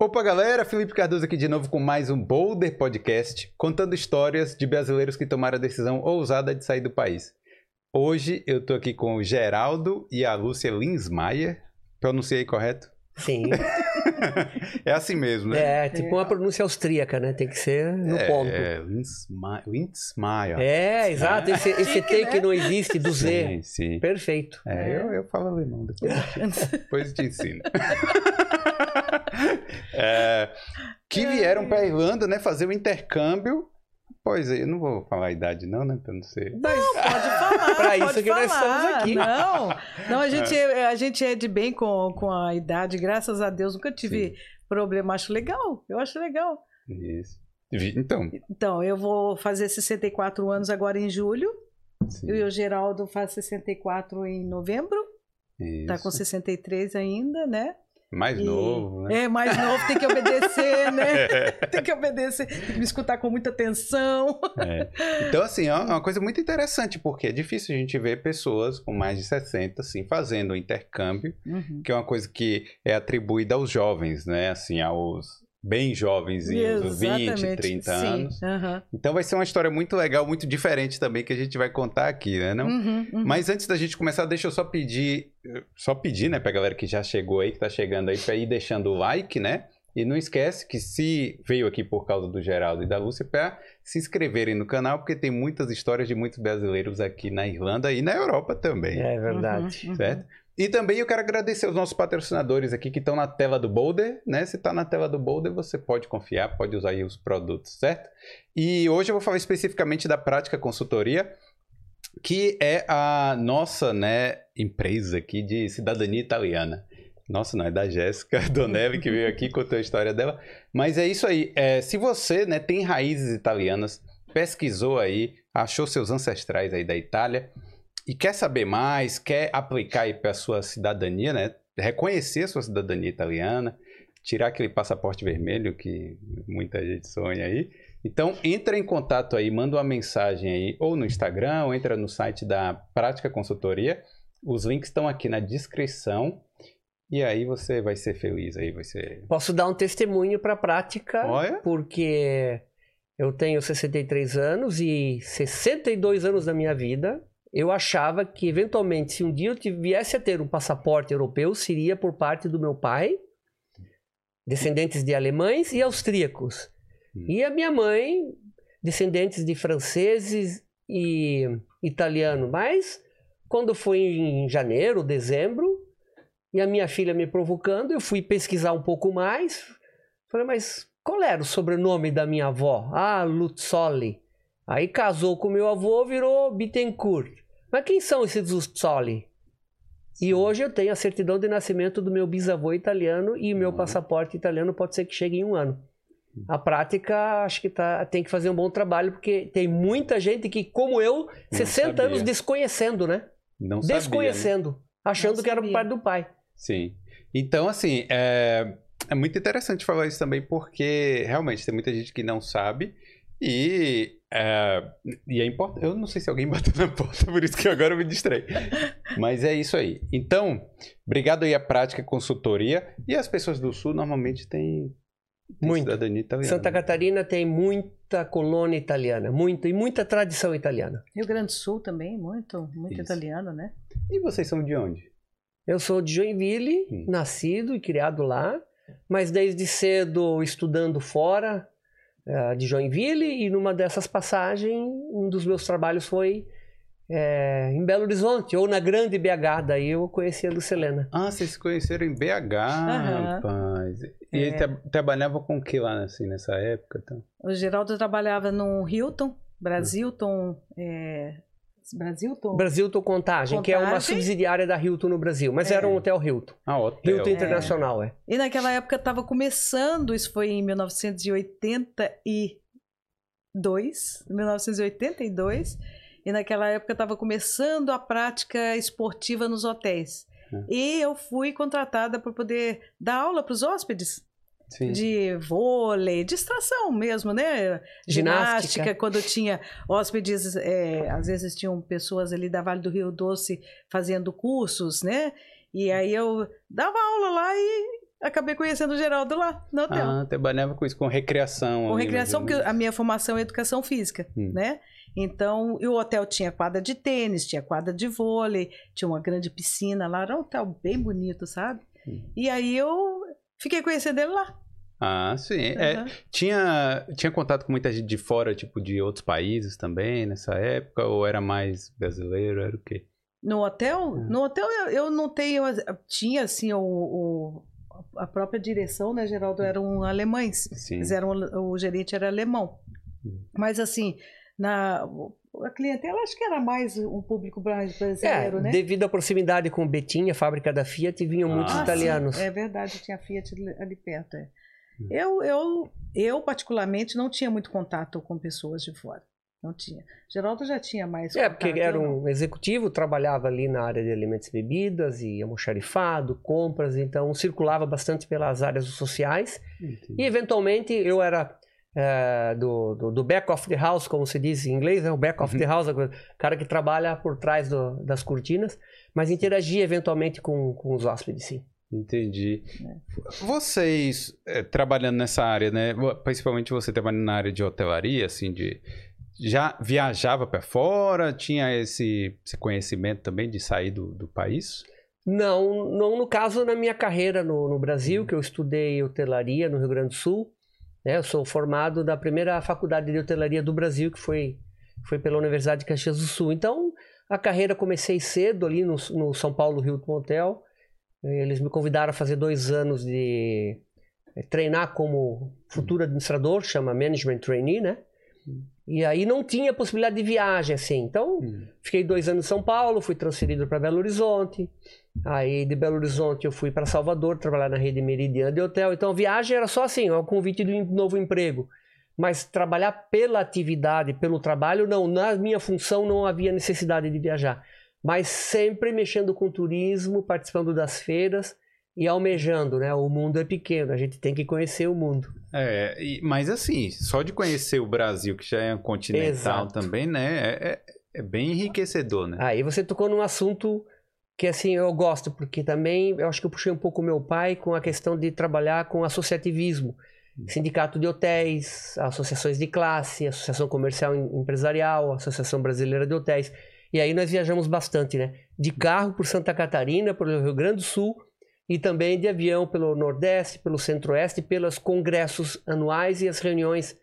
Opa, galera! Felipe Cardoso aqui de novo com mais um Boulder Podcast, contando histórias de brasileiros que tomaram a decisão ousada de sair do país. Hoje eu tô aqui com o Geraldo e a Lúcia Linsmaier. Pronunciei correto? Sim. é assim mesmo, né? É, tipo uma pronúncia austríaca, né? Tem que ser no é, ponto. É, Linsmaier. É, exato. Esse, esse T que não existe do Z. Sim, sim. Perfeito. É, Eu, eu falo alemão, depois te, depois eu te ensino. É, que vieram para Irlanda, né, fazer o intercâmbio. Pois é, eu não vou falar a idade não, né, para não ser... Não, pode falar. Pra isso pode que nós falar. estamos aqui. Não, não a, gente, é. a gente é de bem com, com a idade, graças a Deus. Nunca tive problema. Acho legal. Eu acho legal. Isso. Então, Então, eu vou fazer 64 anos agora em julho. sim, E o Geraldo faz 64 em novembro. Tá com isso. 63 ainda, né? Mais E- novo, né? É, mais novo, tem que obedecer, né? Tem que obedecer, tem que me escutar com muita atenção. É. Então, assim, é uma coisa muito interessante, porque é difícil a gente ver pessoas com mais de 60, assim, fazendo o intercâmbio, que é uma coisa que é atribuída aos jovens, né? Assim, aos bem jovenzinhos, 20, Exatamente, 30 sim. anos. Aham. Então vai ser uma história muito legal, muito diferente também, que a gente vai contar aqui, né? Não? Uhum, uhum. Mas antes da gente começar, deixa eu só pedir, só pedir, né, pra galera que já chegou aí, que tá chegando aí, pra ir deixando o like, né? E não esquece que se veio aqui por causa do Geraldo e da Lúcia, pra se inscreverem no canal, porque tem muitas histórias de muitos brasileiros aqui na Irlanda e na Europa também, É verdade. Uhum, uhum. certo? E também eu quero agradecer aos nossos patrocinadores aqui que estão na tela do Boulder, né? Se tá na tela do Boulder, você pode confiar, pode usar aí os produtos, certo? E hoje eu vou falar especificamente da Prática Consultoria, que é a nossa, né, empresa aqui de cidadania italiana. Nossa, não, é da Jéssica Donelli que veio aqui contou a história dela. Mas é isso aí. É, se você né, tem raízes italianas, pesquisou aí, achou seus ancestrais aí da Itália e quer saber mais, quer aplicar aí para sua cidadania, né? Reconhecer a sua cidadania italiana, tirar aquele passaporte vermelho que muita gente sonha aí. Então, entra em contato aí, manda uma mensagem aí, ou no Instagram, ou entra no site da Prática Consultoria. Os links estão aqui na descrição. E aí você vai ser feliz aí, vai ser. Posso dar um testemunho para a prática, Olha. porque eu tenho 63 anos e 62 anos da minha vida. Eu achava que, eventualmente, se um dia eu viesse a ter um passaporte europeu, seria por parte do meu pai, descendentes de alemães e austríacos. Hum. E a minha mãe, descendentes de franceses e italiano. Mas, quando foi em janeiro, dezembro, e a minha filha me provocando, eu fui pesquisar um pouco mais. Falei, mas qual era o sobrenome da minha avó? Ah, Lutzoli. Aí casou com meu avô, virou Bittencourt. Mas quem são esses Lutzoli? E hoje eu tenho a certidão de nascimento do meu bisavô italiano e o meu Uhum. passaporte italiano pode ser que chegue em um ano. A prática, acho que tá, tem que fazer um bom trabalho, porque tem muita gente que, como eu, 60 sabia. anos desconhecendo, né? Não sabia, né? Desconhecendo, achando Não que era por sabia. parte do pai. Sim. Então, assim, é, é muito interessante falar isso também, porque realmente tem muita gente que não sabe. E é, e é importante. Eu não sei se alguém bateu na porta, por isso que agora eu me distraí. Mas é isso aí. Então, obrigado aí à Prática Consultoria. E as pessoas do Sul normalmente têm, Muito. cidadania italiana. Santa Catarina tem muita colônia italiana, muita e muita tradição italiana. Rio Grande do Sul também, muito, muito Isso. italiano, né? E vocês são de onde? Eu sou de Joinville, Hum. nascido e criado lá, mas desde cedo estudando fora eh, de Joinville e numa dessas passagens, um dos meus trabalhos foi eh, em Belo Horizonte ou na Grande BH, daí eu conheci a Lucelena. Ah, vocês se conheceram em BH, rapaz. E ele É. tra- trabalhava com o que lá, assim, nessa época? Então? O Geraldo trabalhava no Hilton, Brasilton, é... Brasilton? Brasilton Contagem, que é uma Contagem. subsidiária da Hilton no Brasil, mas É. era um hotel Hilton. Ah, hotel. Hilton Internacional, é. E naquela época estava começando, isso foi em 1982, 1982, e naquela época estava começando a prática esportiva nos hotéis. Hum. E eu fui contratada para poder dar aula para os hóspedes Sim. de vôlei, distração mesmo, né? Ginástica. quando tinha hóspedes, é, às vezes tinham pessoas ali da Vale do Rio Doce fazendo cursos, né? E aí eu dava aula lá e acabei conhecendo o Geraldo lá, no hotel. Ah, trabalhava com isso, com recreação. Com recreação, porque a minha formação é educação física, Hum. né? Então, e o hotel tinha quadra de tênis, tinha quadra de vôlei, tinha uma grande piscina lá, era um hotel bem bonito, sabe? Hum. E aí eu fiquei conhecendo ele lá. Ah, sim. É, Aham. tinha, tinha contato com muita gente de fora, tipo, de outros países também, nessa época? Ou era mais brasileiro? Era o quê? No hotel, Hum. no hotel eu, eu não tenho, tinha assim o, o- a própria direção, né, Geraldo, eram alemães. Sim. Eles eram, o gerente era alemão. Hum. Mas assim, na a clientela acho que era mais um público bra- brasileiro, É, né? devido à proximidade com Betim, a fábrica da Fiat, vinham Ah, muitos sim. italianos. É verdade, tinha Fiat ali- perto. é. Hum. Eu, eu, eu, particularmente, não tinha muito contato com pessoas de fora. Não tinha. Geraldo já tinha mais É, porque era um executivo, trabalhava ali na área de alimentos e bebidas, e almoxarifado, compras, então circulava bastante pelas áreas sociais. Entendi. E eventualmente eu era é, do, do, do back of the house, como se diz em inglês, né? o back of the house, o cara que trabalha por trás do- das cortinas, mas interagia eventualmente com, com os hóspedes, sim. Entendi. Vocês, eh, trabalhando nessa área, né? Principalmente você trabalhando na área de hotelaria, assim, de... Já viajava para fora? Tinha esse, esse conhecimento também de sair do, do país? Não, não no caso na minha carreira no, no Brasil, que eu estudei hotelaria no Rio Grande do Sul. Né? Eu sou formado da primeira faculdade de hotelaria do Brasil, que foi, foi pela Universidade de Caxias do Sul. Então, a carreira comecei cedo ali no, no São Paulo Hilton Hotel. Eles me convidaram a fazer dois anos de eh, treinar como futuro administrador, chama Management Trainee, né? E aí não tinha possibilidade de viagem, assim. Então, Fiquei dois anos em São Paulo, fui transferido para Belo Horizonte. Aí de Belo Horizonte eu fui para Salvador trabalhar na rede Meridiana de hotel. Então a viagem era só assim, o convite de um novo emprego. Mas trabalhar pela atividade, pelo trabalho, não. Na minha função não havia necessidade de viajar. Mas sempre mexendo com turismo, participando das feiras e almejando, né? O mundo é pequeno, a gente tem que conhecer o mundo. É, mas assim, só de conhecer o Brasil, que já é um continental Exato. também, né? É, é- é bem enriquecedor, né? Aí você tocou num assunto que assim eu gosto, porque também eu acho que eu puxei um pouco meu pai com a questão de trabalhar com associativismo. Sindicato de hotéis, associações de classe, associação comercial empresarial, associação brasileira de hotéis. E aí nós viajamos bastante, né? De carro por Santa Catarina, pelo Rio Grande do Sul e também de avião pelo Nordeste, pelo Centro-Oeste, pelos congressos anuais e as reuniões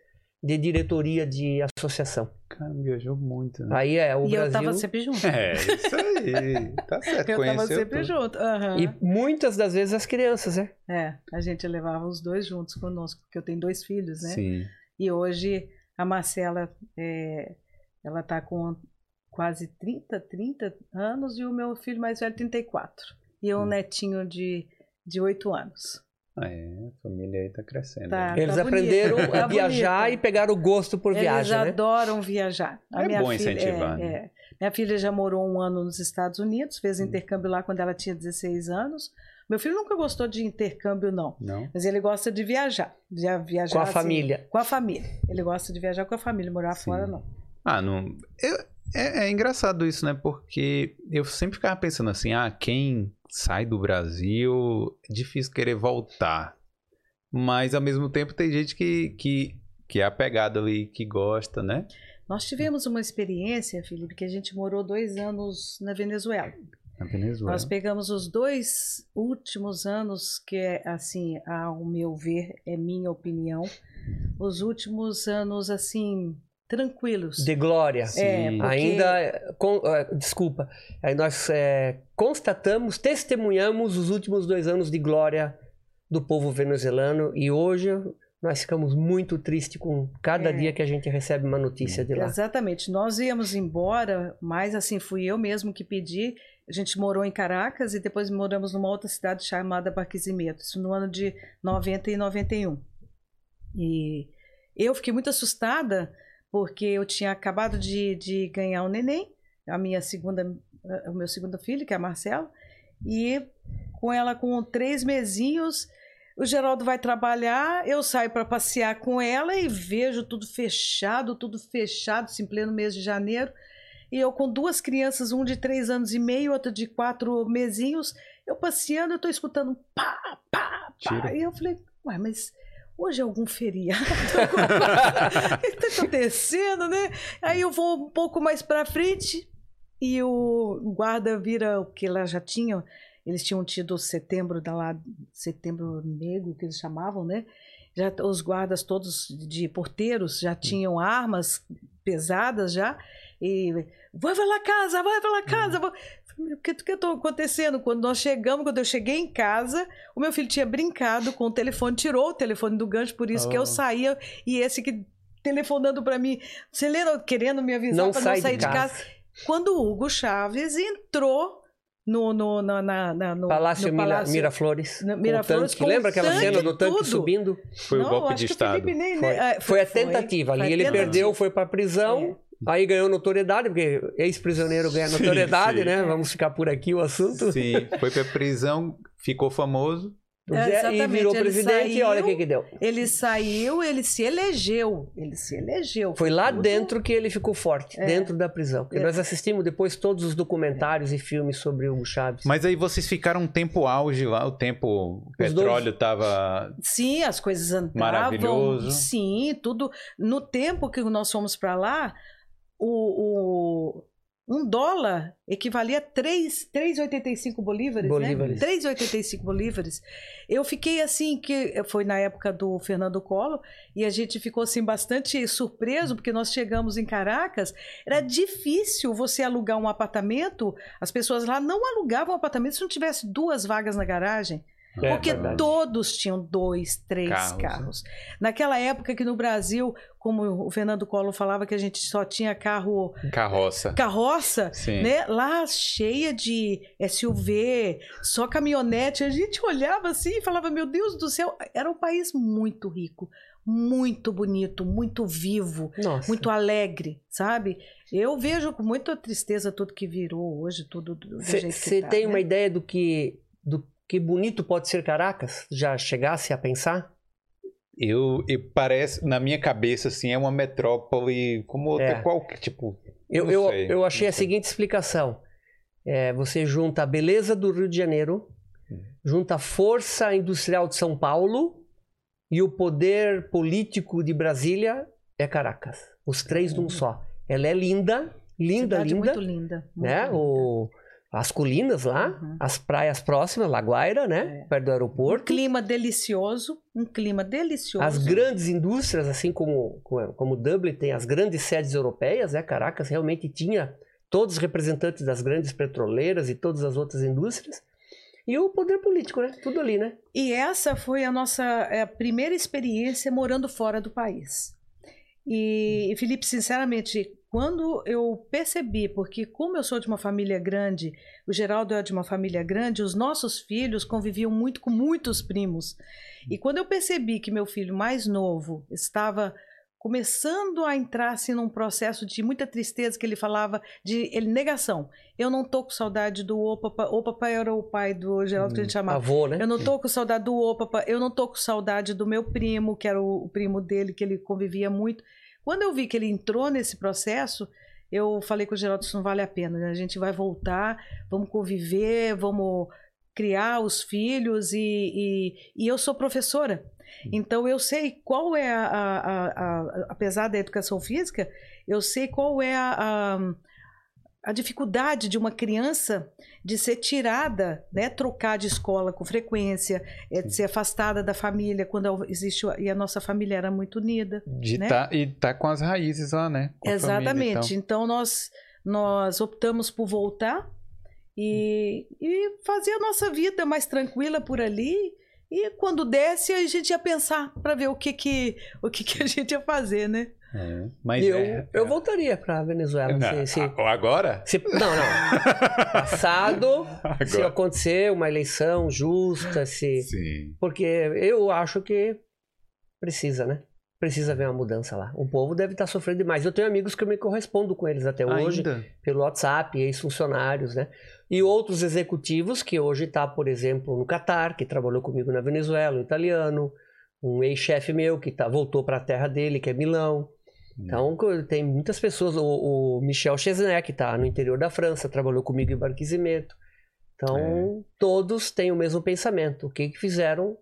de diretoria de associação. Cara, viajou muito, né? Aí é o E eu Brasil. tava sempre junto. É, isso aí. Tá certo, Eu tava sempre tudo. junto. aham. E muitas das vezes as crianças, né? É, a gente levava os dois juntos conosco, porque eu tenho dois filhos, né? Sim. E hoje a Marcela, é, ela tá com quase 30, 30 anos e o meu filho mais velho 34. E um Hum. netinho de, de 8 anos. É, a família aí tá crescendo. Tá. né? Eles bonito, aprenderam tá a viajar bonito. e pegaram o gosto por Eles viagem, né? adoram viajar. A É minha bom filha, incentivar, é, né? é. Minha filha já morou um ano nos Estados Unidos, fez Hum. intercâmbio lá quando ela tinha 16 anos. Meu filho nunca gostou de intercâmbio, não. Não? Mas ele gosta de viajar. De viajar Com a assim, família. Com a família. Ele gosta de viajar com a família, morar Sim. fora não. Ah, não. eu- é, é engraçado isso, né? Porque eu sempre ficava pensando assim: ah, quem sai do Brasil é difícil querer voltar. Mas ao mesmo tempo tem gente que, que, que é apegado ali, que gosta, né? Nós tivemos uma experiência, Felipe, que a gente morou dois anos na Venezuela. Na Venezuela. Nós pegamos os dois últimos anos, que é assim, ao meu ver, é minha opinião, os últimos anos assim tranquilos. De glória. Sim. É, porque- Ainda, eh, com- eh, desculpa, aí nós eh, constatamos, testemunhamos os últimos dois anos de glória do povo venezuelano e hoje nós ficamos muito tristes com cada É. dia que a gente recebe uma notícia de lá. Exatamente. Nós íamos embora, mas assim, fui eu mesmo que pedi. A gente morou em Caracas e depois moramos numa outra cidade chamada Barquisimeto, isso no ano de 90 e 91. E eu fiquei muito assustada porque eu tinha acabado de, de ganhar um neném, a minha segunda, o meu segundo filho, que é a Marcela, e com ela com três mesinhos, o Geraldo vai trabalhar, eu saio para passear com ela e vejo tudo fechado, tudo fechado, assim, em pleno mês de janeiro. E eu com duas crianças, um de três anos e meio, outro de quatro mesinhos, Eu passeando, eu tô escutando pá, pá, pá. Tiro. E eu falei, ué, mas hoje é algum feriado? o que tá acontecendo, né? Aí eu vou um pouco mais pra frente e o guarda vira, o que lá já tinham, eles tinham tido setembro da lá, setembro negro, que eles chamavam, né? Já, os guardas todos de porteiros já tinham armas pesadas já. E vai pela casa, vai pela casa. Vai. O que que está acontecendo? Quando nós chegamos, quando eu cheguei em casa, o meu filho tinha brincado com o telefone, tirou o telefone do gancho, por isso que Oh. eu saía e esse que telefonando para mim, você lembra, querendo me avisar para sai não sair de de casa. casa. Quando o Hugo Chaves entrou no, no, na, na, na- no, Palácio, no Mira- Palácio Miraflores. Com o Miraflores, tanque. Lembra aquela tanque cena do tanque tudo. subindo? Foi o Não, golpe de que Estado. Nem- Foi, é, foi a tentativa foi ali. Ele tentativa. perdeu, foi pra prisão. Aí ganhou notoriedade, porque ex-prisioneiro ganha Sim, notoriedade, sim. né? Vamos ficar por aqui o assunto. Sim, foi pra prisão, ficou famoso. É, e virou ele presidente e olha o que, saiu, que deu. Ele saiu, ele se elegeu. Ele se elegeu. Foi lá tudo- dentro que ele ficou forte, É. dentro da prisão. Porque É. nós assistimos depois todos os documentários e filmes sobre o Chaves. Mas aí vocês ficaram um tempo auge lá, o tempo o petróleo tava Sim, as coisas andavam. Maravilhoso. Sim, tudo. No tempo que nós fomos para lá, o, o- um dólar equivalia a 3 3,85 bolívares, Bolívares. né? 3,85 bolívares. Eu fiquei assim, que foi na época do Fernando Collor, e a gente ficou assim bastante surpreso, porque nós chegamos em Caracas, era difícil você alugar um apartamento, as pessoas lá não alugavam apartamento se não tivesse duas vagas na garagem. É, Porque verdade. todos tinham dois, três Carros, carros. né? Naquela época que no Brasil, como o Fernando Collor falava que a gente só tinha carro carroça. carroça, Sim. né? Lá cheia de SUV, só caminhonete, a gente olhava assim e falava: "Meu Deus do céu, era um país muito rico, muito bonito, muito vivo, Nossa. muito alegre, sabe? Eu vejo com muita tristeza tudo que virou hoje, tudo do, do jeito que Você tá, tem né? uma ideia do que, do que bonito pode ser Caracas? Já chegasse a pensar? Eu, eu parece, na minha cabeça, assim, é uma metrópole como outra É. qualquer, tipo... Eu, eu, sei, eu achei a seguinte explicação. É, você junta a beleza do Rio de Janeiro, Hum. junta a força industrial de São Paulo e o poder político de Brasília é Caracas. Os três num só. Ela é linda, linda, Cidade linda. muito linda. muito né? linda. O, as colinas lá, Uhum. as praias próximas, Laguaira, né? É. Perto do Um aeroporto. clima delicioso, um clima delicioso. As grandes indústrias, assim como, como, como Dublin tem as grandes sedes europeias, né? Caracas realmente tinha todos os representantes das grandes petroleiras e todas as outras indústrias. E o poder político, né? Tudo ali, né? E essa foi a nossa é, a primeira experiência morando fora do país. E, e, Felipe, sinceramente, quando eu percebi, porque como eu sou de uma família grande, o Geraldo é de uma família grande, os nossos filhos conviviam muito com muitos primos. E quando eu percebi que meu filho mais novo estava começando a entrar assim, num processo de muita tristeza, que ele falava de ele, negação. Eu não tô com saudade do O papai. O papai era o pai do Geraldo que a gente chamava. Avô, né? Eu não tô com saudade do O papai. Eu não tô com saudade do meu primo, que era o, o primo dele, que ele convivia muito. Quando eu vi que ele entrou nesse processo, eu falei com o Geraldo, isso não vale a pena, né? A gente vai voltar, vamos conviver, vamos criar os filhos e, e, e eu sou professora. Então eu sei qual é a, a, a, a- apesar da educação física, eu sei qual é a, a, dificuldade de uma criança de ser tirada, né, trocar de escola com frequência, é, de ser afastada da família quando existe e a nossa família era muito unida. De né? tá, e tá com as raízes lá, né? Com Exatamente. então. então nós nós optamos por voltar e, e fazer a nossa vida mais tranquila por ali. E quando desce, a gente ia pensar para ver o que que, o que que a gente ia fazer, né? É, Mas eu, é, eu voltaria pra Venezuela. Não, se- se- a- agora? se- não, não. Passado, se Agora. acontecer uma eleição justa, se. Sim. Porque eu acho que precisa, né? Precisa haver uma mudança lá. O povo deve estar sofrendo demais. Eu tenho amigos que eu me correspondo com eles até hoje, Ainda? pelo WhatsApp, ex-funcionários, né? E outros executivos que hoje está, por exemplo, no Catar, que trabalhou comigo na Venezuela, um italiano, um ex-chefe meu que tá, voltou para a terra dele, que é Milão. Então, co- tem muitas pessoas. O, o Michel que está no interior da França, trabalhou comigo em Barquisimeto. Então, todos têm o mesmo pensamento. O que, que fizeram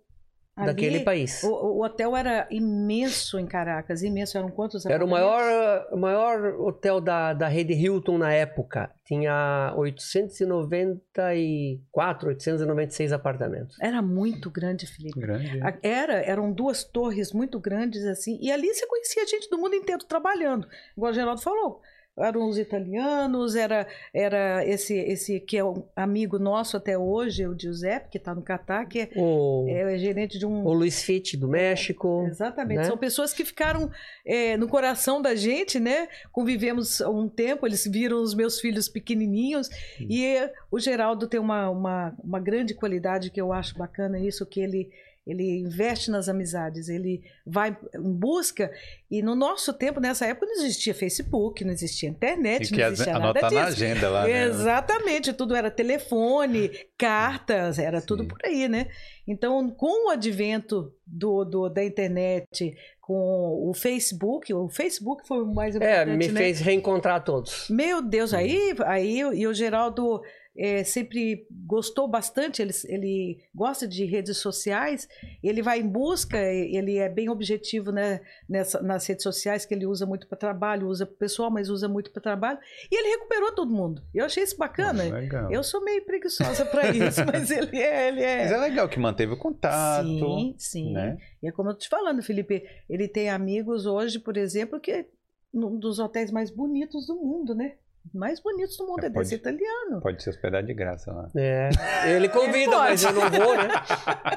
Ali, daquele país? O, o hotel era imenso em Caracas, imenso. Eram quantos Era o apartamentos? maior, o maior hotel da, da rede Hilton na época. Tinha 894, 896 apartamentos. Era muito grande, Felipe. Grande. A- Era, eram duas torres muito grandes assim, e ali você conhecia gente do mundo inteiro trabalhando, igual o Geraldo falou. Eram os italianos, era, era esse, esse que é um amigo nosso até hoje, o Giuseppe, que está no Catar, que é, O, é gerente de um. o Luiz Fitt, do México. Exatamente. né? São pessoas que ficaram é, no coração da gente, né? Convivemos há um tempo, eles viram os meus filhos pequenininhos. E eh, o Geraldo tem uma, uma, uma grande qualidade que eu acho bacana, isso que ele. Ele investe nas amizades, ele vai em busca. E no nosso tempo, nessa época, não existia Facebook, não existia internet, E que não existia nada anotar na disso. agenda lá, né? Exatamente, tudo era telefone, cartas, era tudo Sim. por aí, né? Então, com o advento do, do- da internet, com o Facebook, o Facebook foi o mais É, importante, me né? fez reencontrar todos. Meu Deus, aí, aí e o Geraldo é, sempre gostou bastante, ele, ele gosta de redes sociais, ele vai em busca, ele é bem objetivo né, nessa, nas redes sociais, que ele usa muito para trabalho, usa para pessoal, mas usa muito para trabalho, e ele recuperou todo mundo. Eu achei isso bacana. Legal. Eu sou meio preguiçosa para isso, mas ele é, ele Mas é. é legal que manteve o contato. Sim, sim. Né? E é como eu tô te falando, Felipe, ele tem amigos hoje, por exemplo, que é um dos hotéis mais bonitos do mundo, né? Mais bonitos do mundo, É, é, desse pode- italiano. Pode se hospedar de graça lá. É, ele convida, Ele mas eu não vou, né?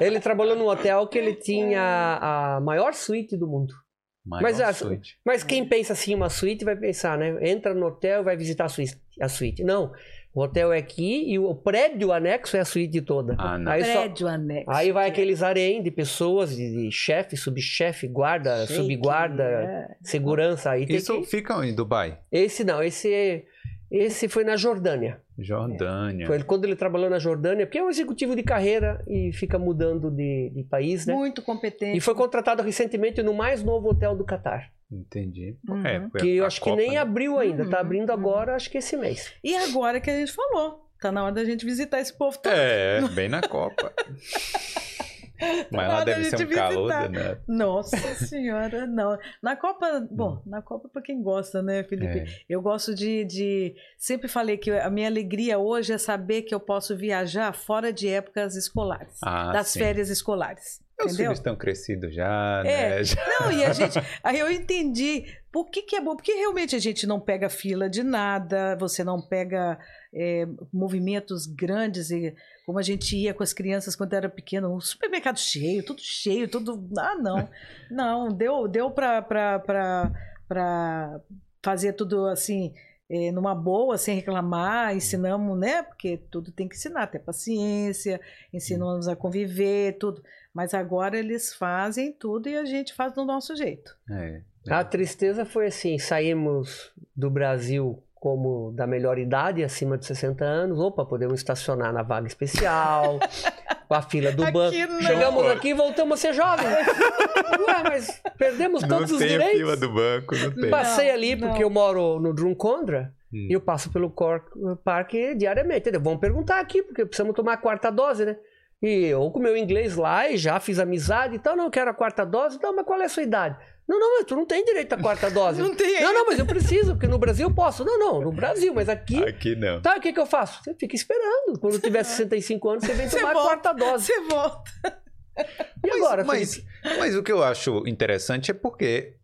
Ele trabalhou num hotel que ele tinha a maior suíte do mundo. Maior Mas a- suíte. Mas quem pensa assim, uma suíte, vai pensar, né? Entra no hotel e vai visitar a suíte. A suíte. Não, o hotel é aqui e o prédio anexo é a suíte toda. Ah, não. Aí, só- Prédio anexo. aí vai é aqueles harém de pessoas, de, de chefe, subchefe, guarda, subguarda, é. segurança. Aí tem Isso que... fica em Dubai? Esse não, esse, esse foi na Jordânia. Jordânia. Foi quando ele trabalhou na Jordânia, porque é um executivo de carreira e fica mudando de, de país, né? Muito competente. E foi contratado recentemente no mais novo hotel do Catar. Entendi. Uhum. É, foi Que eu acho Copa, que nem né? abriu ainda. Uhum, Tá abrindo uhum. agora, acho que esse mês. E agora que a gente falou, tá na hora da gente visitar esse povo todo. É, bem na Copa. Mas lá deve ser um gente calor, visitar. né? Nossa senhora, não. Na Copa, bom, na Copa para quem gosta, né, Felipe? É. Eu gosto de, de. Sempre falei que a minha alegria hoje é saber que eu posso viajar fora de épocas escolares, Ah, das sim. férias escolares. Os entendeu? filhos estão crescidos já, É. né? Já- Não, e a gente. Aí eu entendi por que, que é bom. Porque realmente a gente não pega fila de nada, você não pega é, movimentos grandes, e como a gente ia com as crianças quando era pequeno, um supermercado cheio, tudo cheio, tudo. Ah, não. Não, deu, deu para fazer tudo assim. é, numa boa, sem reclamar, ensinamos, né? Porque tudo tem que ensinar, ter paciência, ensinamos a conviver, tudo. Mas agora eles fazem tudo e a gente faz do nosso jeito. É. A tristeza foi assim: saímos do Brasil como da melhor idade, acima de 60 anos. Opa, podemos estacionar na vaga especial, com a fila do Aqui banco. não. Chegamos aqui e voltamos a ser jovens. Ué, mas perdemos Não todos os tem a direitos. fila do banco, não tem. Passei Não, ali não. porque eu moro no Drumcondra Hum. e eu passo pelo Cor Parque diariamente. Entendeu? Vamos perguntar aqui, porque precisamos tomar a quarta dose, né? E eu com meu inglês lá e já fiz amizade e tal, não eu quero a quarta dose. Não, mas qual é a sua idade? Não, não, mas tu não tem direito à quarta dose. Não tem Não, não, mas eu preciso, porque no Brasil eu posso. Não, não, no Brasil, mas aqui. Aqui não. Tá, o que, que eu faço? Você fica esperando. Quando tiver 65 anos, você vem Você tomar a quarta dose. Você volta. E agora, mas, mas o que eu acho interessante é porque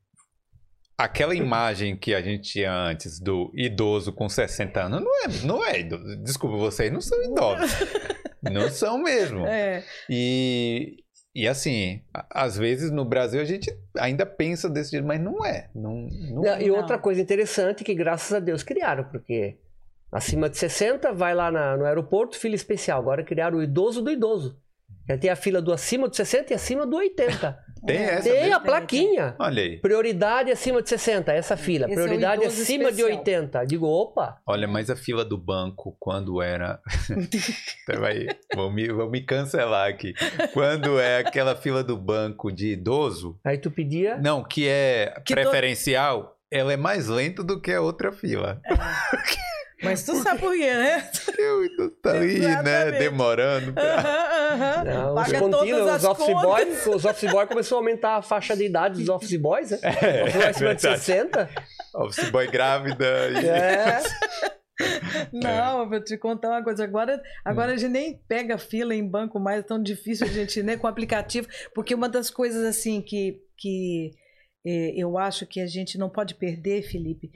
aquela imagem que a gente tinha antes do idoso com 60 anos não é, não é idoso. Desculpa, vocês não são idosos. não são mesmo. É. E, e assim, às vezes no Brasil a gente ainda pensa desse jeito, mas não é. Não, não Não, e Não. outra coisa interessante que graças a Deus criaram, porque acima de 60 vai lá na- no aeroporto, fila especial. Agora criaram o idoso do idoso. Já tem a fila do acima de 60 e acima do 80. Tem É. essa tem mesmo? a plaquinha. Olha aí. Prioridade acima de 60, essa fila. Esse é Prioridade idoso acima de especial. 80. Digo, opa, Olha, mas a fila do banco, quando era. Vai, vão, me, vão me cancelar aqui. Quando é aquela fila do banco de idoso, aí tu pedia. não, que é Que preferencial, ela é mais lenta do que a outra fila. Mas tu sabe por quê, né? Eu tô aí, né? Demorando. pra- Aham, aham. Não, os Paga contínuos, todas os office contas. boys, os office boys começou a aumentar a faixa de idade dos office boys, né? É, office boys acima de verdade. 60. Office boy grávida. E... É. Não, eu vou te contar uma coisa. Agora, agora Hum. a gente nem pega fila em banco mais, é tão difícil a gente, né, com aplicativo. Porque uma das coisas, assim, que, que eh, eu acho que a gente não pode perder, Felipe,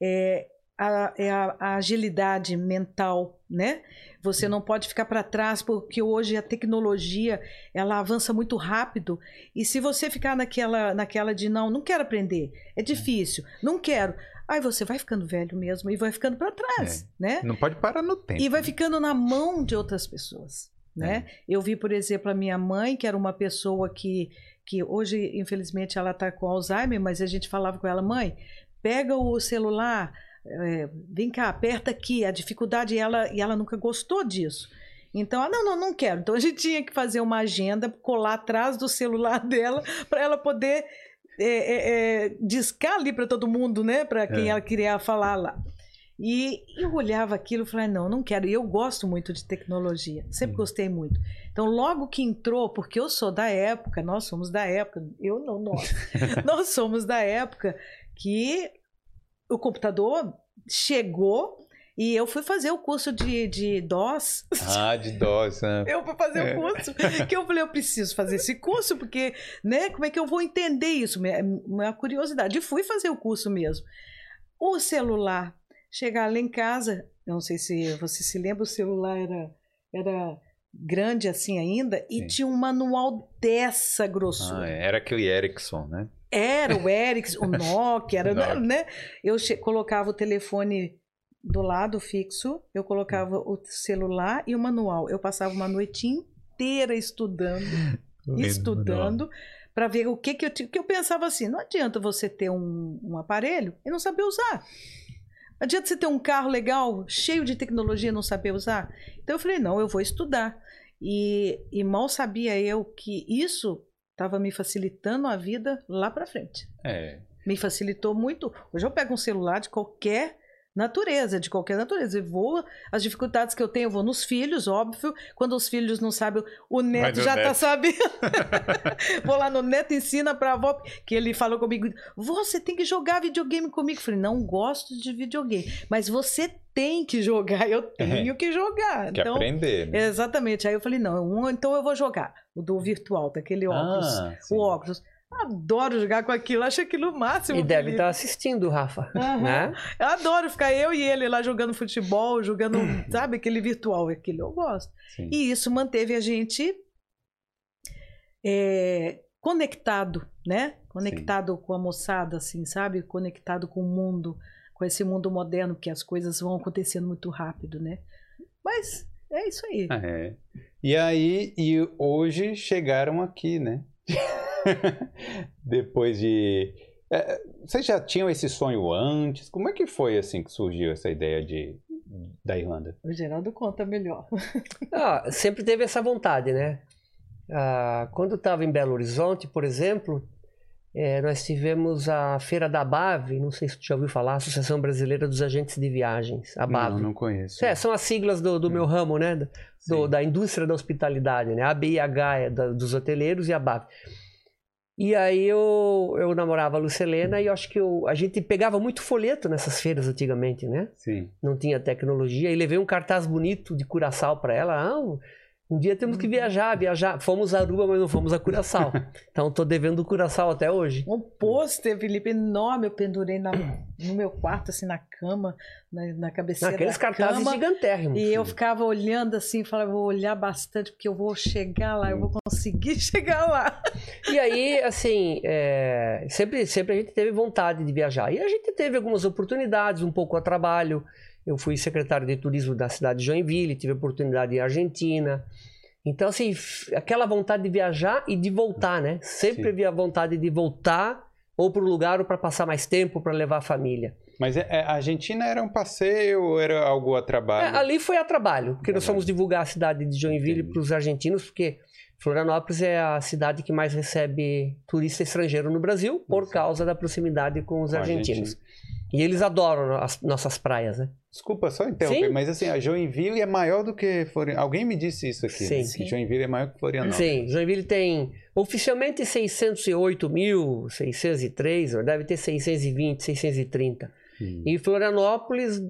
é a, é a- a agilidade mental, né? Você não pode ficar para trás, porque hoje a tecnologia, ela avança muito rápido. E se você ficar naquela, naquela de, não, não quero aprender, é difícil, não quero. Aí você vai ficando velho mesmo e vai ficando para trás, né? Não pode parar no tempo. E vai ficando na mão de outras pessoas, né? Eu vi, por exemplo, a minha mãe, que era uma pessoa que, que hoje, infelizmente, ela está com Alzheimer, mas a gente falava com ela, mãe, pega o celular, é, vem cá, aperta aqui, a dificuldade, e ela, e ela nunca gostou disso. Então, ah, não, não, não quero. Então a gente tinha que fazer uma agenda, colar atrás do celular dela, para ela poder é, é, é, discar ali para todo mundo, né? Para quem É. ela queria falar lá. E eu olhava aquilo e falei, não, não quero. E eu gosto muito de tecnologia, sempre gostei muito. Então, logo que entrou, porque eu sou da época, nós somos da época, eu não, nós, nós somos da época que o computador chegou e eu fui fazer o curso de, de DOS. Ah, de dose, né? Eu fui fazer É. o curso, que eu falei, eu preciso fazer esse curso, porque, né, como é que eu vou entender isso? Minha, minha curiosidade. E fui fazer o curso mesmo. O celular, chegar lá em casa, eu não sei se você se lembra, o celular era, era grande assim ainda, e Sim. tinha um manual dessa grossura. Ah, é. Era aquele Ericsson, né? Era o Ericsson, o Nokia, era, Nokia. né? Eu colocava o telefone do lado fixo, eu colocava o celular e o manual. Eu passava uma noite inteira estudando, estudando, para ver o que que eu tinha. Que eu pensava assim: não adianta você ter um, um aparelho e não saber usar. Não adianta você ter um carro legal, cheio de tecnologia e não saber usar. Então eu falei: não, eu vou estudar. E, e mal sabia eu que isso estava me facilitando a vida lá para frente. É. Me facilitou muito. Hoje eu pego um celular de qualquer natureza, de qualquer natureza. Eu vou, as dificuldades que eu tenho, eu vou nos filhos, óbvio. Quando os filhos não sabem, o neto já neto. tá sabendo. vou lá no neto, ensina pra avó, que ele falou comigo, você tem que jogar videogame comigo. Eu falei, não gosto de videogame, mas você tem que jogar, eu tenho que jogar. Que então, aprender, né? Exatamente. Aí eu falei, não, então eu vou jogar. O do virtual, daquele óculos. Ah, o óculos. Adoro jogar com aquilo, acho aquilo o máximo. E deve Felipe. estar assistindo, Rafa. Aham. Né? Eu adoro ficar eu e ele lá jogando futebol, jogando, sabe, aquele virtual, aquilo eu gosto. Sim. E isso manteve a gente é, conectado, né? Conectado com a moçada, assim, sabe? Conectado com o mundo, com esse mundo moderno, porque as coisas vão acontecendo muito rápido, né? Mas é isso aí. Ah, é. E aí, e hoje chegaram aqui, né? Depois de. É, vocês já tinham esse sonho antes? Como é que foi assim que surgiu essa ideia de, da Irlanda? O Geraldo conta melhor. Ah, sempre teve essa vontade, né? Ah, quando eu estava em Belo Horizonte, por exemplo, eh, nós tivemos a Feira da BAV, não sei se você já ouviu falar, Associação Brasileira dos Agentes de Viagens, a BAV. Não, não conheço. É, são as siglas do, do meu ramo, né? Do- da indústria da hospitalidade, né? A BIH é da- dos hoteleiros e a BAV. E aí eu, eu namorava a Lucelena e eu acho que eu- a gente pegava muito folheto nessas feiras antigamente, né? Sim. Não tinha tecnologia. E levei um cartaz bonito de Curaçao para ela. Ah, um- dia temos que viajar, viajar. Fomos a Aruba, mas não fomos a Curaçao. então tô devendo o Curaçao até hoje. Um pôster, Felipe, enorme, eu pendurei na- no meu quarto, assim, na cama, na, na cabeceira Naqueles da cartazes cama. gigantérrimos. E eu ficava olhando assim, falava, vou olhar bastante, porque eu vou chegar lá, eu vou conseguir chegar lá. E aí, assim, é, sempre, sempre a gente teve vontade de viajar. E a gente teve algumas oportunidades, um pouco a trabalho. Eu fui secretário de turismo da cidade de Joinville, tive oportunidade em Argentina. Então, assim, aquela vontade de viajar e de voltar, né? Sempre Sim. havia vontade de voltar ou para o lugar ou para passar mais tempo, para levar a família. Mas é- é, a Argentina era um passeio ou era algo a É, trabalho? ali foi a trabalho, porque nós Trabalho. fomos divulgar a cidade de Joinville para os argentinos, porque Florianópolis é a cidade que mais recebe turista estrangeiro no Brasil, por Sim. causa da proximidade com os Com a argentinos. Argentina. E eles adoram as nossas praias, né? Desculpa só interromper, Sim. mas assim, a Joinville é maior do que Florianópolis. Alguém me disse isso aqui. Sim. né? Sim. Joinville é maior que Florianópolis. Sim, Joinville tem oficialmente 608 mil, 603, ou deve ter 620, 630. Hum. E Florianópolis,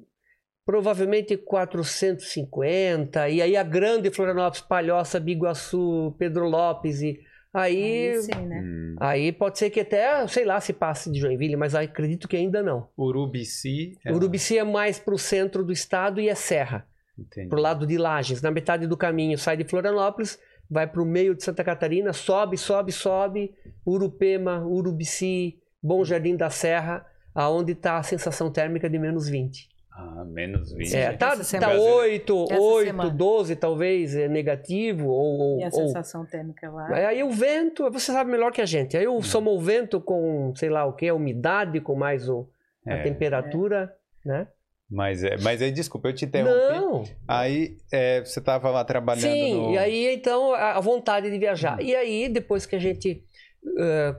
provavelmente 450. E aí a grande Florianópolis, Palhoça, Biguaçu, Pedro Lopes. E aí, Aí sim, né? Hum. aí pode ser que até, sei lá, se passe de Joinville, mas acredito que ainda não. Urubici. é- Urubici é mais para o centro do estado e é serra. Entendi. pro lado de Lages, na metade do caminho, sai de Florianópolis, vai pro meio de Santa Catarina, sobe, sobe, sobe, Urupema, Urubici, Bom Jardim da Serra, aonde está a sensação térmica de menos 20. Ah, menos 20. É, tá, essa tá semana. 8, Essa 8, semana. 12 talvez, é negativo, ou... ou- E a ou- sensação térmica lá. Aí o vento, você sabe melhor que a gente, aí eu somo o vento com, sei lá o que, a umidade, com mais o, a É, temperatura, né? Mas, é, mas aí, desculpa, eu te interrompi. Não, Aí é, você estava lá trabalhando Sim, no... e aí então a a vontade de viajar. Hum. E aí depois que a gente,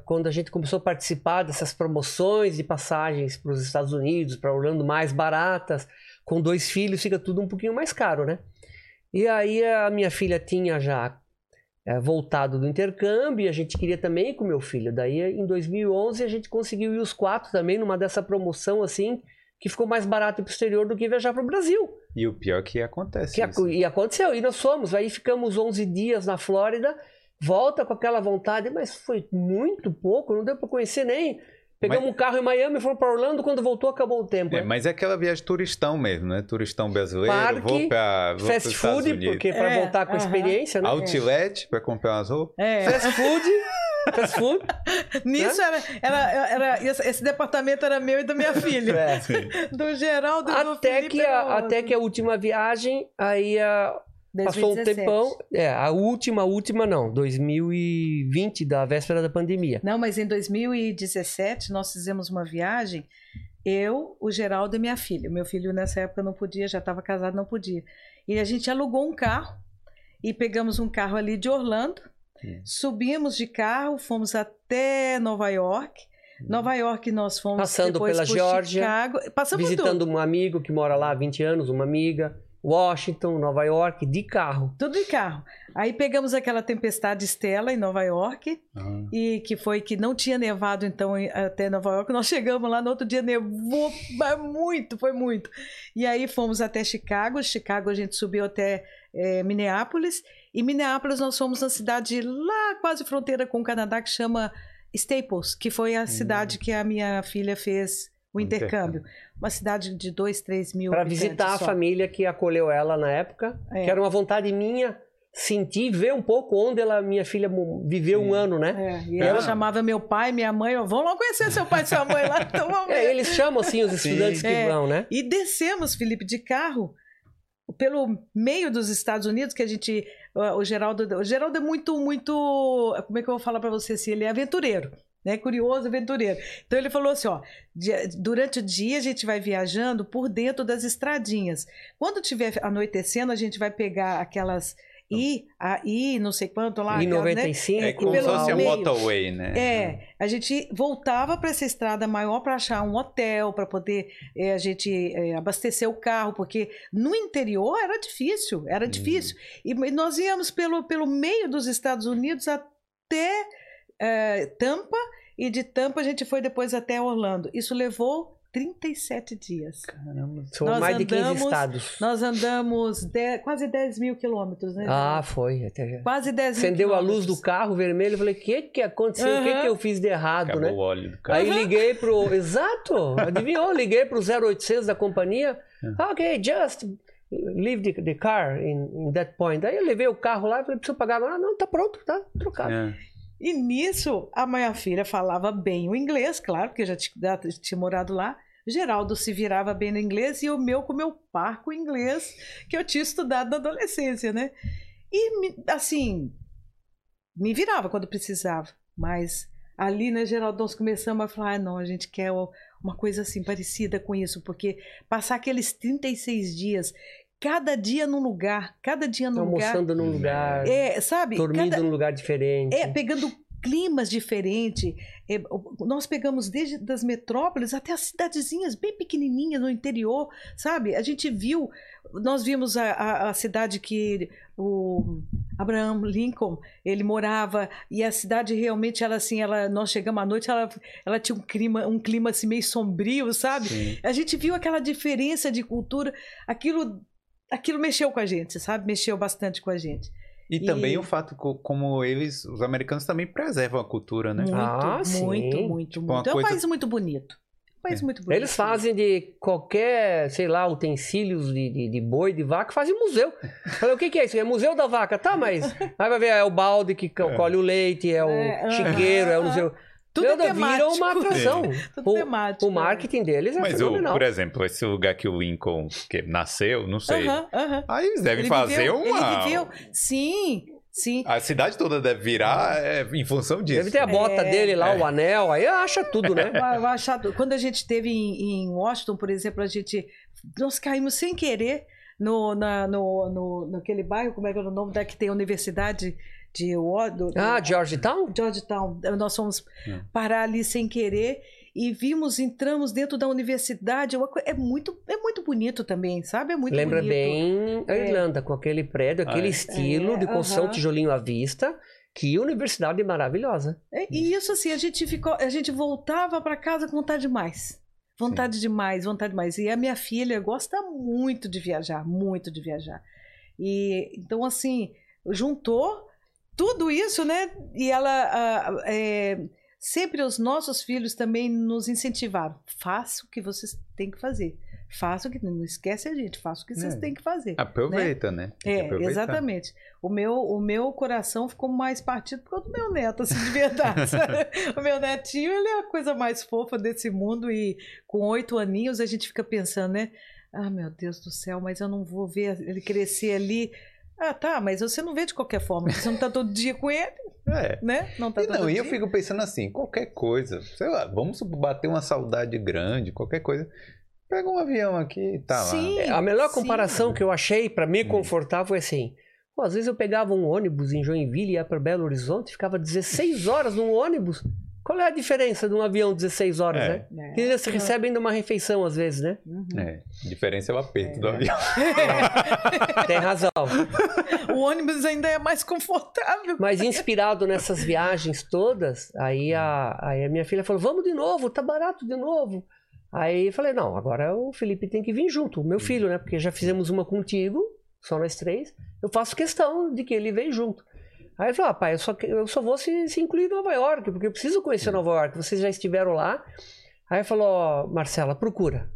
quando a gente começou a participar dessas promoções de passagens para os Estados Unidos, para Orlando mais baratas, com dois filhos fica tudo um pouquinho mais caro, né? E aí a minha filha tinha já eh, voltado do intercâmbio e a gente queria também ir com meu filho. Daí em 2011 a gente conseguiu ir os quatro também numa dessa promoção assim que ficou mais barato para o exterior do que viajar para o Brasil. E o pior é que acontece Que isso. ac- e aconteceu, e nós fomos. Aí ficamos 11 dias na Flórida, volta com aquela vontade, mas foi muito pouco, não deu para conhecer nem. Pegamos um carro em Miami, fomos para Orlando, quando voltou acabou o tempo. É, né? mas é aquela viagem turistão mesmo, né? Turistão brasileiro, Parque, vou para vou Fast food, Unidos. porque para É, voltar com a aham. experiência, né? Outlet para comprar umas roupas. É. Fast food, fast food. Nisso era, era, era, esse, esse departamento era meu e da minha filha. É. Do Geraldo e do Até Felipe que, a, até que a última viagem, aí a, passou um 2017. tempão. É, a última, a última não, 2020, da véspera da pandemia. Não, mas em 2017 nós fizemos uma viagem, eu, o Geraldo e minha filha. Meu filho nessa época não podia, já estava casado, não podia. E a gente alugou um carro e pegamos um carro ali de Orlando, Hum. subimos de carro, fomos até Nova York. Nova York nós fomos Passando depois pela por Geórgia, Chicago, passamos visitando tudo. um amigo que mora lá há 20 anos, uma amiga, Washington, Nova York, de carro. Tudo de carro. Aí pegamos aquela tempestade Estela em Nova York, Ah, e que foi que não tinha nevado então até Nova York. Nós chegamos lá no outro dia nevou muito, foi muito. E aí fomos até Chicago. Chicago a gente subiu até eh, Minneapolis e Minneapolis nós fomos na cidade lá quase fronteira com o Canadá que chama Staples, que foi a cidade que a minha filha fez o intercâmbio. Uma cidade de 2, 3 mil Para visitar a só. família que acolheu ela na época, É. que era uma vontade minha sentir, ver um pouco onde ela, minha filha viveu Sim. um ano, né? É, e ela chamava meu pai, minha mãe, vamos lá conhecer seu pai e sua mãe lá, então vamos É, ver. eles chamam assim os estudantes que É. vão, né? E descemos, Felipe, de carro pelo meio dos Estados Unidos, que a gente. O Geraldo, o Geraldo é muito, muito. Como é que eu vou falar para você assim? Ele é aventureiro. Né, curioso, aventureiro. Então ele falou assim: ó, durante o dia a gente vai viajando por dentro das estradinhas. Quando tiver anoitecendo, a gente vai pegar aquelas I, a I, não sei quanto lá. Em aquelas, né? 95, É como se fosse a motorway, né? É, a gente voltava para essa estrada maior para achar um hotel, para poder eh, a gente eh, abastecer o carro, porque no interior era difícil, era difícil. E e nós íamos pelo, pelo meio dos Estados Unidos até eh, Tampa, e de Tampa a gente foi depois até Orlando. Isso levou 37 dias. Caramba. São Nós mais de 15 andamos- estados. Nós andamos de- quase 10 mil quilômetros, né? Ah, foi. Até já. quase 10 mil Acendeu a luz do carro vermelho, eu falei, o que que aconteceu? O que que eu fiz de errado, Acabou né? o óleo do carro. Aí liguei pro. Exato! Adivinhou? Liguei pro 0800 da companhia. Ok, just leave the, the car in, in that point. Aí eu levei o carro lá e falei, preciso pagar agora. Não, tá pronto, tá trocado. É. E nisso, a minha filha falava bem o inglês, claro, porque já tinha, tinha morado lá. Geraldo se virava bem no inglês e o meu com o meu parco inglês que eu tinha estudado na adolescência, né? E, assim, me virava quando precisava. Mas ali, né, Geraldo, nós começamos a falar, ah, não, a gente quer uma coisa assim parecida com isso, porque passar aqueles 36 dias, cada dia num lugar, cada dia num lugar, Almoçando num lugar, é, sabe? dormindo Cada- num lugar diferente. é, pegando climas diferentes. É, nós pegamos desde das metrópoles até as cidadezinhas bem pequenininhas no interior, sabe? A gente viu, nós vimos a, a, a cidade que o Abraham Lincoln ele morava e a cidade realmente ela assim, ela nós chegamos à noite, ela, ela tinha um clima, um clima assim meio sombrio, sabe? Sim. A gente viu aquela diferença de cultura, aquilo aquilo mexeu com a gente, sabe? Mexeu bastante com a gente. E, E- também o fato co- como eles, os americanos também preservam a cultura, né? Muito, Ah, muito, sim. muito, uma muito. É um coisa- país muito bonito. Um país muito bonito. Eles fazem de qualquer, sei lá, utensílios de, de, de boi, de vaca, fazem museu. Falei, o que, que é isso? É museu da vaca. Tá, mas aí vai ver, é o balde que É. colhe o leite, é o É, chiqueiro, é o museu. Tudo é Nada, vira uma temático. atração. Tudo O, temático. o marketing deles é Mas, o, fenomenal. por exemplo, esse lugar que o Lincoln que nasceu, não sei. Aham, aham. Aí eles devem Ele fazer viveu, uma. Ele viveu. Sim, sim. A cidade toda deve virar é, em função disso. Deve ter a bota É. dele lá, o anel, aí acha tudo, né? Vai- vai achar- Quando a gente esteve em, em Washington, por exemplo, a gente. Nós caímos sem querer no, na, no, no, naquele bairro, como é que é o nome da que tem a universidade de Wa- do, do- Ah, Georgetown? Georgetown. Nós fomos Hum. parar ali sem querer e vimos, entramos dentro da universidade. Uma co- É muito, é muito bonito também, sabe? É muito Lembra bonito. bem a É. Irlanda, com aquele prédio, aquele Ah, é. estilo É, de construção aham. tijolinho à vista. Que universidade maravilhosa. É, E isso assim, a gente ficou, a gente voltava para casa com vontade demais. Vontade demais, vontade demais. E a minha filha gosta muito de viajar, muito de viajar. E então assim, juntou tudo isso, né? E ela é, sempre os nossos filhos também nos incentivaram. Faça o que vocês têm que fazer. Faça o que não esquece a gente, faça o que vocês É. têm que fazer. Aproveita, né? Que É, exatamente. O meu, o meu coração ficou mais partido por causa do meu neto, assim, de verdade. o meu netinho, ele é a coisa mais fofa desse mundo e com oito aninhos a gente fica pensando, né? Ah, meu Deus do céu, mas eu não vou ver ele crescer ali. Ah, tá, mas você não vê de qualquer forma, você não tá todo dia com ele, É. né? Não tá E todo não, e dia. eu fico pensando assim, qualquer coisa, sei lá, vamos bater uma saudade grande, qualquer coisa. Pega um avião aqui e tá Sim. lá. É, A melhor sim. comparação que eu achei pra me Hum. confortar foi assim. pô, às vezes eu pegava um ônibus em Joinville e ia para Belo Horizonte, ficava 16 horas num ônibus. Qual é a diferença de um avião 16 horas, É. né? É. Que ainda se recebe ainda uma refeição às vezes, né? Uhum. É, a diferença é o aperto do É. avião. Tem razão. O ônibus ainda é mais confortável. Mas inspirado nessas viagens todas, aí a, aí a minha filha falou: vamos de novo, tá barato de novo. Aí eu falei: não, agora o Felipe tem que vir junto, o meu filho, né? Porque já fizemos uma contigo, só nós três. Eu faço questão de que ele venha junto. Aí ele falou: ah, pai, eu só, eu só vou se, se incluir em Nova York, porque eu preciso conhecer Nova York, vocês já estiveram lá. Aí falou: ó, Marcela, procura.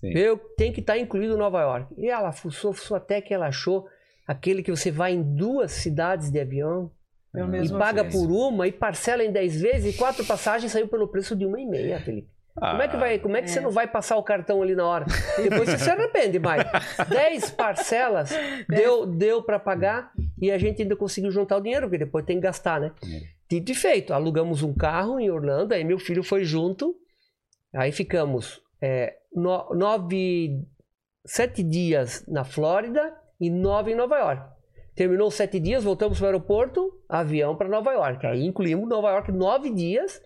Sim. Eu tenho que estar incluído em Nova York. E ela fuçou, fuçou até que ela achou aquele que você vai em duas cidades de avião É Ah, e paga por uma e parcela em 10 vezes e quatro passagens saiu pelo preço de uma e meia, Felipe. Como é que vai, como é que é. você não vai passar o cartão ali na hora? E depois você se arrepende, mais. 10 parcelas deu deu para pagar e a gente ainda conseguiu juntar o dinheiro, porque depois tem que gastar, né? É. Dito e feito, alugamos um carro em Orlando, aí meu filho foi junto, aí ficamos é, no- nove, sete dias na Flórida e nove em Nova York. Terminou os sete dias, voltamos para o aeroporto, avião para Nova York. Aí incluímos Nova York nove dias,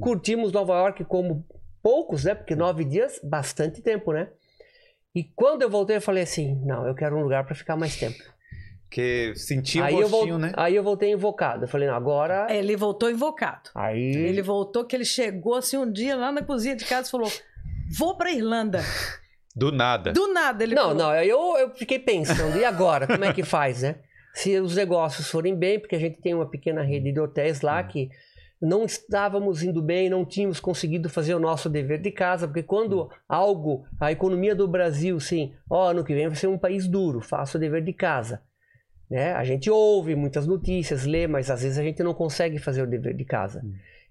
curtimos Nova York como poucos, né? Porque nove dias, bastante tempo, né? E quando eu voltei, eu falei assim: não, eu quero um lugar para ficar mais tempo. Porque sentia aí, gostinho, né? aí eu voltei invocado. Eu falei: não, agora. É, Ele voltou invocado. Aí. Ele voltou que ele chegou assim um dia lá na cozinha de casa e falou: Vou pra Irlanda. Do nada. Do nada ele Não, falou. não, aí eu, eu fiquei pensando, e agora? Como é que faz, né? Se os negócios forem bem, porque a gente tem uma pequena rede de hotéis lá que não estávamos indo bem, não tínhamos conseguido fazer o nosso dever de casa, porque quando algo, a economia do Brasil, sim, ó, ano que vem vai ser um país duro, faça o dever de casa. Né? A gente ouve muitas notícias, lê, mas às vezes a gente não consegue fazer o dever de casa.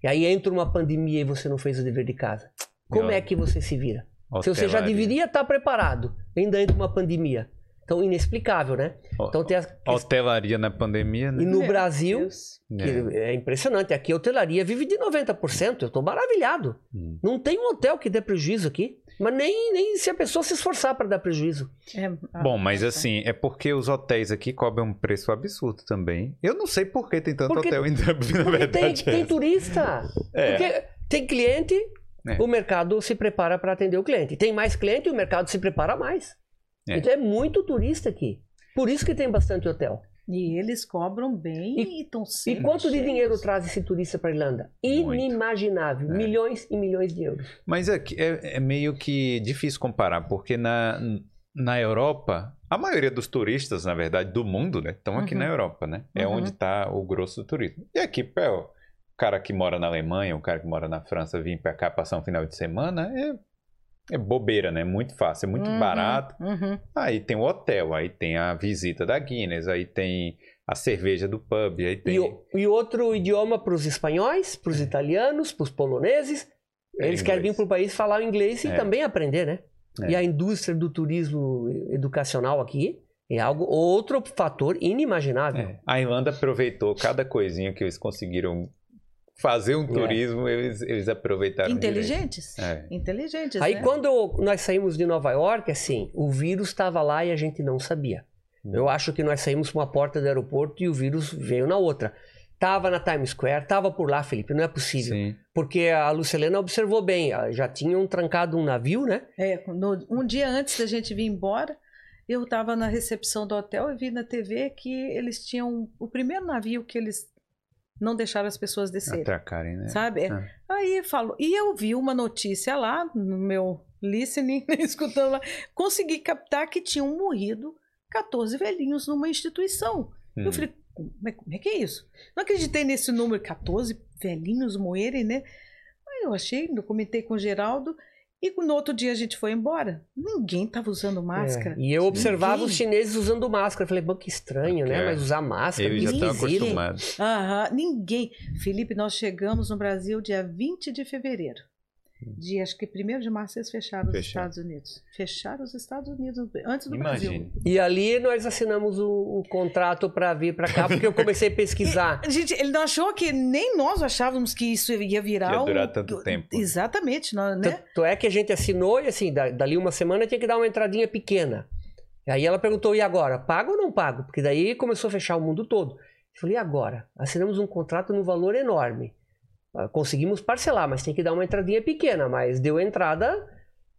E aí entra uma pandemia e você não fez o dever de casa. Como Meu- é que você se vira? Se você já deveria estar preparado, ainda entra uma pandemia. Então, inexplicável, né? Então tem as... Hotelaria na pandemia, E né? no Meu Brasil, Deus. que É. é impressionante, aqui a hotelaria vive de 90%, eu tô maravilhado. Hum. Não tem um hotel que dê prejuízo aqui, mas nem, nem se a pessoa se esforçar para dar prejuízo. É, Bom, mas nossa. assim, é porque os hotéis aqui cobram um preço absurdo também. Eu não sei por que tem tanto Porque- hotel em Dublin, na Porque tem, verdade. tem é. turista. É. Porque tem cliente, É. o mercado se prepara para atender o cliente. Tem mais cliente, o mercado se prepara mais. É. Então é muito turista aqui. Por isso que tem bastante hotel. E eles cobram bem e estão E sempre. quanto de dinheiro traz esse turista para Irlanda? Muito. Inimaginável. É. Milhões e milhões de euros. Mas é, que- é, é meio que difícil comparar, porque na, na Europa, a maioria dos turistas, na verdade, do mundo, né, estão aqui Uhum. na Europa, né? É Uhum. onde está o grosso do turismo. E aqui, pé, o cara que mora na Alemanha, o cara que mora na França, vir para cá passar um final de semana é, é bobeira, né? Muito fácil, é muito Uhum, barato. uhum. Aí tem o hotel, aí tem a visita da Guinness, aí tem a cerveja do pub, aí tem... E, o- e outro idioma para os espanhóis, para os italianos, para os poloneses. É Eles querem vir inglês. para o país falar o inglês e É. também aprender, né? É. E a indústria do turismo educacional aqui é algo outro fator inimaginável. É, A Irlanda aproveitou cada coisinha que eles conseguiram fazer um É. turismo, eles, eles aproveitaram Inteligentes. É. Inteligentes. Aí né? quando nós saímos de Nova York, assim, o vírus estava lá e a gente não sabia. Hum. Eu acho que nós saímos por uma porta do aeroporto e o vírus veio na outra. Tava na Times Square, tava por lá, Felipe, não é possível. Sim. Porque a Lucilena observou bem, ah, já tinham trancado um navio, né? É, no- um dia antes da gente vir embora, eu estava na recepção do hotel e vi na TV que eles tinham o primeiro navio que eles não deixaram as pessoas descerem. Atracarem, né? Sabe? É. Aí falou. E eu vi uma notícia lá no meu listening, escutando lá, consegui captar que tinham morrido 14 velhinhos numa instituição. Hum. Eu falei, como é, como é que é isso? Não acreditei nesse número, 14 velhinhos morrerem, né? Aí eu achei, eu comentei com o Geraldo, e no outro dia a gente foi embora. Ninguém estava usando máscara. É, E eu observava Ninguém. os chineses usando máscara. Eu falei, bom, que estranho, né? É. Mas usar máscara. Eles já estão acostumados. Aham, ninguém. Felipe, nós chegamos no Brasil dia 20 de fevereiro. Dia, acho que 1 de março eles fecharam os Fecharam. Estados Unidos. Fecharam os Estados Unidos antes do Imagine. Brasil. E ali nós assinamos o, o contrato para vir para cá, porque eu comecei a pesquisar. Gente, ele não achou que nem nós achávamos que isso ia virar Ia durar um- tanto tempo. Exatamente, nós, né? Tanto é que a gente assinou e assim, da- dali uma semana tinha que dar uma entradinha pequena. E aí ela perguntou, e agora? Pago ou não pago? Porque daí começou a fechar o mundo todo. Eu falei, e agora? Assinamos um contrato num valor enorme. Ah, Conseguimos parcelar, mas tem que dar uma entradinha pequena. Mas deu entrada.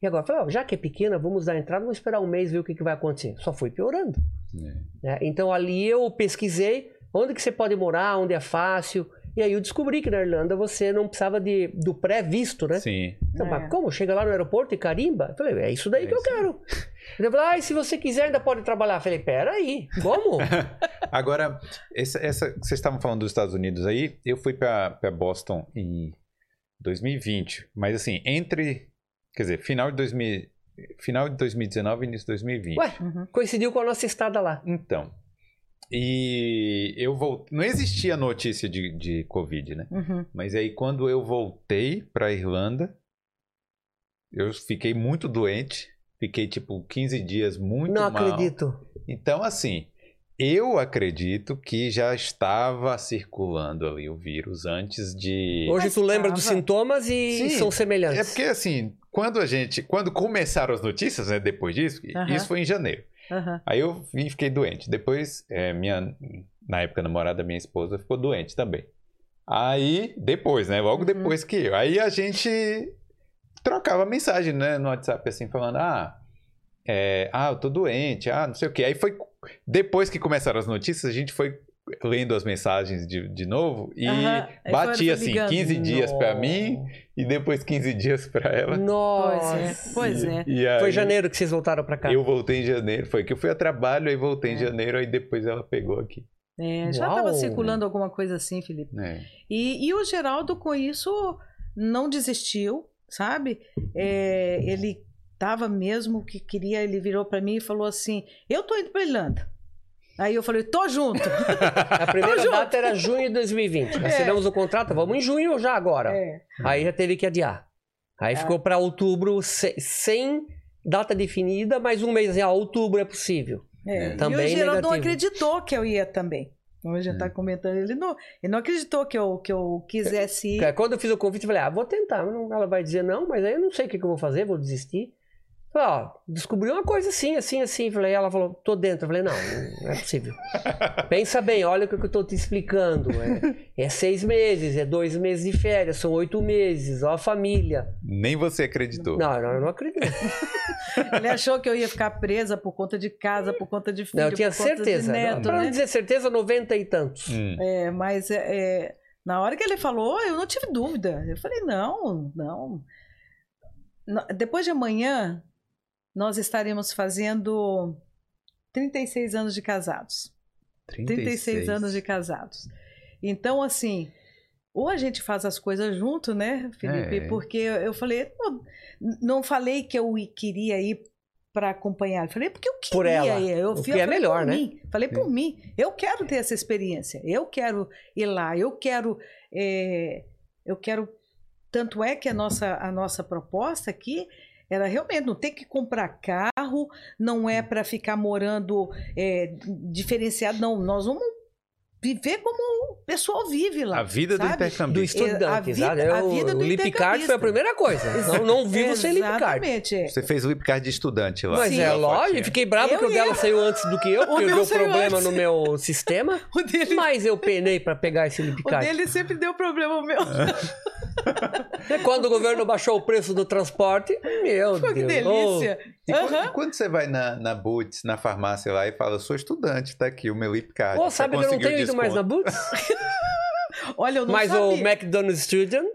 E agora? Ó, já que é pequena, vamos dar entrada, vamos esperar um mês ver o que, que vai acontecer. Só foi piorando. É. né? Então ali eu pesquisei onde que você pode morar, onde é fácil. E aí eu descobri que na Irlanda você não precisava de, do pré-visto, né? Sim. Então, É. mas como? Chega lá no aeroporto e carimba? Eu falei, é isso daí É que eu isso aí. quero. Ele falou, ah, e se você quiser ainda pode trabalhar. Eu falei, peraí, como? Agora, essa, essa- vocês estavam falando dos Estados Unidos aí, eu fui para Boston em 2020, mas assim, entre, quer dizer, final de 2000, final de 2019 e início de 2020. Ué, Uhum. coincidiu com a nossa estada lá. Então, e eu voltei, não existia notícia de, de Covid, né? Uhum. Mas aí quando eu voltei para Irlanda, eu fiquei muito doente, fiquei tipo 15 dias muito não mal. acredito. Então, assim, eu acredito que já estava circulando ali o vírus antes de. Hoje tu lembra dos sintomas e Sim, são semelhantes. É porque, assim, quando a gente. Quando começaram as notícias, né, depois disso, Aham. isso foi em janeiro. Aham. Aí eu fiquei doente. Depois, é, minha. Na época, namorada, minha esposa, ficou doente também. Aí, depois, né? Logo Uhum. depois que eu. Aí a gente trocava mensagem, né, no WhatsApp, assim, falando, ah, é, ah, eu tô doente, ah, não sei o quê. Aí foi. Depois que começaram as notícias, a gente foi lendo as mensagens de, de novo e. Aí batia assim, ligando. 15 dias pra mim e depois 15 dias pra ela. Nossa. Pois é, pois é. E aí, Foi janeiro que vocês voltaram pra cá. Eu voltei em janeiro, foi que eu fui a trabalho, aí voltei em É. janeiro, aí depois ela pegou aqui. É, já estava circulando alguma coisa assim, Felipe. É. E, e o Geraldo, com isso, não desistiu, sabe? É, ele estava mesmo que queria, ele virou para mim e falou assim: Eu tô indo para Irlanda. Aí eu falei: Tô junto. A primeira data era junho de 2020. Assinamos o contrato, vamos em junho já agora. É. Aí já teve que adiar. Aí ficou para outubro se- sem data definida, mas um mês, assim, ah, outubro é possível. É, E Também o Geraldo não acreditou que eu ia também. Como a gente É. está comentando, ele não, ele não acreditou que eu, que eu quisesse ir. Cara, Quando eu fiz o convite, eu falei, ah, vou tentar. Ela vai dizer não, mas aí eu não sei o que, que eu vou fazer, vou desistir. Falei, ó, descobri uma coisa assim, assim, assim. Falei, ela falou, tô dentro. Eu falei, não, não é possível. Pensa bem, olha o que eu tô te explicando. É, é seis meses, é dois meses de férias, são oito meses, ó a família. Nem você acreditou. Não, não, eu não acredito. Ele achou que eu ia ficar presa por conta de casa, por conta de filho, Não, eu tinha por conta certeza. de neto, Pra não né? dizer certeza, 90 e tantos. Hum. É, mas é, é, na hora que ele falou, eu não tive dúvida. Eu falei, não, não. Depois de amanhã, nós estaremos fazendo 36 anos de casados. 36 anos de casados. Então, assim, ou a gente faz as coisas junto, né, Felipe? É. Porque eu falei, não, não falei que eu queria ir para acompanhar. Eu falei, porque eu queria Por ela, ir. Eu o que eu é melhor, né? Mim. Falei por mim. Eu quero ter essa experiência. Eu quero ir lá. Eu quero. é, eu quero. Tanto é que a nossa, a nossa proposta aqui era realmente não ter que comprar carro, não é para ficar morando é, diferenciado, não. Nós vamos viver como o pessoal vive lá. A vida do sabe? Do intercambista. a estudante, vida- exato. a vida do o Lip Card intercambista. foi a primeira coisa. Não, não vivo sem Lip Card. Exatamente. é. Você fez o Lipcard de estudante lá. Mas Sim. é lógico, fiquei bravo Eu que o dela saiu antes do que eu, porque meu deu problema antes. no meu sistema. O dele, Mas eu penei pra pegar esse Lip o dele sempre deu problema meu. Quando o governo baixou o preço do transporte, meu Pô, que Deus. delícia. E quando, Aham. e quando você vai na, na Boots, na farmácia lá e fala, sou estudante, tá aqui o meu Lipcard. Ô, Você sabe que eu não tenho ido mais na. Boots? Olha, eu não Mas sabia. o McDonald's Student,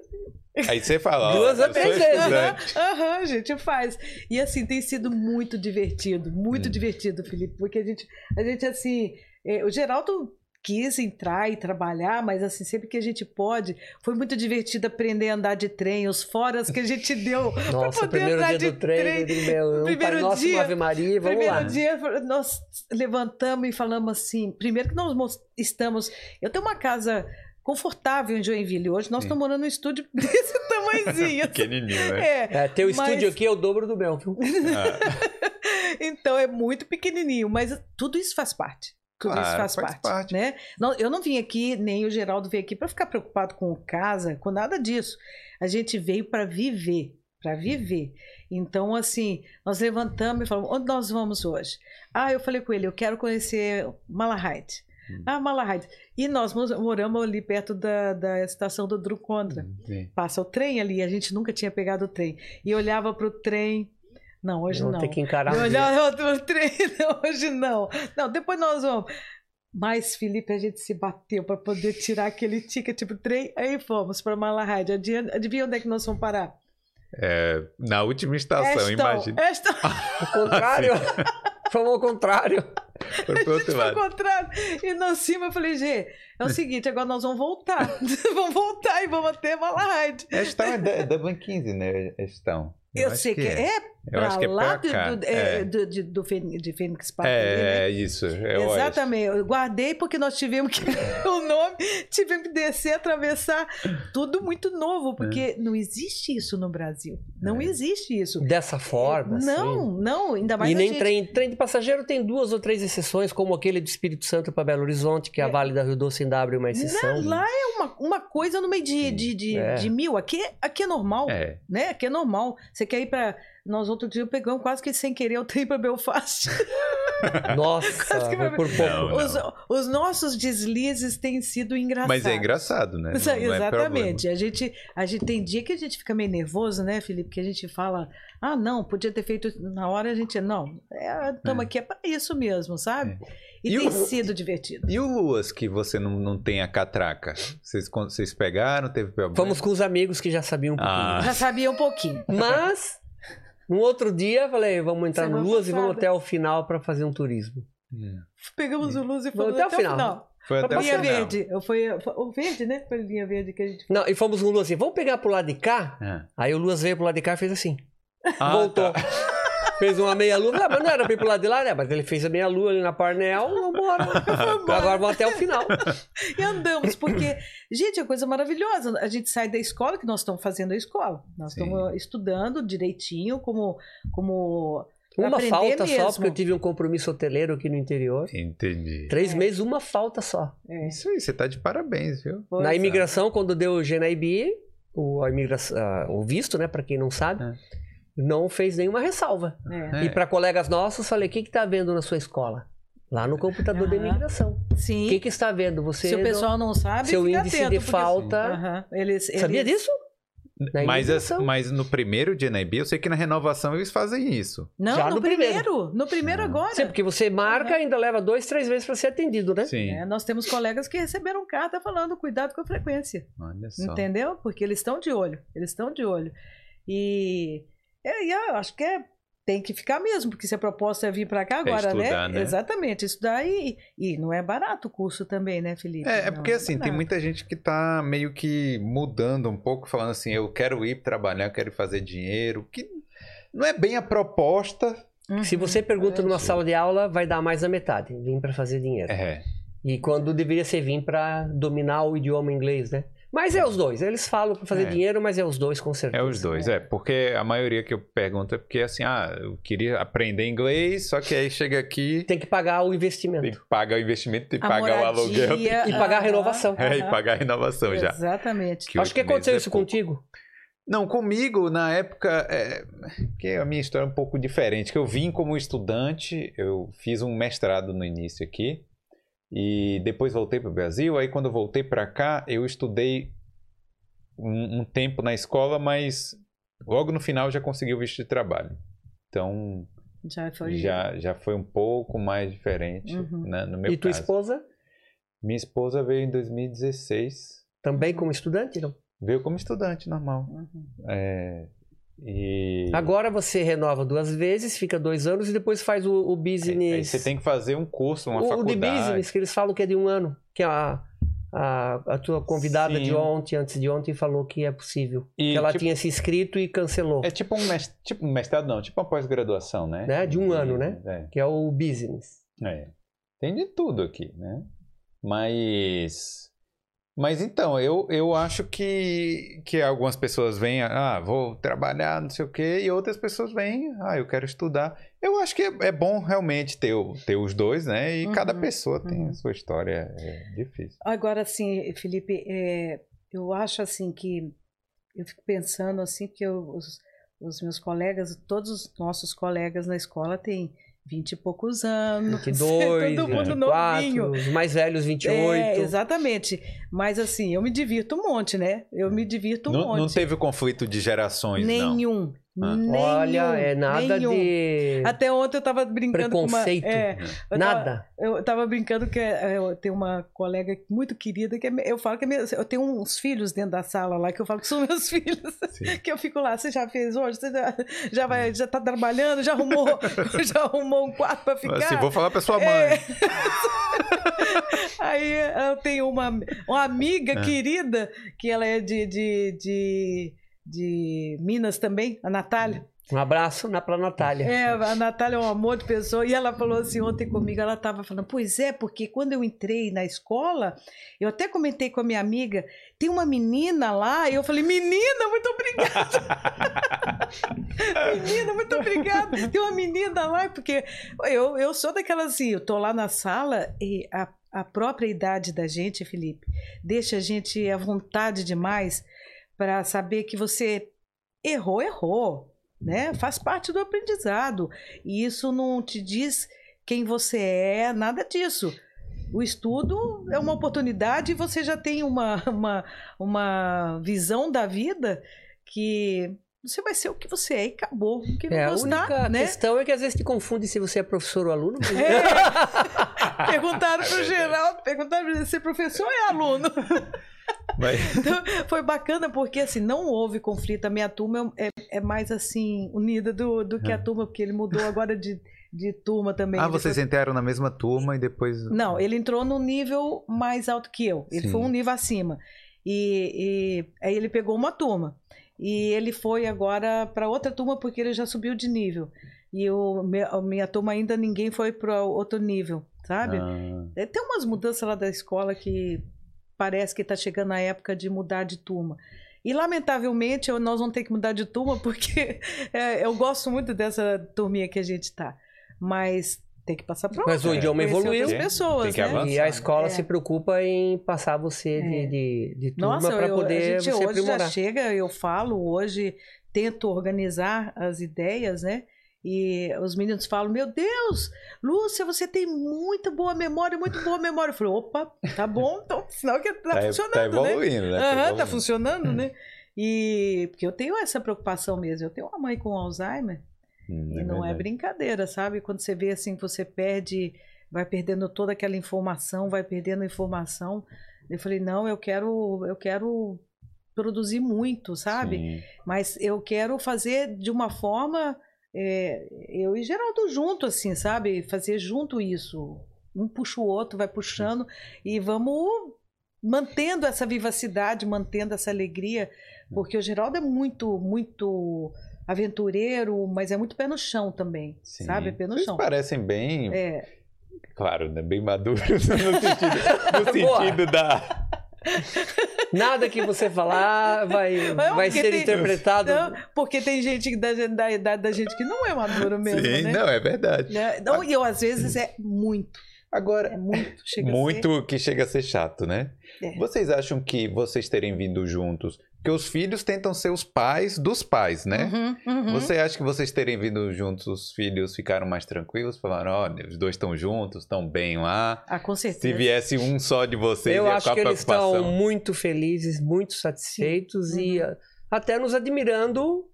Aí você fala, ó, Duas eu três vezes. estudante. Aham, a gente faz. E assim, tem sido muito divertido, muito Hum. divertido, Felipe, porque a gente, a gente assim, é, o Geraldo quis entrar e trabalhar, mas assim, sempre que a gente pode, foi muito divertido aprender a andar de trem, os foras que a gente deu. nossa, poder primeiro andar dia de do trem, trem. meu, um Primeiro Pai Nosso, dia- Ave Maria, vamos Primeiro lá. dia, nós levantamos e falamos assim: primeiro que nós mos- estamos. Eu tenho uma casa confortável em Joinville. Hoje nós Sim. estamos morando num estúdio desse tamanhozinho. Pequenininho, né? É, É, teu Mas- estúdio aqui é o dobro do meu, viu? Ah, então é muito pequenininho, mas tudo isso faz parte. Tudo isso Claro, faz, faz parte, parte. né? Não, eu não vim aqui, nem o Geraldo veio aqui para ficar preocupado com casa, com nada disso. A gente veio para viver, para viver. Então, assim, nós levantamos e falamos, onde nós vamos hoje? Ah, eu falei com ele, eu quero conhecer Malahide. Hum. Ah, Malahide. E nós mo- moramos ali perto da, da estação do Drucondra. sim. Passa o trem ali, a gente nunca tinha pegado o trem. E olhava para o trem. Não, hoje não. ter que encarar. Um o trem, não, hoje não. Não, depois nós vamos. Mas, Felipe, a gente se bateu para poder tirar aquele ticket pro trem. Aí fomos para Malahide. Adivinha, adivinha onde é que nós vamos parar? É, na última estação, imagina. Estão. Ao contrário. Fomos ao contrário. Foi pro outro Foi ao lado. contrário. E na cima eu falei, Gê, é o seguinte, agora nós vamos voltar. vamos voltar e vamos até Malahide. Estão é é Dublin 15, né? Estão. Eu, acho sei que, é, Eu pra acho que é lá do, do, é, do, de, do de Fênix Park. ali, né? É, isso. É oeste. Exatamente, eu guardei porque nós tivemos que o nome, tivemos que descer, atravessar, tudo muito novo, porque não existe isso no Brasil. Não É. existe isso. Dessa forma, assim. não, não, ainda mais E nem gente- trem, trem de passageiro tem duas ou três exceções, como aquele do Espírito Santo para Belo Horizonte, que é a É. Vale da Rio Doce ainda abre uma exceção. Lá é uma, uma coisa no meio de, de, de, É. de mil. Aqui, aqui é normal, É. né? Aqui é normal. Você quer ir para Nós outro dia pegamos quase que sem querer o trem para Belfast. Nossa, foi por pouco. Não, Os, os nossos deslizes têm sido engraçados. Mas é engraçado, né? Não- não é Exatamente. a, gente, a gente tem dia que a gente fica meio nervoso, né, Felipe? Que a gente fala, ah, não, podia ter feito isso." na hora, a gente, não, estamos É. aqui é para isso mesmo, sabe? E, E tem o- sido divertido. E o Luas, que você não, não tem a catraca? Vocês, vocês pegaram, teve problema? Fomos com os amigos que já sabiam um pouquinho. Ah. Já sabia um pouquinho. Mas, no outro dia, falei, vamos entrar no Luas e vamos até o final para fazer um turismo. Hum. Pegamos o luz e fomos até o até, final. o final. Foi até o linha final. verde. Eu fui, foi o verde, né? Foi a linha verde que a gente Não, e fomos no Luas assim, vamos pegar pro lado de cá? Ah. Aí o Luas veio pro lado de cá e fez assim. Ah, voltou. tá. Fez uma meia-lua. Ah, mas não era pra ir pro lado de lá, né? Mas ele fez a meia-lua ali na Parnell, vambora. Agora vamos até o final. E andamos, porque, gente, é coisa maravilhosa. A gente sai da escola, que nós estamos fazendo a escola. Nós Sim. estamos estudando direitinho, como, como Uma falta só, mesmo. porque eu tive um compromisso hoteleiro aqui no interior. Entendi. Três É. meses, uma falta só. É, Isso aí, você tá de parabéns, viu? pois Na é. imigração, quando deu o GNIB, o, a imigração, o visto, né, para quem não sabe, É. não fez nenhuma ressalva. É. E para colegas nossos, falei: o que está vendo na sua escola? Lá no computador da Aham. imigração. Sim. O que, que está vendo? Você Se o não- pessoal não sabe, seu fica índice atento, de porque- falta. Aham. Eles, Sabia eles- disso? Na Mas, as- mas no primeiro de NIB, eu sei que na renovação eles fazem isso. Não, Já no, no primeiro. primeiro. No primeiro agora. Sim, porque você marca Aham. ainda leva dois, três vezes para ser atendido, né? Sim. É, nós temos colegas que receberam carta falando cuidado com a frequência. Olha só. Entendeu? Porque eles estão de olho. Eles estão de olho. E, é, e eu acho que é- tem que ficar mesmo, porque se a proposta é vir para cá agora, estudar, né? Exatamente, estudar e, e não é barato o curso também, né, Felipe? É, é porque assim, tem muita gente que tá meio que mudando um pouco, falando assim, eu quero ir trabalhar, eu quero fazer dinheiro, que não é bem a proposta. Se Uhum. você pergunta É, numa sim. sala de aula, vai dar mais da metade. Vim para fazer dinheiro. É. E quando deveria ser vir para dominar o idioma inglês, né? Mas é os dois. Eles falam para fazer É. dinheiro, mas é os dois com certeza. É os dois, é. Porque a maioria que eu pergunto é porque assim, ah, eu queria aprender inglês, só que aí chega aqui, Tem que pagar o investimento. tem que pagar o investimento, tem que A pagar o aluguel, tem moradia, E pagar a renovação. É, e pagar a renovação já. Exatamente. Que Acho que aconteceu é isso pouco. contigo. Não, comigo, na época, é, que a minha história é um pouco diferente, que eu vim como estudante, eu fiz um mestrado no início aqui, e depois voltei para o Brasil, aí quando voltei para cá, eu estudei um, um tempo na escola, mas logo no final já consegui o visto de trabalho. Então, Já foi. já, já foi um pouco mais diferente Uhum. né, no meu e tua caso. esposa? Minha esposa veio em 2016, Também como estudante, não? veio como estudante normal. Uhum. É, e... Agora você renova duas vezes, fica dois anos e depois faz o, o business. Aí você tem que fazer um curso, uma o, o de faculdade. business, que eles falam que é de um ano. Que a, a, a tua convidada Sim. de ontem, antes de ontem, falou que é possível. E que ela tipo- tinha se inscrito e cancelou. É tipo um mes- tipo um mestrado, não, tipo uma pós-graduação, né? Né? De um ano, né? É, Que é o business. é. Tem de tudo aqui, né? Mas. Mas então, eu, eu acho que, que algumas pessoas vêm, ah, vou trabalhar, não sei o quê, e outras pessoas vêm, ah, eu quero estudar. Eu acho que é, é bom realmente ter, ter os dois, né? E Uhum, cada pessoa tem uhum. a sua história, é difícil. Agora, assim, Felipe, é, eu acho assim que eu fico pensando assim que eu- os, os meus colegas, todos os nossos colegas na escola têm vinte e poucos anos, 22, todo mundo 24, novinho. os mais velhos 28. É, exatamente. Mas assim, eu me divirto um monte, né? Eu me divirto um Não, monte. não teve conflito de gerações, não. Nenhum. Ah. Nenhum. Olha, é nada nenhum. de Até ontem eu tava brincando preconceito. com uma. É, eu tava- Nada. Eu tava brincando que é, eu tenho uma colega muito querida que é me- eu falo que é minha- eu tenho uns filhos dentro da sala lá que eu falo que são meus filhos. Sim. Que eu fico lá, você já fez hoje? Você já, já vai, já tá trabalhando, já arrumou, já arrumou um quarto pra ficar? Assim, vou falar pra sua mãe. É. Aí eu tenho uma, uma amiga É. querida que ela é de, de, de, de Minas também, a Natália. Um abraço na pra Natália. É, a Natália é um amor de pessoa. E ela falou assim ontem comigo, ela estava falando, pois é, porque quando eu entrei na escola, eu até comentei com a minha amiga, tem uma menina lá, e eu falei, menina, muito obrigada. menina, muito obrigada. Tem uma menina lá, porque eu, eu sou daquela assim, eu tô lá na sala e a, a própria idade da gente, Felipe, deixa a gente à vontade demais para saber que você errou, errou né? Faz parte do aprendizado. E isso não te diz quem você é, nada disso. O estudo é uma oportunidade e você já tem uma, uma, uma visão da vida que você vai ser o que você é e acabou. O que não É, a gostar, única né? questão é que às vezes te confunde se você é professor ou aluno. mas- É. Perguntaram pro Geraldo, perguntaram ele, você é professor ou é aluno? Mas- Então, foi bacana porque assim, não houve conflito. A minha turma é, é mais assim, unida do, do que a turma, porque ele mudou agora de, de turma também. ah, Ele vocês foi- entraram na mesma turma e depois. Não, ele entrou no nível mais alto que eu. Ele Sim. foi um nível acima. E, e aí ele pegou uma turma. E ele foi agora para outra turma porque ele já subiu de nível. E o, me- a minha turma ainda ninguém foi para outro nível, sabe? Ah, É, Tem umas mudanças lá da escola que parece que está chegando a época de mudar de turma. E, lamentavelmente, nós vamos ter que mudar de turma, porque é, eu gosto muito dessa turminha que a gente tá. Mas tem que passar por Mas o idioma evoluiu. pessoas, Tem que né? avançar. E a escola É. se preocupa em passar você de, É. de, de turma para poder a gente você hoje aprimorar. já chega, eu falo hoje, tento organizar as ideias, né? E os meninos falam: Meu Deus, Lúcia, você tem muita boa memória, muito boa memória. Eu falei: opa, tá bom, então, sinal que tá, Tá, funcionando, tá né? evoluindo, né? Aham, tá evoluindo. funcionando, né? E porque eu tenho essa preocupação mesmo. Eu tenho uma mãe com Alzheimer Hum, e não é verdade. brincadeira, sabe? Quando você vê assim que você perde, vai perdendo toda aquela informação, vai perdendo informação. Eu falei, não, eu quero, eu quero produzir muito, sabe? Sim. Mas eu quero fazer de uma forma, é, eu e Geraldo junto, assim, sabe? Fazer junto isso. Um puxa o outro, vai puxando e vamos mantendo essa vivacidade, mantendo essa alegria, porque o Geraldo é muito, muito aventureiro, mas é muito pé no chão também, Sim. sabe? Pé no Vocês chão. parecem bem, É, claro, né? Bem maduros no sentido, no sentido da... Nada que você falar vai, Não, vai ser tem- interpretado. Não, porque tem gente da, da idade da gente que não é maduro mesmo, Sim, né? não, é verdade. Né? Não, e eu, às vezes, é muito. Agora, É muito. Chega a ser- muito que chega a ser chato, né? É. Vocês acham que vocês terem vindo juntos, que os filhos tentam ser os pais dos pais, né? Uhum, uhum. Você acha que vocês terem vindo juntos, os filhos ficaram mais tranquilos? Falaram, olha, os dois estão juntos, estão bem lá. Ah, com Se certeza. viesse um só de vocês, Eu ia acho que eles estão muito felizes, muito satisfeitos Sim. e Uhum. ah, até nos admirando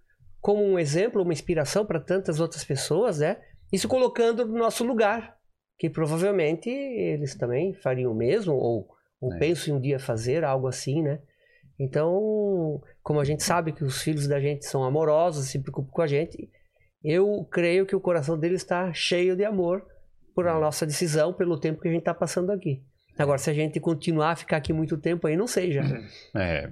como um exemplo, uma inspiração para tantas outras pessoas, né? Isso colocando no nosso lugar, que provavelmente eles também fariam o mesmo ou, ou É. pensam em um dia fazer algo assim, né? Então, como a gente sabe que os filhos da gente são amorosos, se preocupam com a gente, eu creio que o coração deles está cheio de amor por a nossa decisão, pelo tempo que a gente está passando aqui. Agora, se a gente continuar a ficar aqui muito tempo, aí não sei já. É,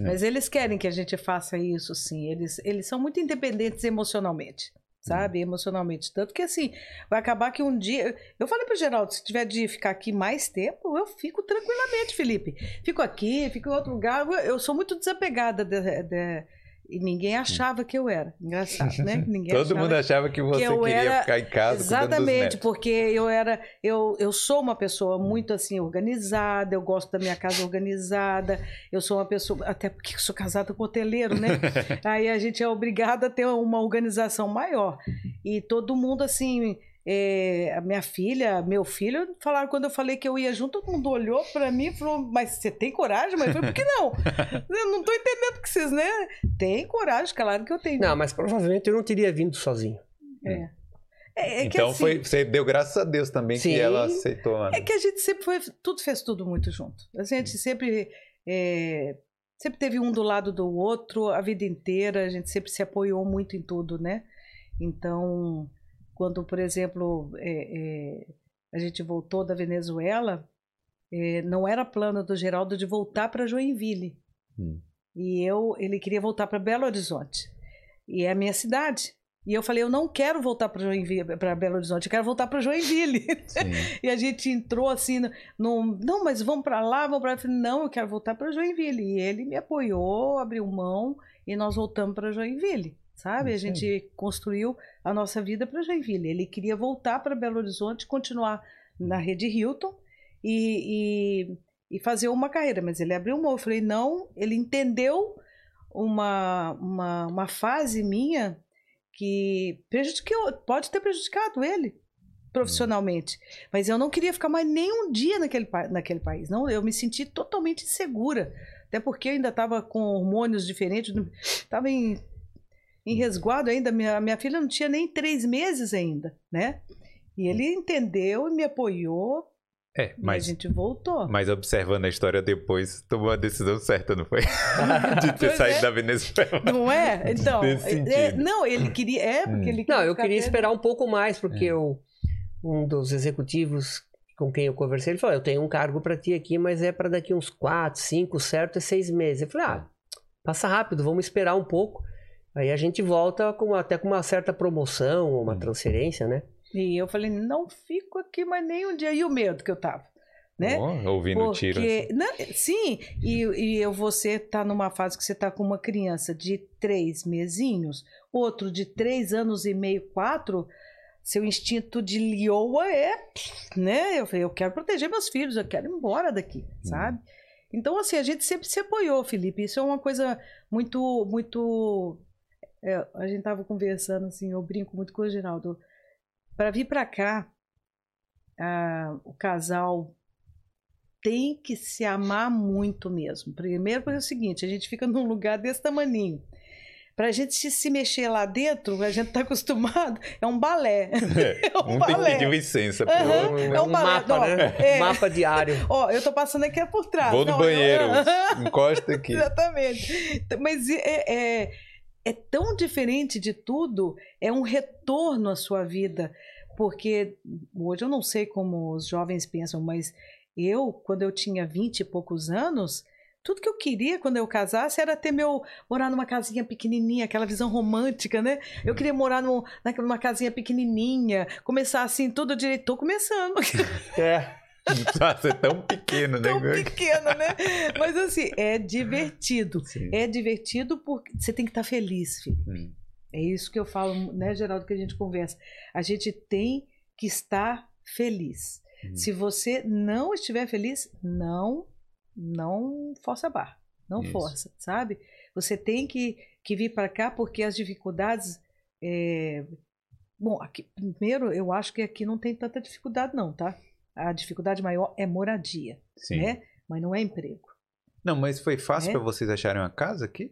É. Mas eles querem que a gente faça isso, sim. Eles, eles são muito independentes emocionalmente, sabe? Emocionalmente. Tanto que, assim, vai acabar que um dia. Eu falei pro Geraldo: se tiver de ficar aqui mais tempo, eu fico tranquilamente, Felipe. Fico aqui, fico em outro lugar. Eu- Eu sou muito desapegada de- de- E ninguém achava que eu era. Engraçado, né? Ninguém todo achava mundo achava que você eu queria era- ficar em casa Exatamente, porque eu era, eu, eu sou uma pessoa muito assim organizada, eu gosto da minha casa organizada, eu sou uma pessoa, até porque eu sou casada com hoteleiro, né? Aí a gente é obrigado a ter uma organização maior. E todo mundo assim, é, a minha filha, meu filho, falaram quando eu falei que eu ia junto, todo mundo olhou pra mim e falou: Mas você tem coragem? Mas eu falei, por que não? Eu não tô entendendo que vocês, né? Tem coragem, claro que eu tenho. Não, mas provavelmente eu não teria vindo sozinho. É. É, é que então assim, foi, você deu graças a Deus também Sim. que ela aceitou. a- É que a gente sempre foi, tudo fez tudo muito junto. A gente sempre, é, sempre teve um do lado do outro a vida inteira. A gente sempre se apoiou muito em tudo, né? Então, quando, por exemplo, é, é, a gente voltou da Venezuela, é, não era plano do Geraldo de voltar para Joinville. Hum. E eu, ele queria voltar para Belo Horizonte. E é a minha cidade. E eu falei, eu não quero voltar para Joinville, para Belo Horizonte, eu quero voltar para Joinville. E a gente entrou assim, no, no- não, mas vamos para lá, vamos para lá. Eu falei, não, eu quero voltar para Joinville. E ele me apoiou, abriu mão e nós voltamos para Joinville, sabe? A gente construiu a nossa vida para Joinville. Ele queria voltar para Belo Horizonte, continuar na rede Hilton e, e, e fazer uma carreira, mas ele abriu mão. Eu falei, não, ele entendeu uma, uma, uma fase minha que prejudicou, pode ter prejudicado ele profissionalmente. Mas eu não queria ficar mais nem um dia naquele, naquele país. Não, eu me senti totalmente insegura. Até porque eu ainda estava com hormônios diferentes, estava em, em resguardo ainda. Minha, minha filha não tinha nem três meses ainda, né? E ele entendeu e me apoiou. É, E a mas, gente voltou. mas observando a história depois, tomou a decisão certa, não foi? De ter Pois saído é. da Venezuela. Não é? Então, é- sentido. não, ele queria, é porque Hum. ele Não, eu queria perto- esperar um pouco mais, porque É. eu, um dos executivos com quem eu conversei, ele falou: Eu tenho um cargo para ti aqui, mas é para daqui uns quatro, cinco, certo, é seis meses. Eu falei: Ah, passa rápido, vamos esperar um pouco. Aí a gente volta com, até com uma certa promoção, uma Hum. transferência, né? E eu falei, não fico aqui mais nem um dia. E o medo que eu tava? né? Oh, ouvindo Porque, tiro. assim. não, sim, e, e eu- você tá numa fase que você tá com uma criança de três mesinhos, outro de três anos e meio, quatro, seu instinto de lioa é, né? Eu falei, eu quero proteger meus filhos, eu quero ir embora daqui, sabe? Então, assim, a gente sempre se apoiou, Felipe. Isso é uma coisa muito, muito. É, a gente tava conversando, assim, eu brinco muito com o Geraldo. Para vir para cá, ah, o casal tem que se amar muito mesmo. Primeiro, porque é o seguinte: a gente fica num lugar desse tamaninho. Pra gente se, se mexer lá dentro, a gente tá acostumado, é um balé. É um um tem que balé. pedir licença pro Aham. outro. É um balé, mapa, não, né? é. Mapa diário. Ó, eu tô passando aqui é por trás. Vou no Não, banheiro. eu- Encosta aqui. Exatamente. Mas é, é, tão diferente de tudo, é um retorno à sua vida. Porque hoje eu não sei como os jovens pensam, mas eu, quando eu tinha 20 e poucos anos, tudo que eu queria quando eu casasse era ter meu. morar numa casinha pequenininha, aquela visão romântica, né? Eu queria morar num, numa casinha pequenininha, começar assim, tudo direito. Tô começando. É. Nossa, é tão pequeno, né? tão pequeno, né? Mas assim, é divertido. Sim. É divertido porque você tem que estar feliz, filho. Hum. É isso que eu falo, né, Geraldo, que a gente conversa. A gente tem que estar feliz. Hum. Se você não estiver feliz, não, não força a barra. Não Isso. força, sabe? Você tem que, que vir para cá porque as dificuldades. é, Bom, aqui, primeiro, eu acho que aqui não tem tanta dificuldade, não, tá? A dificuldade maior é moradia, Sim. né? Mas não é emprego. Não, mas foi fácil É? pra vocês acharem uma casa aqui?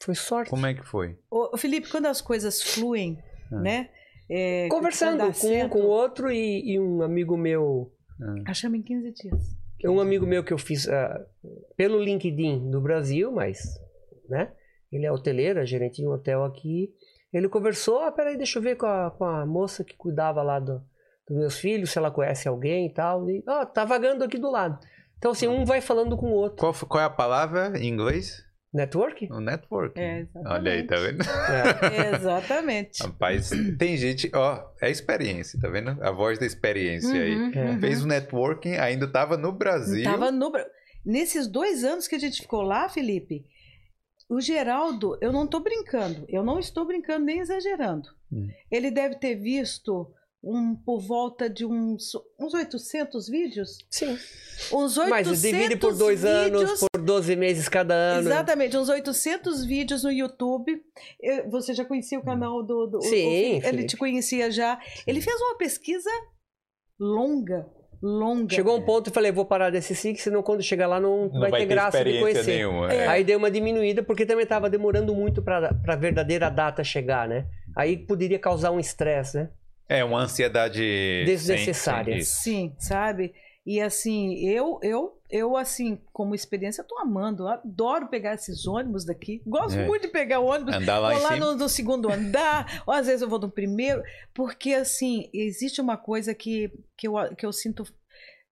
Foi sorte. Como é que foi? Ô, Felipe, quando as coisas fluem, Ah. né? é, Conversando com um, certo, com o outro e, e um amigo meu. Ah, Achamos em 15 dias. Um amigo meu que eu fiz ah, pelo LinkedIn do Brasil, mas, né? Ele é hoteleiro, é gerente de um hotel aqui. Ele conversou, ah, peraí, deixa eu ver com a, com a moça que cuidava lá do, dos meus filhos, se ela conhece alguém e tal. E, ó, tá vagando aqui do lado. Então, assim, um vai falando com o outro. Qual, qual é a palavra em inglês? Network? O network. É, exatamente. Olha aí, tá vendo? É. Exatamente. Rapaz, tem gente, ó, é experiência, tá vendo? A voz da experiência aí. Uhum, É. uhum. Fez o networking, ainda tava no Brasil. Tava no Nesses dois anos que a gente ficou lá, Felipe, o Geraldo, eu não tô brincando, eu não estou brincando nem exagerando. Hum. Ele deve ter visto um por volta de uns, uns 800 vídeos. Sim. Uns 800 Mas divide por dois anos, vídeos. por 12 meses cada ano. Exatamente, uns 800 vídeos no YouTube. Eu- você já conhecia o canal do. do Sim, o Ele te conhecia já. Ele fez uma pesquisa longa, longa. Chegou um ponto e falei, vou parar desse SIC, senão quando chegar lá não, Não vai, ter graça de conhecer. nenhuma. É. é. Aí deu uma diminuída, porque também estava demorando muito para a verdadeira data chegar, né? Aí poderia causar um estresse, né? É, uma ansiedade Desnecessária. sem- sem. Sim, sabe? E assim, eu, eu, eu assim, como experiência, eu tô amando. Eu adoro pegar esses ônibus daqui. Gosto É. muito de pegar ônibus. Andar lá Vou lá no, no segundo andar, ou às vezes eu vou no primeiro, porque assim, existe uma coisa que, que, eu, que eu sinto.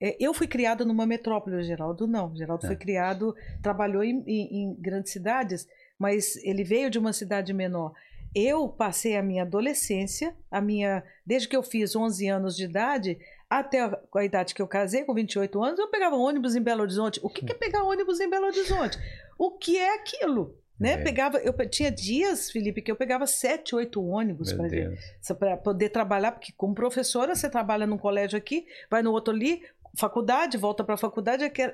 é, eu fui criada numa metrópole, o Geraldo não. O Geraldo É. foi criado, trabalhou em, em- em grandes cidades, mas ele veio de uma cidade menor. Eu passei a minha adolescência, a minha, desde que eu fiz 11 anos de idade, até a, idade que eu casei, com 28 anos, eu pegava ônibus em Belo Horizonte. O que, que é pegar ônibus em Belo Horizonte? O que é aquilo? Né? É. Pegava, eu tinha dias, Felipe, que eu pegava sete, oito ônibus para poder trabalhar, porque como professora você trabalha num colégio aqui, vai no outro ali, faculdade, volta para a faculdade. Eu, quero...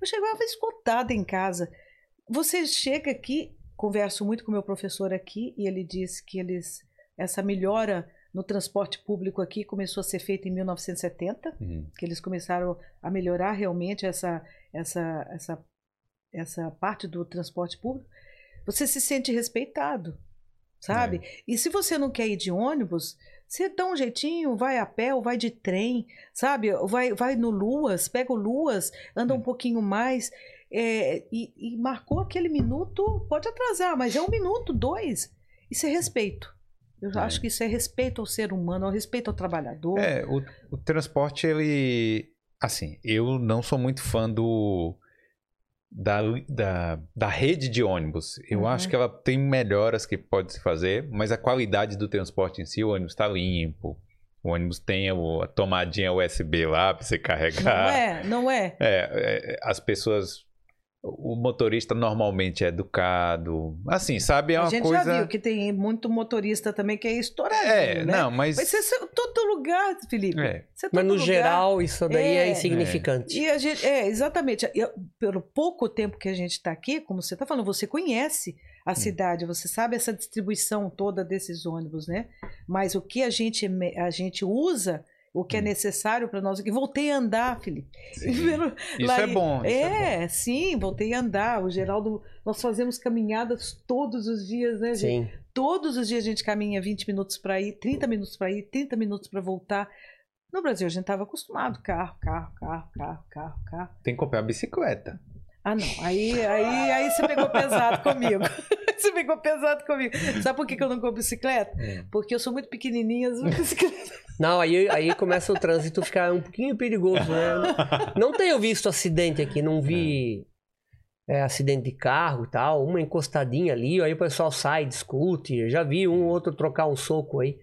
eu chegava esgotada em casa. Você chega aqui, converso muito com meu professor aqui, e ele diz que eles essa melhora no transporte público aqui começou a ser feita em 1970 Uhum. que eles começaram a melhorar realmente essa, essa, essa, essa parte do transporte público, você se sente respeitado, sabe? E se você não quer ir de ônibus, você dá um jeitinho, vai a pé ou vai de trem, sabe? Vai, vai no Luas, pega o Luas, anda um pouquinho mais. É, e, e marcou aquele minuto, pode atrasar, mas é um minuto, dois. Isso é respeito. Eu É. acho que isso é respeito ao ser humano, ao respeito ao trabalhador. É, o, o transporte, ele. Assim, eu não sou muito fã do. Da, da, da rede de ônibus. Eu Uhum. acho que ela tem melhoras que pode se fazer, mas a qualidade do transporte em si, o ônibus está limpo, O ônibus tem a tomadinha USB lá pra você carregar. Não é, não é. É, é, as pessoas. O motorista normalmente é educado. Assim, sabe? É a uma gente coisa. já viu que tem muito motorista também que é estouradinho, É, né? não, mas. Mas isso é em todo lugar, Felipe. É. Isso é Mas todo no lugar. geral, isso daí é, É. insignificante. E a gente, é, exatamente. Eu- pelo pouco tempo que a gente está aqui, como você está falando, você conhece a cidade, você sabe essa distribuição toda desses ônibus, né? Mas o que a gente, a gente usa, o que é Hum. necessário para nós aqui. Voltei a andar, Felipe. Isso é bom. Isso é, bom. É, sim, voltei a andar. O Geraldo, nós fazemos caminhadas todos os dias, né, gente? Sim. Todos os dias a gente caminha 20 minutos para ir, 30 minutos para ir, 30 minutos para voltar. No Brasil a gente estava acostumado, carro, carro, carro, carro, carro, carro. Tem que comprar bicicleta. Ah, não. Aí, aí, aí você pegou pesado comigo. você pegou pesado comigo. Sabe por que eu não compro bicicleta? É. Porque eu sou muito pequenininha, as bicicletas. Não, aí, aí começa o trânsito a ficar um pouquinho perigoso, né? Não tenho visto acidente aqui, não vi é, acidente de carro e tal, uma encostadinha ali, aí o pessoal sai, discute, eu já vi um ou outro trocar um soco aí.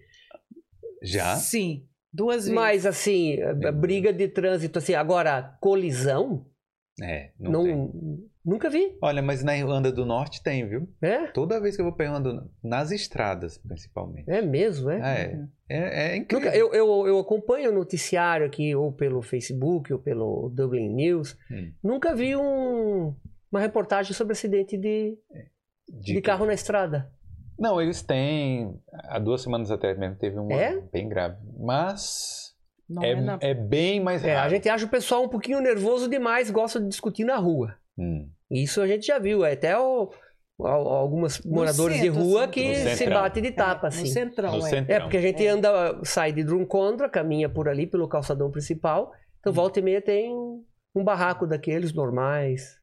Já? Sim, duas vezes. Mas assim, a- a briga de trânsito, assim, agora, colisão, É, não, não, tem. nunca vi, Olha, mas na Irlanda do Norte tem, viu? é? Toda vez que eu vou pra Irlanda, nas estradas, principalmente. É mesmo, é? É, é, é incrível. Nunca- eu, eu, eu acompanho o noticiário aqui, ou pelo Facebook, ou pelo Dublin News. Hum. Nunca vi um- uma reportagem sobre acidente de, de carro na estrada. Não, eles têm. Há duas semanas atrás mesmo teve um É? bem grave. Mas é, é na- é bem mais É, raro. a gente acha o pessoal um pouquinho nervoso demais, gosta de discutir na rua. Hum. Isso a gente já viu. é Até o, al- algumas moradores de centro, rua assim, que no se batem de tapa, No assim. centrão, No é. centrão. É, porque a gente É. anda, sai de Drumcondra, caminha por ali pelo calçadão principal. Então, Hum. volta e meia tem um barraco daqueles normais.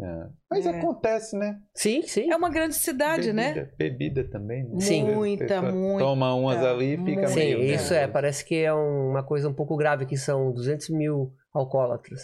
É. Mas É. acontece, né? Sim, sim. É uma grande cidade, né? bebida, Bebida também. Né? Sim. Muita, muita, Toma umas ali e fica muita. Sim, meio. isso é. Parece que é um- uma coisa um pouco grave, que são 200 mil alcoólatras.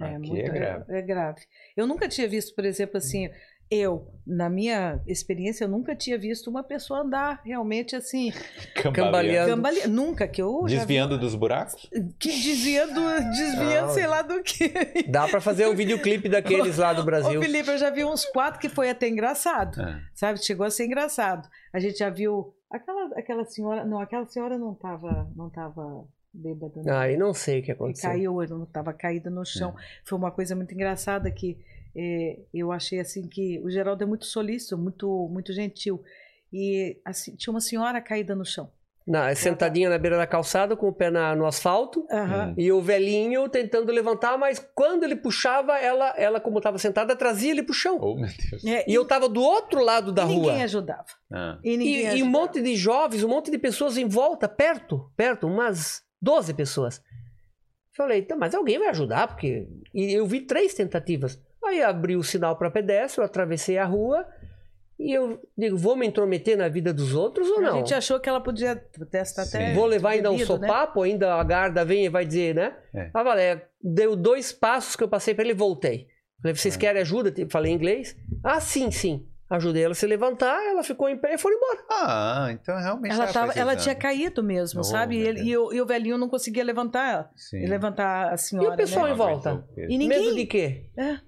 É, Aqui muito, é grave. é grave. Eu nunca tinha visto, por exemplo, assim, eu, na minha experiência, eu nunca tinha visto uma pessoa andar realmente assim, Cambaleando. cambale... nunca que eu já Desviando dos buracos? vi, que desviando, desviando, Não. sei lá do que. Dá pra fazer um videoclipe daqueles lá do Ô, Brasil. Felipe, eu já vi uns quatro que foi até engraçado, Ah. sabe? Chegou a ser engraçado. A gente já viu aquela, aquela senhora, não, aquela senhora não estava não tava bêbada, não. Aí não sei o que E aconteceu. caiu, eu não estava caída no chão. Foi uma coisa muito engraçada que é, eu achei assim que o Geraldo é muito solícito, muito muito gentil. E assim, tinha uma senhora caída no chão. Na, sentadinha na beira da calçada com o pé na- no asfalto. Aham. Hum. E o velhinho tentando levantar, mas quando ele puxava, ela, ela como estava sentada, trazia ele pro chão. Oh, meu Deus. É, E eu tava do outro lado da e rua. ninguém ajudava. Ah. E, ninguém E, e um ajudava. monte de jovens, um monte de pessoas em volta, perto, perto, umas 12 pessoas. Falei, tá, mas alguém vai ajudar, porque. E eu vi três tentativas. Aí abri o sinal para pedestre, eu atravessei a rua e eu digo, vou me intrometer na vida dos outros ou A não? gente achou que ela podia testar Sim. até. Vou levar ainda um né? sopapo, ainda a guarda vem e vai dizer, né? É. Ah, Valéria, deu dois passos que eu passei para ele e voltei. Falei, vocês É. querem ajuda? Tipo, Falei em inglês. Ah, sim, sim. Ajudei ela a se levantar, ela ficou em pé e foi embora. Ah, então realmente Ela, tava ela tinha caído mesmo, Oh, sabe? E, ele- e o, e o velhinho não conseguia levantar ela. E levantar a senhora. E o pessoal né? em volta? E ninguém. Medo de quê? É.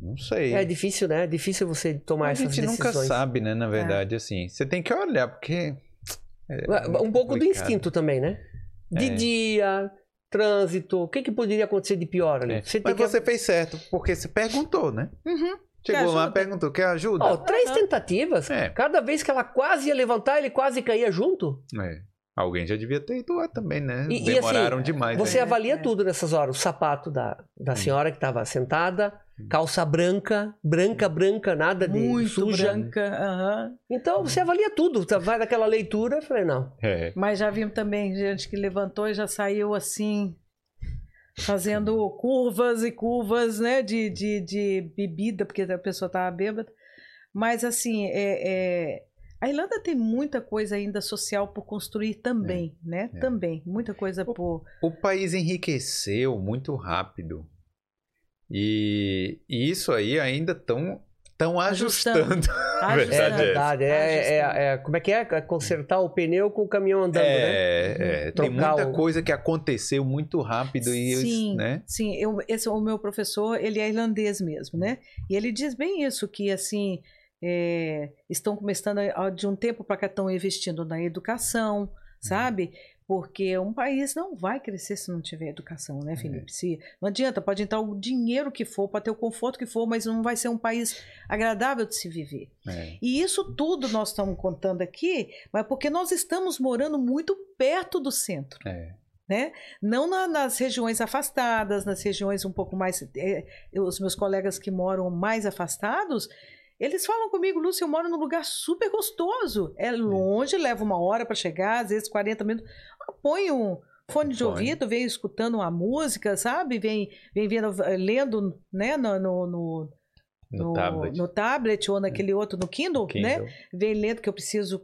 Não sei. É difícil, né? É difícil você tomar a essas gente decisões. nunca sabe, né? Na verdade, assim. Você tem que olhar, porque. é Um pouco do instinto também, né? De É. dia, trânsito, o que, que poderia acontecer de pior ali? É. Você tem Mas que... você fez certo, porque você perguntou, né? Uhum. Chegou lá, perguntou, quer ajuda? Ó, três Aham. tentativas, É. cada vez que ela quase ia levantar, ele quase caía junto. É. Alguém já devia ter ido lá também, né? E- e Demoraram assim, demais. Você né? avalia é. tudo nessas horas. O sapato da, da senhora que estava sentada. Calça branca, branca, branca, nada de Muito suja. branca. aham. Então você avalia tudo. Tá, Vai daquela leitura, eu falei, não. É. Mas já vimos também gente que levantou e já saiu assim, fazendo curvas e curvas, né? De, de, de bebida, porque a pessoa estava bêbada. Mas assim, é, é, a Irlanda tem muita coisa ainda social por construir também, né? é. Também. Muita coisa por. O país enriqueceu muito rápido. E, e isso aí ainda estão tão Ajustando. ajustando. Ah, Verdade É é verdade. É, Ah, é- é- como é que é? É Consertar o pneu com o caminhão andando, né? É, é, tem Trocar muita o- coisa que aconteceu muito rápido e Sim, né? sim. Eu, esse, o meu professor, ele é irlandês mesmo, né? E ele diz bem isso, que assim, é, estão começando, a- de um tempo para cá, estão investindo na educação, sabe? Porque um país não vai crescer se não tiver educação, né, Felipe? Se, não adianta, pode entrar o dinheiro que for, pode ter o conforto que for, mas não vai ser um país agradável de se viver. É. E isso tudo nós estamos contando aqui, mas porque nós estamos morando muito perto do centro É. né? Não na- nas regiões afastadas, nas regiões um pouco mais. é, eu- os meus colegas que moram mais afastados, eles falam comigo, Lúcia, eu moro num lugar super gostoso. É longe, leva uma hora para chegar, às vezes 40 minutos. Põe um fone de Fone. ouvido, vem escutando uma música, sabe? Vem, vem vendo, eh, lendo, né? No, no, no, No, tablet. no tablet ou naquele outro, no Kindle, né? Kindle. vem lendo que eu preciso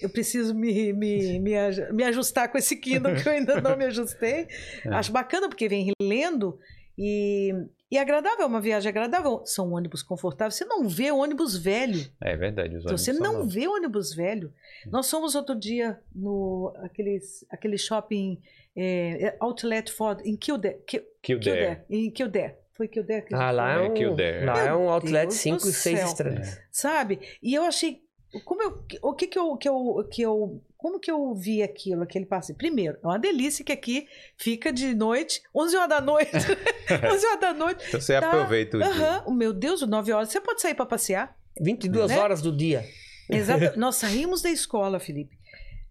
eu preciso me, me, me, me ajustar com esse Kindle que eu ainda não me ajustei. É. Acho bacana porque vem lendo e, e é agradável, é uma viagem agradável. São ônibus confortáveis. Você não vê ônibus velho. É verdade. Os Você ônibus são não novos. vê ônibus velho. Nós fomos outro dia no aqueles, aquele shopping é, Outlet Ford em Kildare, Ki- Kildare. Em Kildare. Foi Kildare que Ah, lá é É um, lá é um outlet Deus 5 do e 6 céu. estrelas. sabe? E eu achei como eu, o que que eu, que eu, que eu como que eu vi aquilo, aquele passeio? Primeiro, é uma delícia que aqui fica de noite, 11 horas da noite, 11 horas da noite. Então você Tá. aproveita o dia. Aham, o meu Deus, 9 horas, você pode sair para passear. 22 Né? horas do dia. Exato. Nós saímos da escola, Felipe.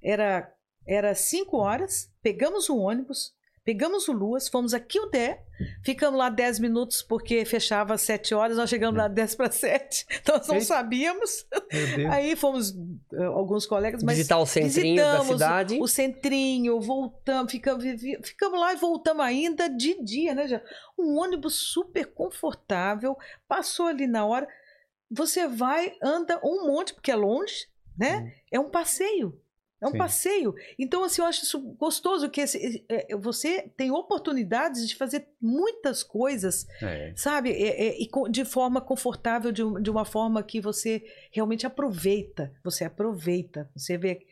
Era era 5 horas, pegamos o ônibus, pegamos o Luas, fomos a Kildare, ficamos lá 10 minutos porque fechava às 7 horas, nós chegamos lá 10 para 7. Nós não Eita. sabíamos. Aí fomos eh, alguns colegas, mas Visitar o centrinho da cidade. O centrinho, voltamos, ficamos, ficamos lá e voltamos ainda de dia, né? já? Um ônibus super confortável, passou ali na hora. Você vai, anda um monte, porque é longe, né? É um passeio. É um Sim. passeio. Então, assim, eu acho isso gostoso, que esse- é, é, você tem oportunidades de fazer muitas coisas É. sabe? É- é- e de forma confortável, de, de uma forma que você realmente aproveita. Você aproveita. Você vê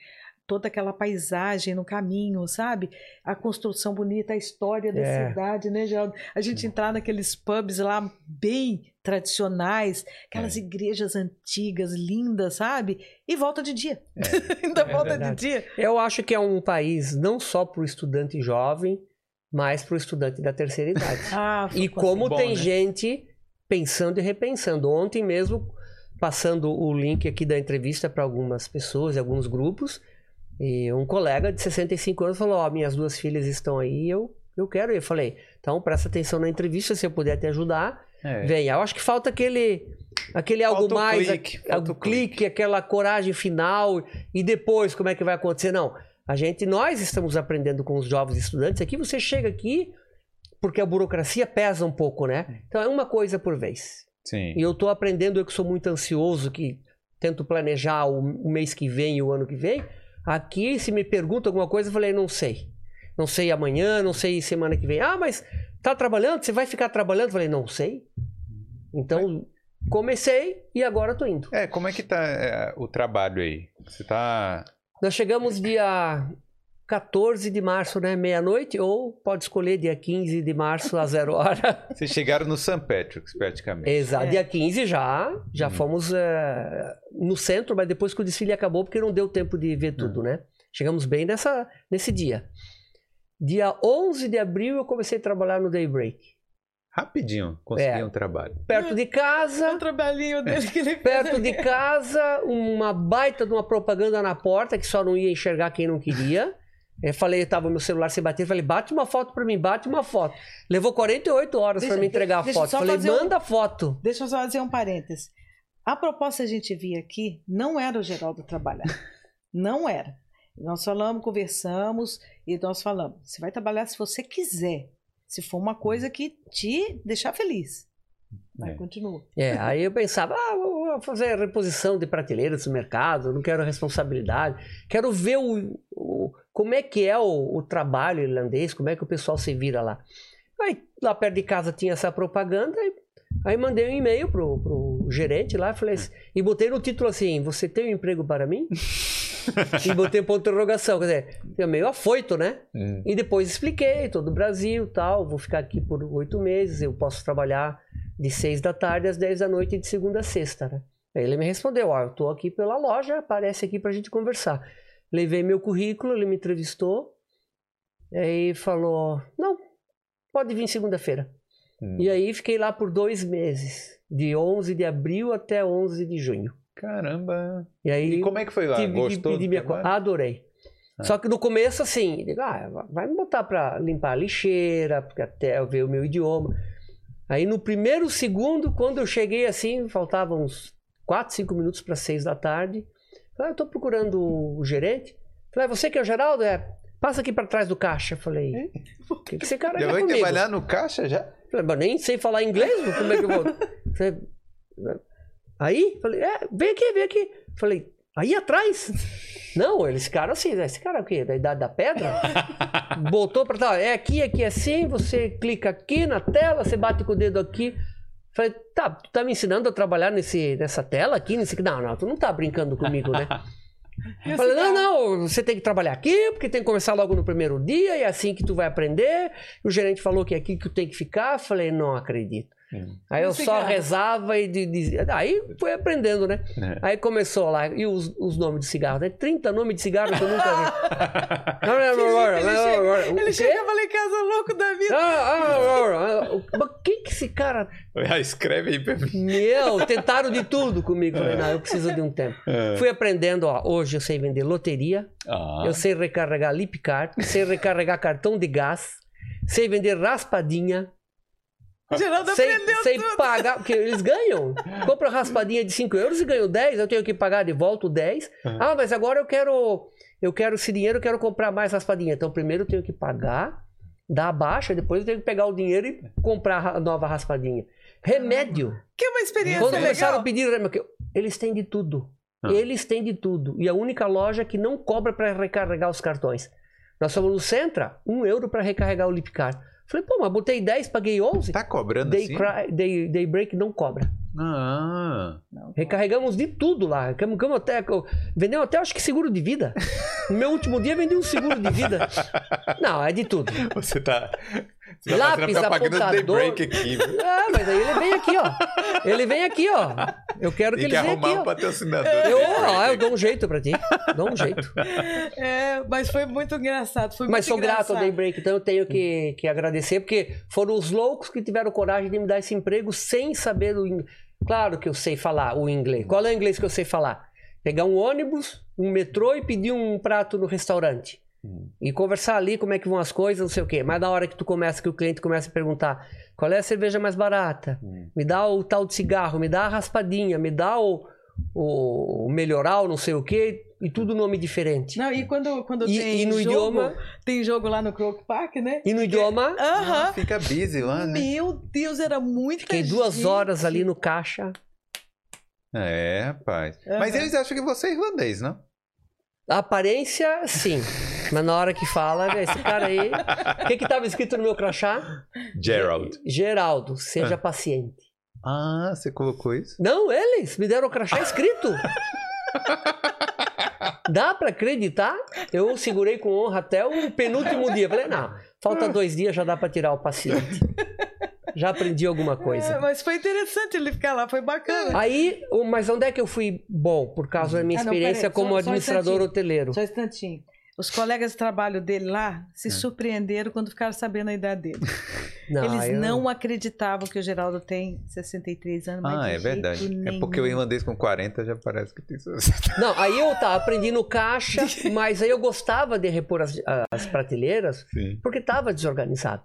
toda aquela paisagem no caminho, sabe? A construção bonita, a história da cidade, né, Geraldo? A gente entrar naqueles pubs lá bem tradicionais, aquelas É. igrejas antigas, lindas, sabe? E volta de dia. É. Ainda É volta verdade. de dia. Eu acho que é um país não só para o estudante jovem, mas para o estudante da terceira idade. Ah, E como bom, tem né? gente pensando e repensando. Ontem mesmo, passando o link aqui da entrevista para algumas pessoas, alguns grupos, e um colega de 65 anos falou: Ó, minhas duas filhas estão aí, eu, eu quero ir. Eu falei: então presta atenção na entrevista, se eu puder te ajudar, É. venha. Eu acho que falta aquele. Aquele algo Falta o mais, clique, a- o o clique, aquela coragem final e depois como é que vai acontecer? Não, a gente, nós estamos aprendendo com os jovens estudantes aqui. Você chega aqui porque a burocracia pesa um pouco, né? Então é uma coisa por vez. Sim. E eu tô aprendendo, eu que sou muito ansioso, que tento planejar o, o mês que vem e o ano que vem. Aqui, se me pergunta alguma coisa, eu falei, não sei. Não sei amanhã, não sei semana que vem. Ah, mas tá trabalhando? Você vai ficar trabalhando? Eu falei, não sei. Então, comecei e agora tô indo. É, como é que tá é, o trabalho aí? Você tá. Nós chegamos dia 14 de março, né? Meia-noite, ou pode escolher dia 15 de março a zero hora. Vocês chegaram no St. Patrick's, praticamente. Exato. É. Dia 15 já, já Uhum. fomos eh, no centro, mas depois que o desfile acabou, porque não deu tempo de ver tudo, né? Chegamos bem nessa, nesse dia. Dia 11 de abril eu comecei a trabalhar no Daybreak. Rapidinho, consegui É. um trabalho. Perto de É casa, o trabalhinho dele que ele fez perto ali. de casa, uma baita de uma propaganda na porta que só não ia enxergar quem não queria. Eu falei, tava meu celular sem bater, falei, bate uma foto pra mim, bate uma foto. Levou 48 horas Deixa- pra me entregar a deixa eu foto. Falei, fazer um- manda foto. Deixa eu só fazer um parênteses. A proposta a gente via aqui não era o Geraldo trabalhar. Não era. Nós falamos, conversamos e nós falamos: você vai trabalhar se você quiser. Se for uma coisa que te deixar feliz. Vai, É. continua. É, aí eu pensava, ah, vou vou fazer reposição de prateleiras no mercado, não quero responsabilidade, quero ver o, o- como é que é o, o trabalho irlandês, como é que o pessoal se vira lá. Aí lá perto de casa tinha essa propaganda e Aí mandei um e-mail pro, pro gerente lá falei assim, e botei no título assim: Você tem um emprego para mim? e botei ponto de interrogação. Quer dizer, é meio afoito, né? Hum. E depois expliquei todo o Brasil tal. Vou ficar aqui por oito meses. Eu posso trabalhar de seis da tarde às dez da noite de segunda a sexta, né? Aí ele me respondeu: Ó, eu tô aqui pela loja, aparece aqui pra gente conversar. Levei meu currículo, ele me entrevistou. Aí falou: Não, pode vir segunda-feira. Hum. E aí fiquei lá por dois meses, de 11 de abril até 11 de junho. Caramba. E aí E como é que foi lá? tive Gostou? minha trabalho? conta. Adorei. Ah. Só que no começo, assim, digo, ah, vai me botar pra limpar a lixeira, porque até eu ver o meu idioma. Aí no primeiro segundo, quando eu cheguei assim, faltavam uns 4, 5 minutos para 6 da tarde. Falei, ah, eu tô procurando o gerente. Falei, ah, você que é o Geraldo? É, passa aqui para trás do caixa. Falei, o que, que esse cara Já quer vai comigo? trabalhar no caixa já? Falei, mas nem sei falar inglês, como é que eu vou? Falei, aí, falei, é, vem aqui, vem aqui. Falei, aí atrás? Não, eles ficaram assim, né? esse cara é o quê? Da idade da pedra? Botou pra tal, é aqui, aqui assim, você clica aqui na tela, você bate com o dedo aqui. Falei, tá, tu tá me ensinando a trabalhar nesse, nessa tela aqui, nesse aqui? Não, não, tu não tá brincando comigo, né? O Falei, não, não, você tem que trabalhar aqui, porque tem que começar logo no primeiro dia, e é assim que tu vai aprender. O gerente falou que é aqui que tu tem que ficar. Falei, não acredito. Hum. Aí eu só cigarro? rezava e di- dizia. Aí foi aprendendo, né? É. Aí começou lá. E os, os nomes de cigarro, né? 30 nomes de cigarro que eu nunca vi. Ele ele chegava lá em casa louco da vida. Ah, ah. Mas quem que esse cara. Ah, escreve aí pra mim. Meu, tentaram de tudo comigo. Falei, não, eu preciso de um tempo. É. Fui aprendendo, ó. Hoje eu sei vender loteria. Ah. Eu sei recarregar lip card, sei recarregar cartão de gás, sei vender raspadinha, Geraldo sei, aprendeu sei tudo. pagar, porque eles ganham. Compra raspadinha de 5 euros e ganho 10, eu tenho que pagar de volta o 10. Uhum. Ah, mas agora eu quero, eu quero esse dinheiro, eu quero comprar mais raspadinha. Então primeiro eu tenho que pagar, dar a baixa, depois eu tenho que pegar o dinheiro e comprar a nova raspadinha. Remédio. Que é uma experiência Quando legal. começaram a pedir remédio, eles têm de tudo. Ah. Eles têm de tudo. E a única loja que não cobra para recarregar os cartões. Nós fomos no Centra, um euro para recarregar o Lipcar. Falei, pô, mas botei 10, paguei 11. Tá cobrando Day, assim? cry, day, Daybreak não cobra. Ah. Não. Recarregamos de tudo lá. Recarregamos até, vendemos até, acho que seguro de vida. No meu último dia vendi um seguro de vida. Não, é de tudo. Você tá. Você tá Lápis, do apontador. Daybreak aqui. viu? Ah, mas aí ele vem aqui, ó. Ele vem aqui, ó. Eu quero que Tem que ele venha aqui, arrumar um ó. patrocinador. Eu, ó, eu dou um jeito pra ti. Dou um jeito. É, mas foi muito engraçado. Foi Mas muito sou grato ao engraçado. Daybreak, então eu tenho que, que agradecer, porque foram os loucos que tiveram coragem de me dar esse emprego sem saber o inglês. Claro que eu sei falar o inglês. Qual é o inglês que eu sei falar? Pegar um ônibus, um metrô e pedir um prato no restaurante. E conversar ali como é que vão as coisas, não sei o quê. Mas na hora que tu começa, que o cliente começa a perguntar qual é a cerveja mais barata, Hum. me dá o tal de cigarro, me dá a raspadinha, me dá o, o melhoral, não sei o quê, e tudo nome diferente. Não, e quando, quando E- tem e no jogo, idioma- tem jogo lá no Croc Park, né? E no idioma, Aham. Fica busy lá, né? Meu Deus, era muita fiquei duas gente. horas ali no caixa. É, rapaz. Aham. Mas eles acham que você é irlandês, não? A aparência, sim. Mas na hora que fala, esse cara aí. O que que tava escrito no meu crachá? Gerald. Geraldo, seja paciente. Ah, você colocou isso? Não, eles me deram o crachá escrito. Dá pra acreditar? Eu segurei com honra até o penúltimo dia. Falei, não, falta dois dias, já dá pra tirar o paciente. Já aprendi alguma É, coisa. mas foi interessante ele ficar lá, foi bacana. Aí, mas onde é que eu fui bom? Por causa da minha Ah, não, experiência peraí, como só- só um administrador hoteleiro. Só um instantinho. Os colegas de trabalho dele lá se surpreenderam quando ficaram sabendo a idade dele. Não, Eles eu- não acreditavam que o Geraldo tem 63 anos, Ah, é verdade. jeito É porque o nenhum. irlandês com 40 já parece que tem. Não, aí eu tá, aprendi no caixa, mas aí eu gostava de repor as, as prateleiras Sim. porque estava desorganizado.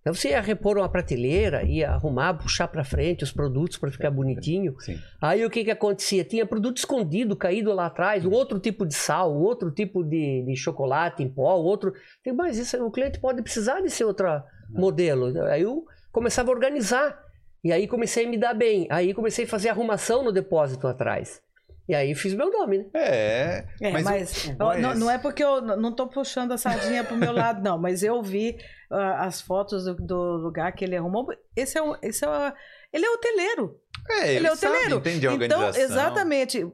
Então você ia repor uma prateleira, ia arrumar, puxar para frente os produtos para ficar bonitinho. Sim. Aí o que que acontecia? Tinha produto escondido, caído lá atrás, um outro tipo de sal, um outro tipo de, de chocolate em pó, outro. Tem mais isso, o cliente pode precisar desse outro modelo. Aí eu começava a organizar. E aí comecei a me dar bem. Aí comecei a fazer arrumação no depósito atrás. E aí fiz meu nome, né? É, É, mas, mas, é não, não é porque eu não tô puxando a sardinha pro meu lado, não, mas eu vi as fotos do, do lugar que ele arrumou. Esse é o, esse é o, ele é hoteleiro. É, Ele é sabe, hoteleiro. entende a Então, exatamente.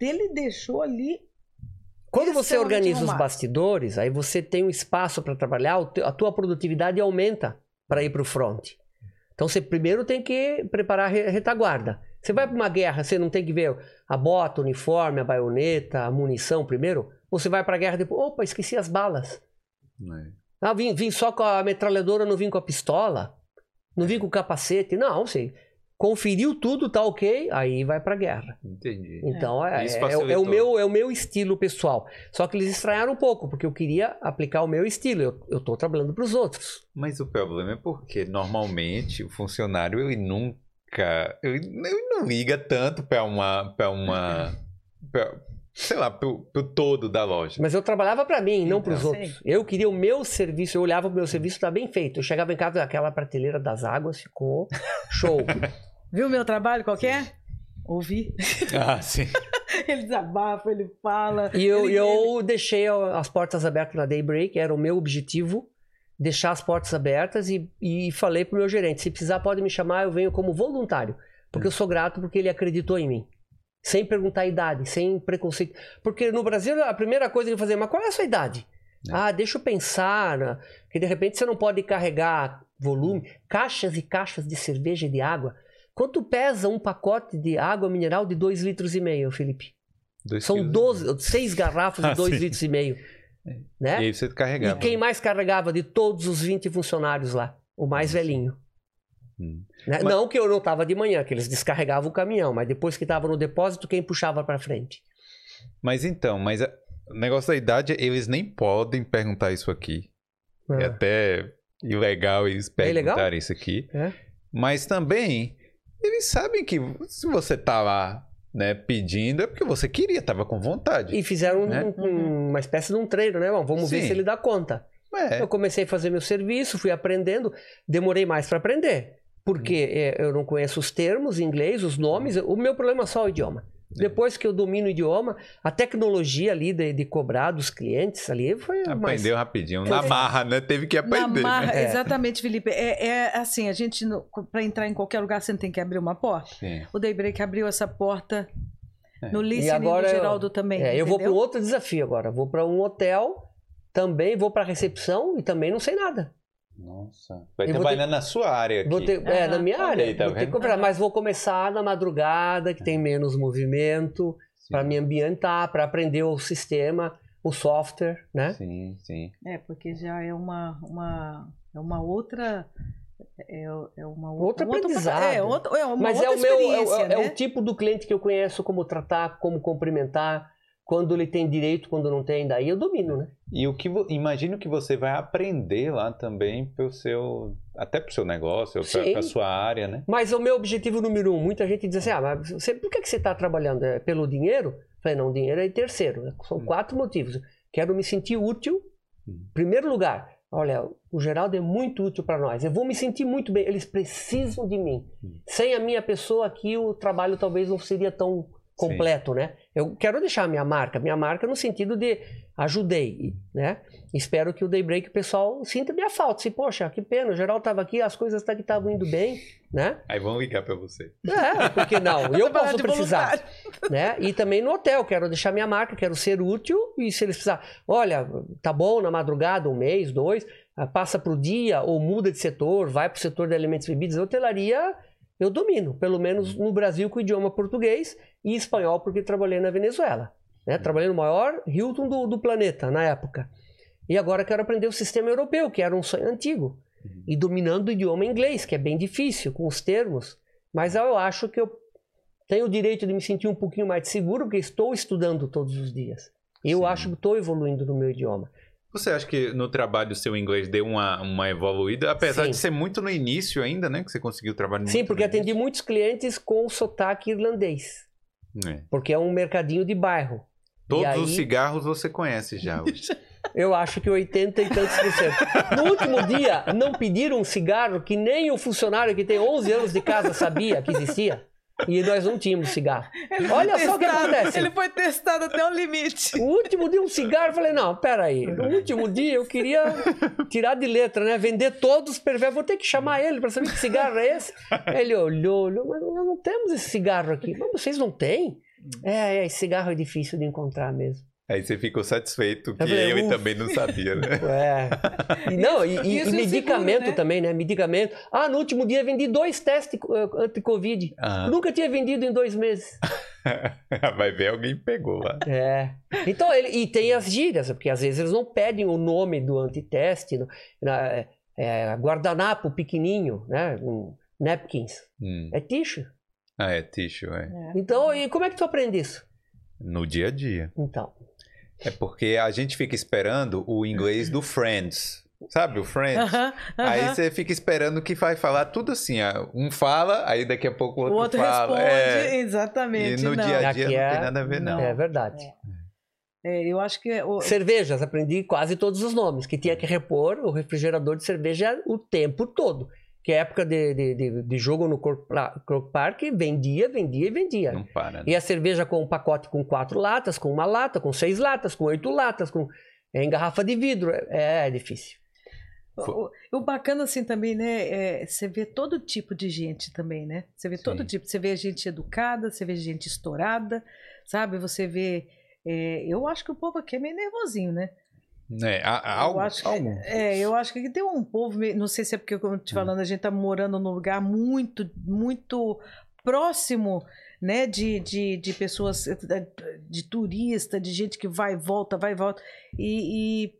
Ele deixou ali. Quando você organiza os bastidores, aí você tem um espaço para trabalhar, a tua produtividade aumenta para ir para o front. Então você primeiro tem que preparar a re- retaguarda. Você vai para uma guerra, você não tem que ver a bota, o uniforme, a baioneta, a munição primeiro? Ou você vai para a guerra depois, opa, esqueci as balas. É. Ah, vim, vim só com a metralhadora, não vim com a pistola. Não vim com o capacete. Não, você conferiu tudo, tá ok, aí vai pra guerra. Entendi. Então é, é- é o- é o meu, é o meu estilo pessoal. Só que eles estranharam um pouco, porque eu queria aplicar o meu estilo. Eu, eu tô trabalhando pros outros. Mas o problema é porque normalmente o funcionário ele nunca. Ele, ele não liga tanto para uma. Pra uma pra, sei lá, pro, pro todo da loja. Mas eu trabalhava pra mim, não pros Então, outros. Eu queria o meu serviço, eu olhava pro meu serviço, tá bem feito. Eu chegava em casa, aquela prateleira das águas ficou show. Viu o meu trabalho qualquer? Ouvi. Ah, sim. ele desabafa, ele fala. E eu, ele, eu deixei as portas abertas na Daybreak, era o meu objetivo, deixar as portas abertas e, e falei pro meu gerente, se precisar pode me chamar, eu venho como voluntário. Porque eu sou grato porque ele acreditou em mim. Sem perguntar a idade, sem preconceito. Porque no Brasil a primeira coisa que fazia, mas qual é a sua idade? É. Ah, deixa eu pensar, né? que de repente você não pode carregar volume, caixas e caixas de cerveja e de água. Quanto pesa um pacote de água mineral de 2 litros e meio, Felipe? Dois São quilos. 12, seis garrafas de Ah, 2 sim. litros e meio. E Né? aí você carregava. E quem mais carregava de todos os 20 funcionários lá? O mais velhinho. Hum. Né? Mas- Não que eu não estava de manhã, que eles descarregavam o caminhão, mas depois que estava no depósito, quem puxava para frente? Mas então, mas a- o negócio da idade, eles nem podem perguntar isso aqui. É Ah, até ilegal eles ilegal? perguntarem isso aqui. é? Mas também, eles sabem que se você tá lá, né, pedindo, é porque você queria, tava com vontade. E fizeram um- Né? um- uma espécie de um treino, né? Bom, vamos ver Sim. se ele dá conta. É, Eu comecei a fazer meu serviço, fui aprendendo, demorei mais para aprender. Porque é, eu não conheço os termos em inglês, os nomes, o meu problema é só o idioma. Depois que eu domino o idioma, a tecnologia ali de, de cobrar dos clientes ali foi mais... aprendeu rapidinho. Na marra, né? Teve que Na aprender. marra, né? É. exatamente, Felipe. É, é assim, a gente, para entrar em qualquer lugar, você não tem que abrir uma porta. Sim. O Daybreak abriu essa porta É. no E listening do eu- Geraldo também. É, eu vou para um outro desafio agora. Vou para um hotel, também vou para recepção e também não sei nada. Nossa. Vai Eu vou trabalhar na sua área aqui. Vou ter, é, na minha área. aí, tá vou ter que comprar, mas vou começar na madrugada, que tem menos movimento, para me ambientar, para aprender o sistema, o software, né? Sim, sim. É, porque já é uma, uma, é uma outra. É, é uma Outro um outro- aprendizado. é, outra, é uma Mas é outra o meu, é, é né? o tipo do cliente que eu conheço, como tratar, como cumprimentar, quando ele tem direito, quando não tem, daí eu domino, né? E o que imagino que você vai aprender lá também pro seu até pro seu negócio, pra, Sim. pra sua área, né? Mas o meu objetivo número um, muita gente diz assim, ah, mas você, por que, que você está trabalhando? É pelo dinheiro? Eu falei, não, dinheiro é terceiro. né? São Hum. quatro motivos. Quero me sentir útil. Hum. Primeiro lugar, olha, o Geraldo é muito útil para nós. Eu vou me sentir muito bem. Eles precisam de mim. Hum. Sem a minha pessoa aqui, o trabalho talvez não seria tão completo, né? Eu quero deixar a minha marca. Minha marca no sentido de ajudei, né? Espero que o Daybreak o pessoal sinta minha falta. Se, poxa, que pena, o Geraldo estava aqui, as coisas até que estavam indo bem, né? Aí vão ligar pra você. É, porque não? Eu posso precisar, né? E também no hotel, quero deixar minha marca, quero ser útil e se eles precisar, olha, tá bom na madrugada, um mês, dois, passa pro dia ou muda de setor, vai pro setor de alimentos e bebidas, hotelaria eu domino, pelo menos no Brasil com o idioma português e espanhol porque trabalhei na Venezuela, né? Trabalhei no maior Hilton do, do planeta na época. E agora quero aprender o sistema europeu, que era um sonho antigo. E dominando o idioma inglês, que é bem difícil com os termos. Mas eu acho que eu tenho o direito de me sentir um pouquinho mais seguro, porque estou estudando todos os dias. Eu Sim. acho que estou evoluindo no meu idioma. Você acha que no trabalho seu inglês deu uma, uma evoluída? Apesar Sim. de ser muito no início ainda, né? Que você conseguiu trabalhar Sim, porque atendi muitos clientes com sotaque irlandês. início. É. Porque é um mercadinho de bairro. Todos aí- os cigarros você conhece já. Eu acho que 80 e tantos por cento. No último dia, não pediram um cigarro que nem o funcionário que tem 11 anos de casa sabia que existia. E nós não tínhamos cigarro. Olha só o que acontece. Ele foi testado até o limite. O último dia um cigarro, eu falei, não, peraí. No último dia eu queria tirar de letra, né? Vender todos os perversos. Vou ter que chamar ele para saber que cigarro é esse. Ele olhou, olhou, mas nós não temos esse cigarro aqui. Mas vocês não têm? É, é, esse cigarro é difícil de encontrar mesmo. Aí você ficou satisfeito que Eu falei, ele ufa. também não sabia, né? É. E, não, e, e- e é medicamento seguro, né? também, né? Medicamento. Ah, no último dia vendi dois testes eh, anti-Covid. Ah. Nunca tinha vendido em dois meses. Vai ver, alguém pegou lá. É. Então, ele, e tem as gírias, porque às vezes eles não pedem o nome do antiteste. no- na- é, é, guardanapo pequenininho, né? Um, napkins. Hum. É tixo. Ah, é tissue, é. Então, e como é que tu aprende isso? No dia a dia. Então, É porque a gente fica esperando o inglês do Friends. Sabe o Friends? Aham, Aí aham. você fica esperando que vai falar tudo assim. ó. Um fala, aí daqui a pouco o O outro, outro fala. responde, É. exatamente. E no não. dia a Aqui dia não é- tem nada a ver, não. é verdade. É, eu acho que o- Cervejas, aprendi quase todos os nomes, que tinha que repor o refrigerador de cerveja o tempo todo. Que é época de, de, de, de jogo no Croc Park, vendia, vendia e vendia. Não para. né? E a cerveja com um pacote com quatro latas, com uma lata, com seis latas, com oito latas, com é, em garrafa de vidro. É, é difícil. O, o bacana assim também, né? É, você vê todo tipo de gente também, né? Você vê todo Sim. tipo. Você vê gente educada, você vê gente estourada, sabe? Você vê. é, eu acho que o povo aqui é meio nervosinho, né? É, há- há Eu algo, acho que- algo. É, eu acho que tem um povo, meio- não sei se é porque, como eu Hum. te falando, a gente tá morando num lugar muito, muito próximo, né, de, de, de pessoas, de turista, de gente que vai e volta, vai e volta. E,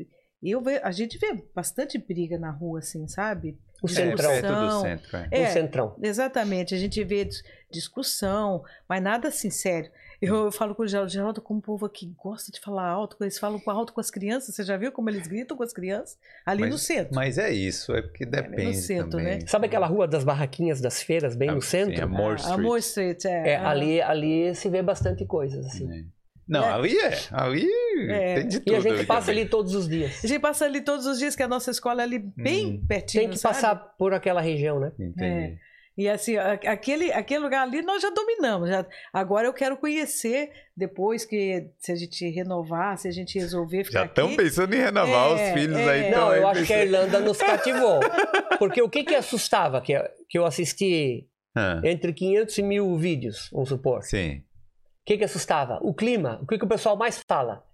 e eu ve, a gente vê bastante briga na rua, assim, sabe? O É, centrão. perto do Discussão. centro. É. É, O centrão. Exatamente, a gente vê dis- discussão, mas nada assim sério. Eu, falo com o Geraldo, Geraldo, como o povo aqui gosta de falar alto, eles falam alto com as crianças, você já viu como eles gritam com as crianças? Ali Mas- no centro. Mas é isso, é porque depende centro, também. né? Sabe aquela rua das barraquinhas das feiras, bem Ah, no sim, centro? Amor Ah, Street. Amor Street, é. É, Ah. ali, ali se vê bastante coisas, assim. É. Não, É. ali é. Ali É. tem de E tudo. a gente passa também. ali todos os dias. A gente passa ali todos os dias, que a nossa escola é ali bem Hum. pertinho, Tem que sabe? passar por aquela região, né? Entendi. E assim, aquele, aquele lugar ali nós já dominamos. Já. Agora eu quero conhecer, depois que se a gente renovar, se a gente resolver ficar Já estão pensando em renovar É, os filhos é. aí. Não, eu aí acho que a Irlanda nos cativou. Porque o que que assustava? Que, que eu assisti Ah, entre 500 e mil vídeos, vamos supor. sim. O que que assustava? O clima. O que que o pessoal mais fala?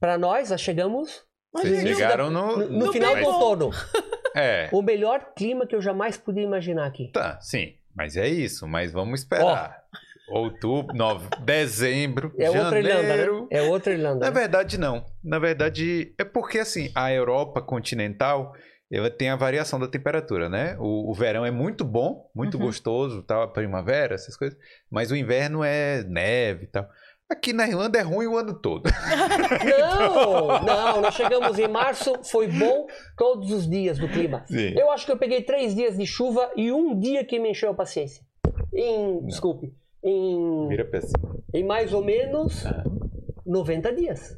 Para nós, nós chegamos Vocês chegaram da- no. no, no no final do outono. É. O melhor clima que eu jamais podia imaginar aqui. Tá, sim. Mas é isso. Mas vamos esperar. Outubro, nove, dezembro, É outra Irlanda, janeiro. né? É outra Irlanda. Na né? verdade, não. Na verdade, é porque assim, a Europa continental ela tem a variação da temperatura, né? O, o verão é muito bom, muito Uhum. gostoso, tal, a primavera, essas coisas. Mas o inverno é neve e tal. Aqui na Irlanda é ruim o ano todo. Não, não, nós chegamos em março, foi bom todos os dias do clima. Sim. Eu acho que eu peguei três dias de chuva e um dia que me encheu a paciência. Em, desculpe, em, Vira cima. em mais ou menos Ah. 90 dias.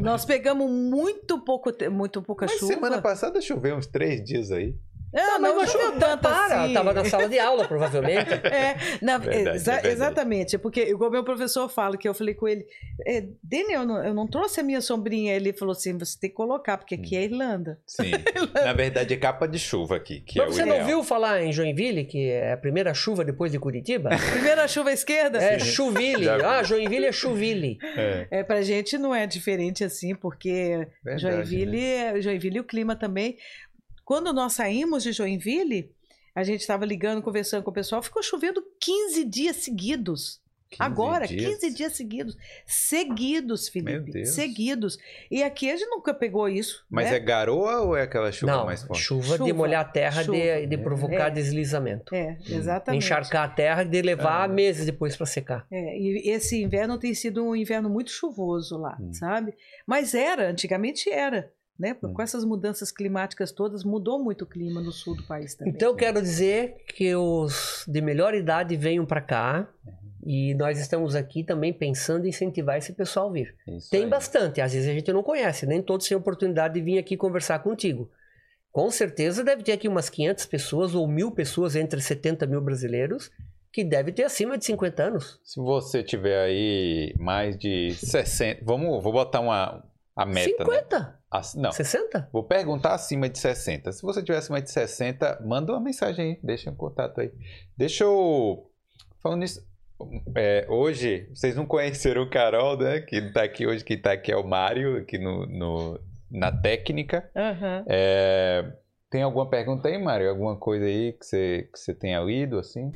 Nós pegamos muito pouco, muito pouca Mas chuva. semana passada choveu uns três dias aí. Ah, não, não choveu tanto Para, assim. tava na sala de aula, provavelmente. É, na- Verdade, exa- é exatamente, porque igual meu professor fala, que eu falei com ele, é, Daniel, eu não, eu não trouxe a minha sombrinha, ele falou assim, você tem que colocar, porque aqui é Irlanda. Sim. Na verdade, é capa de chuva aqui, que é Mas o você ideal. não ouviu falar em Joinville, que é a primeira chuva depois de Curitiba? Primeira chuva à esquerda, É Chuville. Já vi. Ah, Joinville é Chuville. É, é, pra gente não é diferente assim, porque verdade, Joinville, né? é- Joinville, o clima também. Quando nós saímos de Joinville, a gente estava ligando, conversando com o pessoal, ficou chovendo 15 dias seguidos. 15 Agora, dias. 15 dias seguidos. Seguidos, Meu Felipe. Deus. Seguidos. E aqui a gente nunca pegou isso. Mas né? é garoa ou é aquela chuva Não, mais forte? chuva, de Chuva, molhar a terra, de, chuva. de provocar É. deslizamento. É, De exatamente. encharcar a terra e de levar Ah. meses depois para secar. É, e esse inverno tem sido um inverno muito chuvoso lá, Hum. sabe? Mas era, antigamente era. Né? Hum. Com essas mudanças climáticas todas, mudou muito o clima no sul do país também. Então eu quero dizer que os de melhor idade venham para cá e nós estamos aqui também pensando em incentivar esse pessoal a vir. Isso Tem aí. bastante, às vezes a gente não conhece, nem todos têm oportunidade de vir aqui conversar contigo. Com certeza deve ter aqui umas 500 pessoas ou mil pessoas entre 70 mil brasileiros que deve ter acima de 50 anos. Se você tiver aí mais de 60, vamos, vou botar uma a meta, 50? né? Ac- Não, 60? vou perguntar acima de 60. Se você tiver acima de 60, manda uma mensagem aí, deixa um contato aí. Deixa eu falando nisso, é, hoje vocês não conheceram o Carol, né? Que tá aqui hoje, quem tá aqui é o Mário, aqui no, no- na técnica. Aham. É, tem alguma pergunta aí, Mário? Alguma coisa aí que você, que você tenha lido, assim?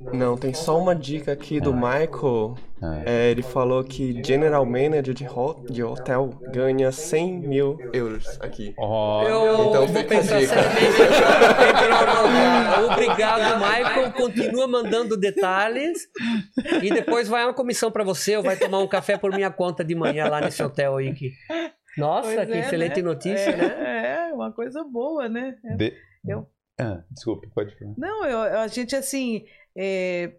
Não, tem só uma dica aqui do Michael. Ah. É, ele falou que General Manager de, ho- de hotel ganha 100 mil euros aqui. Ó, Eu Então vou fica a pensar dica. Obrigado, Michael. Continua mandando detalhes. E depois vai uma comissão para você ou vai tomar um café por minha conta de manhã lá nesse hotel aí. Que... Nossa, Pois que é, excelente né? notícia, é, né? É, uma coisa boa, né? É. de- Eu- Ah, desculpa, pode falar. Não, eu- a gente assim é,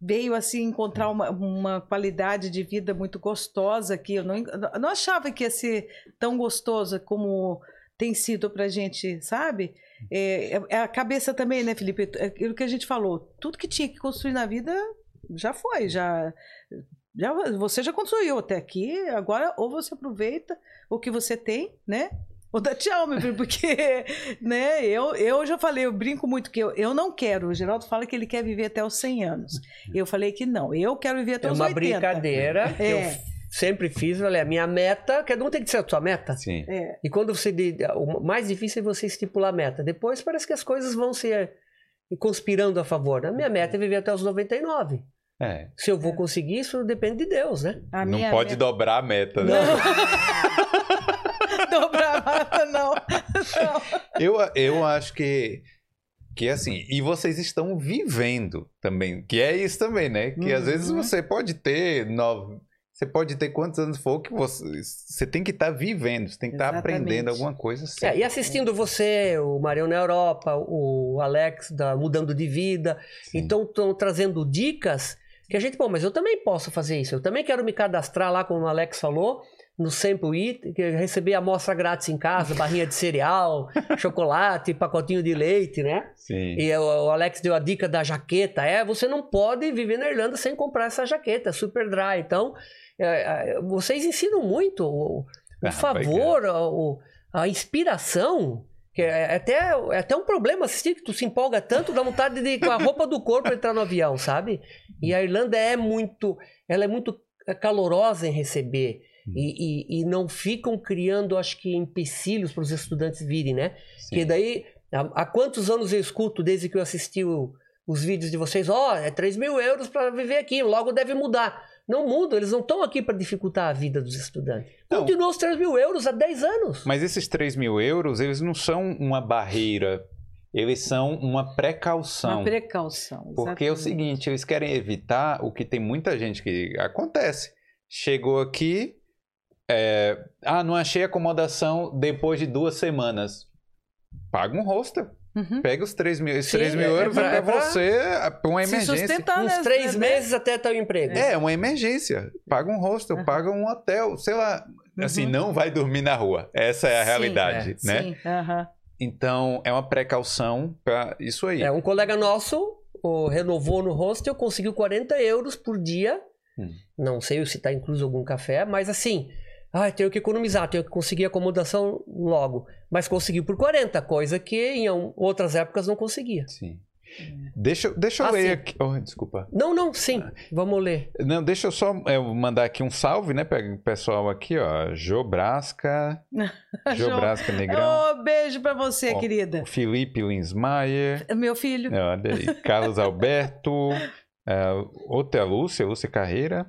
veio assim encontrar uma, uma qualidade de vida muito gostosa aqui. Eu não, não achava que ia ser tão gostosa como tem sido pra gente, sabe? É, é- é a cabeça também, né, Felipe? É Aquilo que a gente falou. Tudo que tinha que construir na vida já foi, já. Já, você já construiu até aqui, agora ou você aproveita o que você tem, né? Ou dá tchau, meu filho, porque, né, eu, eu já falei, eu brinco muito que eu, eu não quero. O Geraldo fala que ele quer viver até os 100 anos. Eu falei que não, eu quero viver até É os uma 80. brincadeira que eu É. sempre fiz. Olha, a minha meta, cada um tem que ser a sua meta. Sim. É, E quando você. O mais difícil é você estipular a meta. Depois parece que as coisas vão se conspirando a favor. A minha meta é viver até os 99. É. Se eu vou conseguir, isso depende de Deus, né? a Não pode meta- dobrar a meta, né? dobrar a mata, não. não. Eu, eu acho que, que assim, e vocês estão vivendo também, que é isso também, né? Que às vezes Uhum. você pode ter nove, você pode ter quantos anos for que você, você tem que estar vivendo, você tem que estar Exatamente. aprendendo alguma coisa assim. É, e assistindo você, o Marião na Europa, o Alex da Mudando de Vida, Sim. então estão trazendo dicas que a gente, pô, mas eu também posso fazer isso. Eu também quero me cadastrar lá, como o Alex falou, no Sample It, é receber amostra grátis em casa, barrinha de cereal, chocolate, pacotinho de leite, né? Sim. E o Alex deu a dica da jaqueta. É, você não pode viver na Irlanda sem comprar essa jaqueta, é super dry. Então, é, é, vocês ensinam muito o, o Ah, favor, o- a inspiração. Que é até, é até um problema assistir, que tu se empolga tanto, dá vontade de, com a roupa do corpo, entrar no avião, sabe? E a Irlanda é muito, ela é muito calorosa em receber. E, e, e não ficam criando, acho que, empecilhos para os estudantes virem, né? Sim. Que daí, há, há quantos anos eu escuto, desde que eu assisti o- os vídeos de vocês, ó, é 3 mil euros para viver aqui, logo deve mudar. Não muda, eles não estão aqui para dificultar a vida dos estudantes. Não. Continuam os 3 mil euros há 10 anos. Mas esses 3 mil euros, eles não são uma barreira, eles são uma precaução. Uma precaução. Porque é o exatamente. seguinte, eles querem evitar o que tem muita gente que acontece. Chegou aqui, é, ah, não achei acomodação depois de duas semanas. Paga um hostel. Uhum. Pega os 3 mil. Esses Sim, 3 mil é- é euros é pra- pra, é pra você, é pra uma Se emergência. sustentar, Uns né? três né? meses até ter o emprego. É, uma emergência. Paga um hostel, Aham. paga um hotel, sei lá. Assim, Uhum. não vai dormir na rua. Essa é a Sim, realidade, né? Sim. Então, é uma precaução para isso aí. É, um colega nosso o, renovou no hostel, conseguiu 40 euros por dia. Hum. Não sei se está incluso algum café, mas assim, ah, tenho que economizar, tenho que conseguir acomodação logo. Mas conseguiu por 40, coisa que em outras épocas não conseguia. Sim. Deixa, eu- deixa eu Ah, ler sim. aqui. Oh, desculpa. Não, não, sim, vamos ler. Não, deixa eu só é, mandar aqui um salve, né, para o pessoal aqui, ó. Jobrasca, Jobrasca Negrão, Oh, beijo pra você, Ó, querida. Felipe Linsmaier, Meu filho. é, olha aí, Carlos Alberto, é, outra Lúcia, Lúcia Carreira,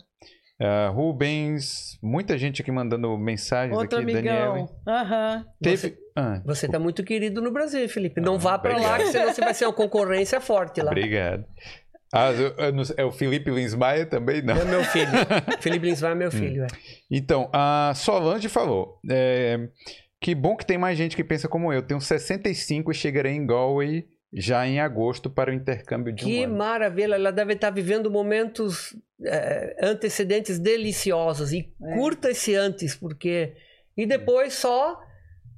é, Rubens, muita gente aqui mandando mensagens Outro aqui, Daniel. amigão. Aham. Teve. Ah, Você está muito querido no Brasil, Felipe. Não Ah, vá para lá, que senão você vai ser uma concorrência forte lá. obrigado. Ah, é o Felipe Linsmaier também? Não. É meu filho. Felipe Linsvar é meu filho. É. Então, a Solange falou: é, que bom que tem mais gente que pensa como eu. Tenho 65 e chegarei em Galway já em agosto para o intercâmbio de Que um ano. maravilha! Ela deve estar vivendo momentos é, antecedentes deliciosos. E É. curta esse antes, porque. E depois só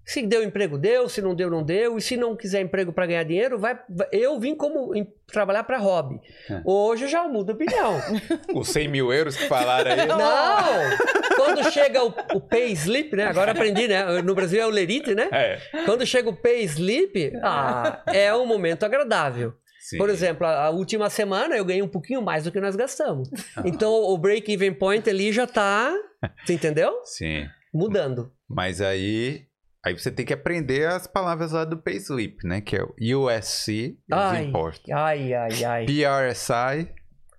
Se deu emprego, deu. Se não deu, não deu. E se não quiser emprego para ganhar dinheiro, vai, Eu vim como em- trabalhar para hobby. É. Hoje eu já mudo a opinião. Os 100 mil euros que falaram aí. não! Quando chega o, o pay slip, né? Agora aprendi, né? No Brasil é o lerite, né? É. Quando chega o pay slip, ah, é um momento agradável. Sim. Por exemplo, a, a última semana eu ganhei um pouquinho mais do que nós gastamos. Ah. Então o break-even point ali já tá. Você entendeu? Sim. Mudando. Mas aí. Aí você tem que aprender as palavras lá do Payslip, né? Que é o USC, os Ai, impostos. ai, ai, ai. PRSI.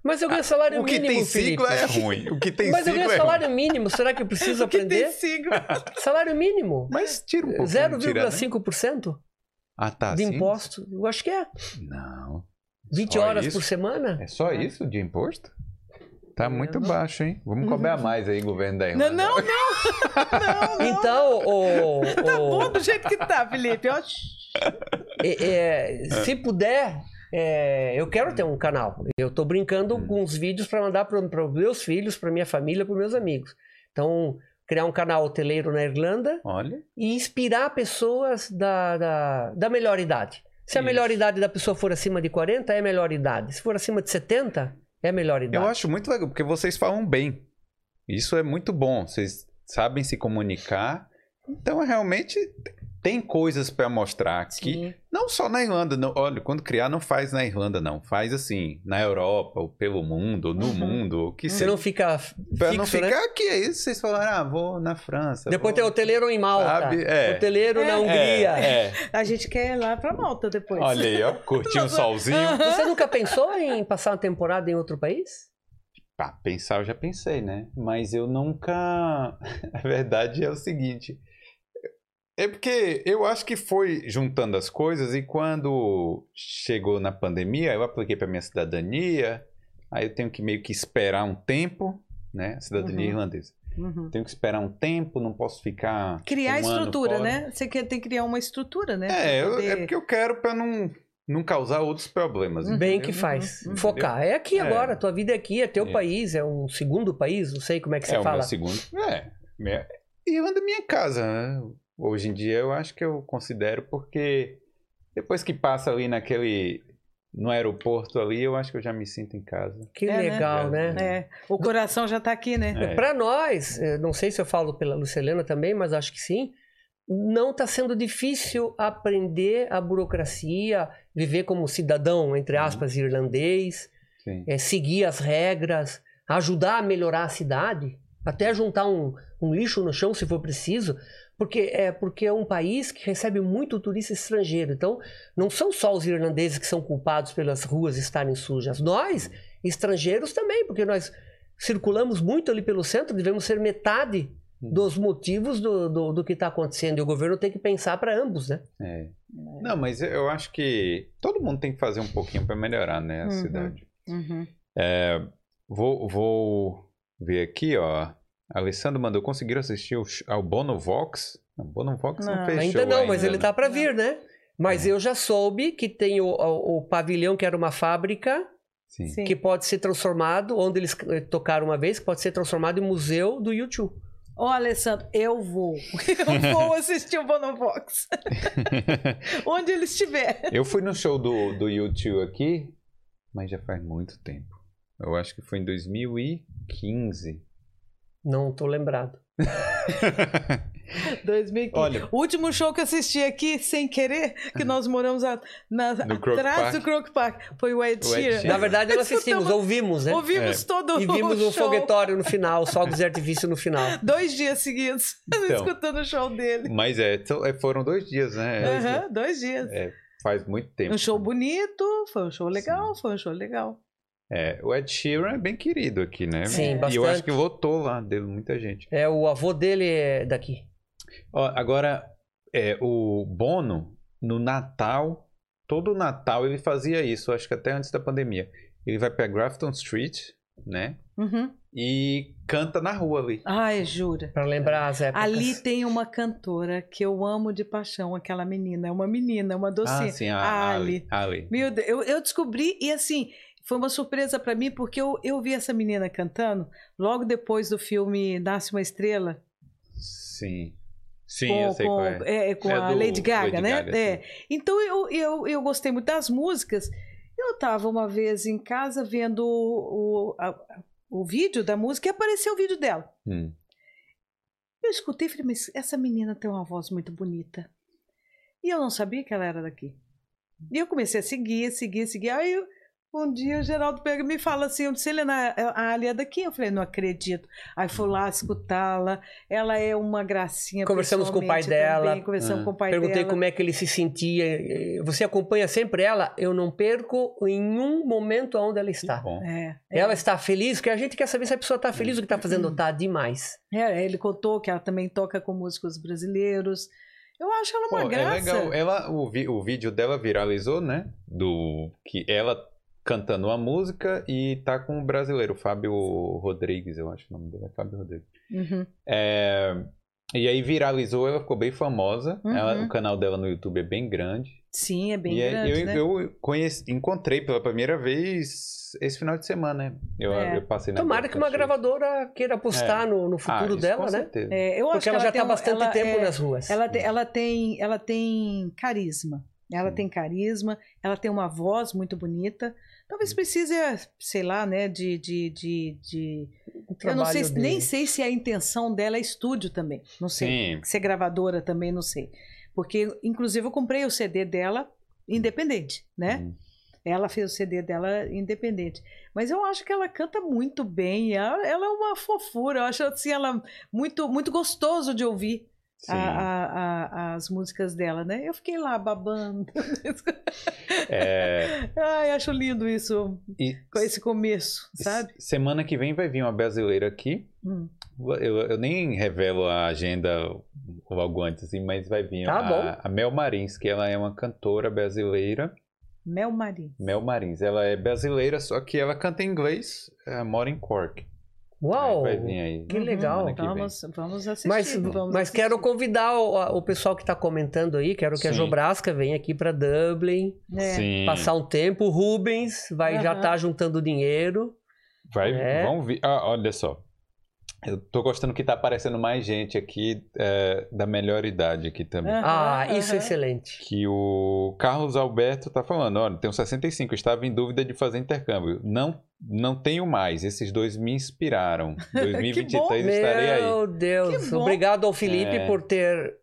Mas eu ganho salário O que mínimo, tem Felipe. sigla é ruim. O que tem Mas eu sigla ganho é ruim. salário mínimo. Será que eu preciso Que tem aprender? sigla. Salário mínimo. Mas tira um pouquinho. tira, né? 0,5% Ah, tá. de assim? imposto. Eu acho que é. Não. 20 Só horas isso? por semana. É só isso de imposto? Tá muito não- baixo, hein? Vamos cobrar mais aí, governo da Não, Irlanda. não, não. não, não. Então, o, Tá o- bom do jeito que tá, Felipe. Ó, é, é, se puder, é, eu quero ter um canal. Eu tô brincando Hum. com uns vídeos para mandar para os meus filhos, para minha família, para meus amigos. Então, criar um canal hoteleiro na Irlanda Olha. e inspirar pessoas da, da, da melhor idade. Se a Isso. melhor idade da pessoa for acima de 40, é melhor idade. Se for acima de 70, é melhor idade. Eu acho muito legal, porque vocês falam bem. Isso é muito bom. Vocês sabem se comunicar. Então, realmente, tem coisas para mostrar. Sim. Não só na Irlanda. Não, olha, quando criar, não faz na Irlanda, não. Faz assim, na Europa, ou pelo mundo, ou no Uhum. mundo, o que Você seja. não fica Pra fixo, não ficar né? aqui. Aí vocês falaram, ah, vou na França. Depois vou... tem hoteleiro em Malta, Sabe? É. hoteleiro na É. Hungria. É, é. A gente quer ir lá pra Malta depois. Olha aí, ó. Curtir um solzinho. Você nunca pensou em passar uma temporada em outro país? Ah, pensar eu já pensei, né? Mas eu nunca. A verdade é o seguinte. É porque eu acho que foi juntando as coisas e quando chegou na pandemia, eu apliquei para minha cidadania, aí eu tenho que meio que esperar um tempo, né? Cidadania Uhum. irlandesa. Uhum. Tenho que esperar um tempo, não posso ficar. Criar um ano estrutura, fora. né? Você quer, tem que criar uma estrutura, né? É, eu- poder- é porque eu quero para não, não causar outros problemas. Uhum. Bem entendeu? que faz. uhum. Focar. É aqui É. agora, tua vida é aqui, é teu É. país, é um segundo país, não sei como é que você é o fala. meu segundo. É. Minha... Irlanda é minha casa, né? Hoje em dia eu acho que eu considero porque depois que passa ali naquele. No aeroporto ali, eu acho que eu já me sinto em casa. Que É, né? legal, né? É, o coração já tá aqui, né? É. Para nós, eh, não sei se eu falo pela Lucelena também, mas acho que sim, não está sendo difícil aprender a burocracia, viver como cidadão, entre Uhum. aspas, irlandês, Sim. eh, seguir as regras, ajudar a melhorar a cidade, até juntar um, um lixo no chão se for preciso, porque é, porque é um país que recebe muito turista estrangeiro. Então, não são só os irlandeses que são culpados pelas ruas estarem sujas. Nós, estrangeiros também, porque nós circulamos muito ali pelo centro, devemos ser metade dos motivos do, do, do que está acontecendo. E o governo tem que pensar para ambos, né? É. Não, mas eu acho que todo mundo tem que fazer um pouquinho para melhorar, né, a Uhum. cidade. Uhum. Vou, vou ver aqui, ó. Alessandro mandou, conseguiram assistir ao, Bono Vox? Não, Bono Vox não, Não. fechou ainda não, mas ele né? tá para vir, né? Mas É. eu já soube que tem o, o, o pavilhão que era uma fábrica Sim. Sim. que pode ser transformado, onde eles eh, tocaram uma vez, que pode ser transformado em museu do YouTube. Ó, Alessandro, eu vou. Eu vou assistir o Bonovox. Onde ele estiver. Eu fui no show do, do YouTube aqui, mas já faz muito tempo. Eu acho que foi em 2015. Não tô lembrado. 2015. Olha. O último show que eu assisti aqui, sem querer, que nós moramos a- na- atrás Park. do Croke Park, foi o Ed O Ed Sheeran. Sheeran. Na verdade, nós assistimos, ouvimos, né? Ouvimos É. todo E vimos o show. foguetório no final, fogos de artifício no final. Dois dias seguidos, Então. escutando o show dele. Mas é, é, foram dois dias, né? Aham, dois dias. É, faz muito tempo. Um show bonito, foi um show legal, foi um show legal. É, o Ed Sheeran é bem querido aqui, né? Sim, E eu bastante. acho que lotou lá dele muita gente. É, o avô dele é daqui. Ó, agora, é, o Bono, no Natal, todo Natal ele fazia isso, acho que até antes da pandemia. Ele vai pra Grafton Street, né? Uhum. E canta na rua ali. Ai, jura. Pra lembrar as épocas. Ali tem uma cantora que eu amo de paixão, aquela menina. É uma menina, uma docinha. Ah, sim, a, A Ali. Ali. Meu Deus, eu, eu descobri e assim, foi uma surpresa pra mim porque eu, eu vi essa menina cantando logo depois do filme Nasce uma Estrela. Sim. Sim, com, eu sei com, qual é. é, com É a do Lady Gaga, Lady né? Gaga, é. Então eu, eu, eu gostei muito das músicas. Eu estava uma vez em casa vendo o, a- o vídeo da música e apareceu o vídeo dela. Hum. Eu escutei e falei, mas essa menina tem uma voz muito bonita. E eu não sabia que ela era daqui. E eu comecei a seguir, seguir, seguir. Aí eu- um dia o Geraldo pega e me fala assim, eu disse, Helena, a Ali é daqui? Eu falei, não acredito. Aí fui lá escutá-la. Ela é uma gracinha. Conversamos com o pai dela. também, Conversamos Ah. com o pai Perguntei dela. como é que ele se sentia. Você acompanha sempre ela? Eu não perco em um momento onde ela está. Bom. É, é. Ela está feliz, porque a gente quer saber se a pessoa está feliz, o que está fazendo tá demais. É, ele contou que ela também toca com músicos brasileiros. Eu acho ela uma Pô, é graça. legal. Ela, o, vi- o vídeo dela viralizou, né? Do que ela cantando uma música e tá com o brasileiro, Fábio Rodrigues, eu acho o nome dele, é Fábio Rodrigues. Uhum. É, e aí viralizou, ela ficou bem famosa. Uhum. Ela- o canal dela no YouTube é bem grande. Sim, é bem e grande, eu, né? eu conheci, encontrei pela primeira vez esse final de semana, né? Eu, É. eu passei na Tomara que uma achei. gravadora queira apostar no, no Ah, futuro isso dela, com né? certeza. É, eu acho Porque que ela já tem está um- bastante ela tempo é- nas ruas. Ela tem, ela tem, ela tem carisma. Ela Sim. tem carisma, ela tem uma voz muito bonita. Talvez precise, sei lá, né, de. de, de, de- O Eu não sei, dele. nem sei se a intenção dela é estúdio também. Não sei. Sim. Ser gravadora também, não sei. Porque, inclusive, eu comprei o CD dela independente, né? Hum. Ela fez o CD dela independente. Mas eu acho que ela canta muito bem. Ela, ela é uma fofura. Eu acho assim, ela muito, muito gostoso de ouvir. A- a- a- as músicas dela, né? Eu fiquei lá babando. É, Ai, acho lindo isso, e com esse começo, sabe? semana que vem vai vir uma brasileira aqui. Hum. Eu, eu nem revelo a agenda logo antes, assim, mas vai vir Tá a, a Mel Marins, que ela é uma cantora brasileira. Mel Marim. Mel Marins, ela é brasileira, só que ela canta em inglês, ela mora em Cork. Uau! Vai vir aí. Que legal. Semana que. Vamos, vamos assistir. Mas, vamos mas quero assistir. convidar o, o pessoal que está comentando aí, quero que a Sim. Jobrasca venha aqui para Dublin, É. Sim. passar um tempo. O Rubens vai já Aham. estar juntando dinheiro. Vai, É. vamos ver. Ah, olha só. Eu tô gostando que tá aparecendo mais gente aqui é, da melhor idade aqui também. Aham, ah, isso é aham. excelente. Que o Carlos Alberto tá falando, olha, tenho 65, estava em dúvida de fazer intercâmbio. Não, não tenho mais, esses dois me inspiraram. 2023 estarei aí. Meu Deus. Que bom. Obrigado ao Felipe É. por ter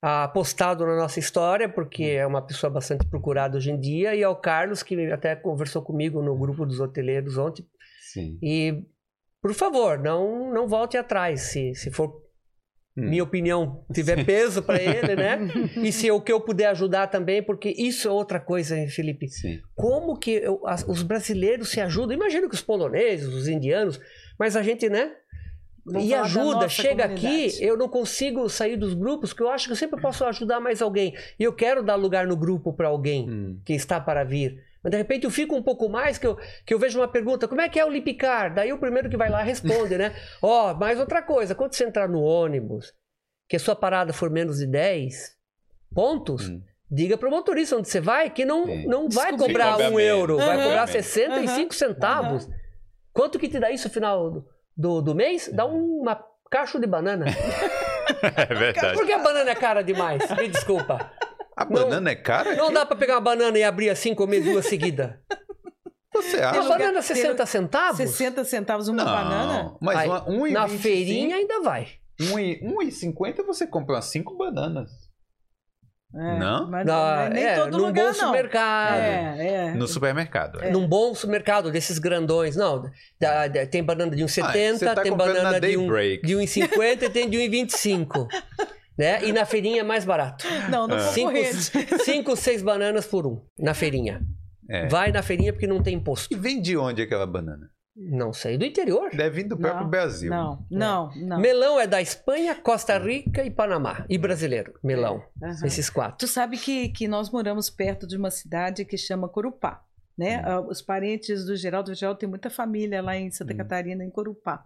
ah, apostado na nossa história, porque é uma pessoa bastante procurada hoje em dia, e ao Carlos, que até conversou comigo no grupo dos hoteleiros ontem. Sim. E, por favor, não, não volte atrás, se, se for Hum. minha opinião tiver peso para ele, né? E se o que eu puder ajudar também, porque isso é outra coisa, hein, Felipe. Sim. Como que eu- as- os brasileiros se ajudam? Imagino que os poloneses, os indianos, mas a gente, né? Vamos e ajuda, chega comunidade. aqui, eu não consigo sair dos grupos, que eu acho que eu sempre posso ajudar mais alguém. E eu quero dar lugar no grupo para alguém Hum. que está para vir. Mas de repente eu fico um pouco mais, que eu, que eu vejo uma pergunta, como é que é o Lipicar? Daí o primeiro que vai lá responde, né? Ó, mais outra coisa, quando você entrar no ônibus, que a sua parada for menos de 10 pontos, Hum. diga pro motorista onde você vai, que não, não vai Desculpe. cobrar Cobra um euro, vai Aham. cobrar Aham. 65 centavos. Quanto que te dá isso no final do, do, do mês? Dá uma caixa de banana. É verdade. Por que a banana é cara demais? Me desculpa. A banana é cara? Não dá pra pegar uma banana e abrir assim comer duas seguidas. Você Uma acha? lugar- banana tem 60 centavos? 60 centavos uma não, banana? mas Aí, uma, 1,25, Na feirinha ainda vai. 1,50 você compra umas 5 bananas. É, Não? Mas Na- nem é, todo num lugar, bom não. supermercado. É, é. No supermercado. é. Num bom supermercado desses grandões. Não, da- da- tem banana de 1,70, Ah, tá tem banana na de, um, de 1,50 e tem de 1,25. né? E na feirinha é mais barato. Não, no Ah. Cinco, concorrente. cinco, seis bananas por um, na feirinha. É. Vai na feirinha porque não tem imposto. E vem de onde aquela banana? Não sei, do interior. Deve vir do próprio Não, Brasil. Não, não, não. Melão é da Espanha, Costa Rica e Panamá. E brasileiro, melão. Aham. Esses quatro. Tu sabe que, que nós moramos perto de uma cidade que chama Corupá, né? Hum. Ah, Os parentes do Geraldo, o Geraldo tem muita família lá em Santa Hum. Catarina, em Corupá.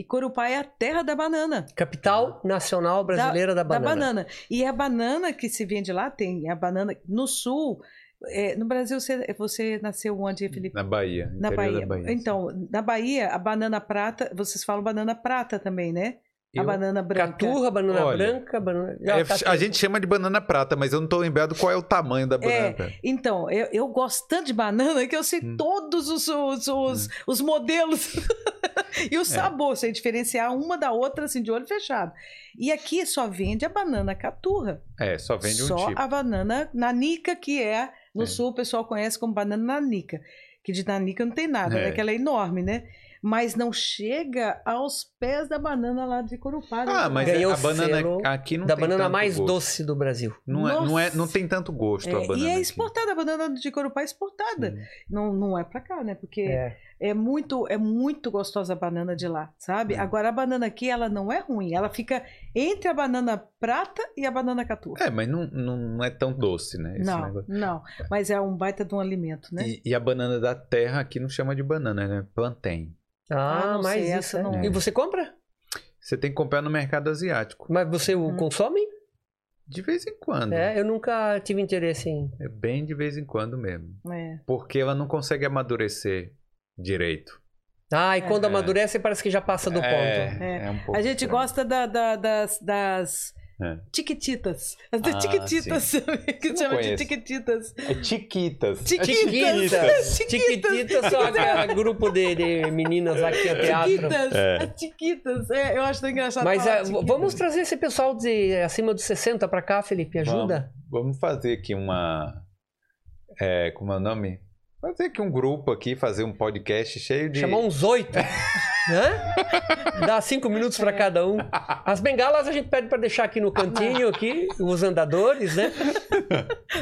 E Corupá é a terra da banana. Capital Nacional Brasileira da, Banana. Da banana. E a banana que se vende lá, tem a banana no sul. é, no Brasil, você, você nasceu onde, Felipe? Na Bahia. Na Bahia. da Bahia. Então, na Bahia, a banana prata, vocês falam banana prata também, né? A Eu- banana branca. Caturra, banana Olha, branca, banana. É, a gente chama de banana prata, mas eu não tô lembrado qual é o tamanho da banana É. Então, eu, eu gosto tanto de banana que eu sei Hum. todos os, os, os, os modelos e É. o sabor, sei diferenciar uma da outra assim de olho fechado. E aqui só vende a banana caturra. É, só vende um só tipo. a banana nanica, que é, no É. sul o pessoal conhece como banana nanica. Que de nanica não tem nada, É. né? Que ela é enorme, né? Mas não chega aos pés da banana lá de Corupá. Ah, mas é- Ganhou a banana aqui não da tem banana tanto mais gosto. doce do Brasil. Não, é, não, é, não tem tanto gosto a É, banana e é aqui. exportada, a banana de Corupá é exportada. Sim. Não, não é pra cá, né? Porque É. é muito é muito gostosa a banana de lá, sabe? É. Agora a banana aqui ela não é ruim, ela fica entre a banana prata e a banana catu. É, mas não, não, não é tão doce, né? esse não, negócio. não, mas é um baita de um alimento, né? E, e a banana da terra aqui não chama de banana, né? Plantain. Ah, Ah, mas sei, isso. essa é. não- E você compra? Você tem que comprar no mercado asiático. Mas você o Uhum. consome? De vez em quando. É, eu nunca tive interesse em. É bem de vez em quando mesmo. É. Porque ela não consegue amadurecer direito. Ah, e É. quando amadurece parece que já passa do ponto. É, é um pouco A gente estranho. gosta da- da- das, das É. tiquititas. As Ah, tiquititas, que não chama de tiquititas. É tiquitas. Tiquitas. Chiquititas são aquele grupo de, de meninas lá que tinha teatro. Tiquitas. É. As tiquitas. É, eu acho tão engraçado. Mas falar ah, tiquitas. vamos trazer esse pessoal de acima dos 60 pra cá, Felipe, ajuda? Vamos, vamos fazer aqui uma. É, como é o nome? Fazer aqui um grupo aqui, fazer um podcast cheio de. Chamar uns oito. Hã? Dá cinco minutos pra cada um. As bengalas a gente pede pra deixar aqui no cantinho, aqui, os andadores, né?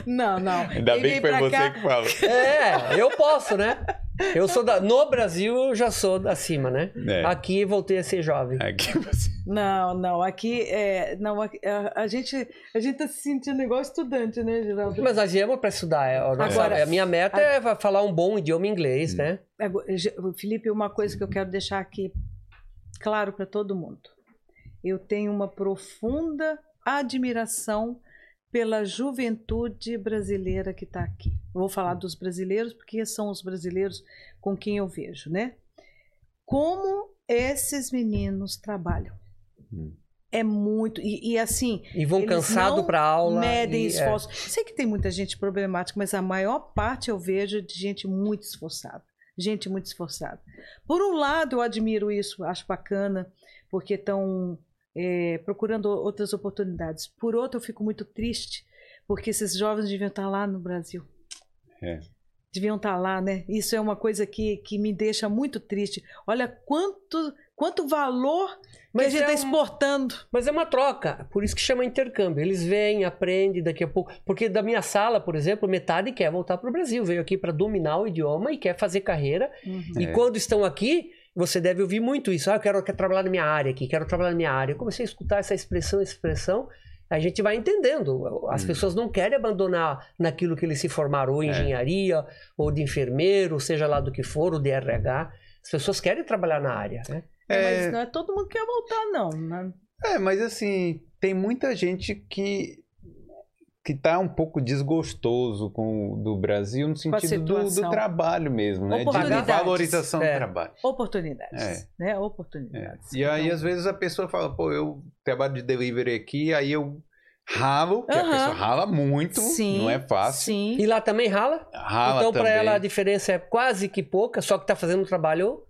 Não, não. Ainda Quem bem que foi você cá- que fala. É, eu posso, né? Eu sou da. No Brasil eu já sou acima, né? É. Aqui voltei a ser jovem. Aqui você. Não, não. Aqui é. Não, aqui- a, a gente, a gente tá se sentindo igual estudante, né, Geraldo? Mas nós viemos para estudar. é, a Agora- a minha meta é fa- falar um bom idioma inglês, né? Felipe, uma coisa que eu quero deixar aqui claro para todo mundo. Eu tenho uma profunda admiração pela juventude brasileira que está aqui. Vou falar dos brasileiros porque são os brasileiros com quem eu vejo, né? Como esses meninos trabalham. Hum. É muito. E, e assim, E vão cansado para aula. medem é. esforço. Sei que tem muita gente problemática, mas a maior parte eu vejo de gente muito esforçada. Gente muito esforçada. Por um lado, eu admiro isso, acho bacana, porque estão é, procurando outras oportunidades. Por outro, eu fico muito triste, porque esses jovens deviam estar lá no Brasil. É. Deviam estar lá, né? Isso é uma coisa que, que me deixa muito triste. Olha quanto, quanto valor que a Mas gente é está um- exportando. Mas é uma troca, por isso que chama intercâmbio. Eles vêm, aprendem daqui a pouco. Porque da minha sala, por exemplo, metade quer voltar para o Brasil, veio aqui para dominar o idioma e quer fazer carreira. Uhum. E É. quando estão aqui, você deve ouvir muito isso. Ah, eu quero, quero trabalhar na minha área aqui, quero trabalhar na minha área. Eu comecei a escutar essa expressão, essa expressão. A gente vai entendendo. As Hum. pessoas não querem abandonar naquilo que eles se formaram, ou em É. engenharia, ou de enfermeiro, seja lá do que for, ou de RH. As pessoas querem trabalhar na área. Né? É, É, Mas não é todo mundo que quer voltar, não. né? é, mas assim, tem muita gente que que tá um pouco desgostoso com o do Brasil no sentido do, do trabalho mesmo, né? De valorização É. do trabalho. Oportunidades. É. Né? É. Oportunidades. E aí, Então, às vezes, a pessoa fala, pô, eu trabalho de delivery aqui, aí eu ralo, que a pessoa rala muito, sim, não é fácil. Sim. E lá também rala. Rala então, para ela, a diferença é quase que pouca, só que está fazendo um trabalho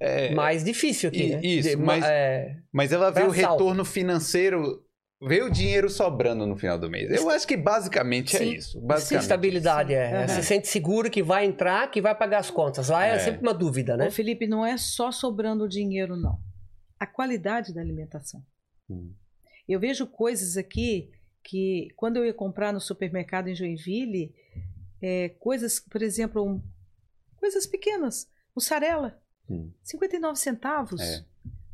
É, mais difícil aqui. né? isso, De- mas- é, Mas ela vê o retorno financeiro, vê o dinheiro sobrando no final do mês. Eu acho que basicamente é Sim. isso. Sim, Basicamente. estabilidade, é. Aham. Você sente seguro que vai entrar, que vai pagar as contas. Lá é, É. sempre uma dúvida, né? Ô, Felipe, não é só sobrando dinheiro, não. A qualidade da alimentação. Hum. Eu vejo coisas aqui que, quando eu ia comprar no supermercado em Joinville, é, coisas, por exemplo, um- coisas pequenas. Mussarela, Hum. 59 centavos. É.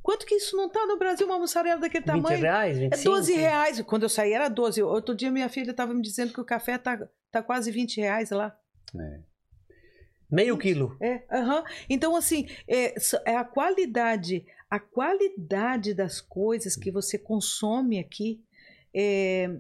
Quanto que isso não está no Brasil, uma mussarela daquele 20 tamanho? reais, É 25. 12 reais. Quando eu saí era 12. Outro dia minha filha estava me dizendo que o café tá, tá quase 20 reais lá. É. Meio quilo. É, aham. Então, assim, é, é a qualidade, a qualidade das coisas que você consome aqui, é,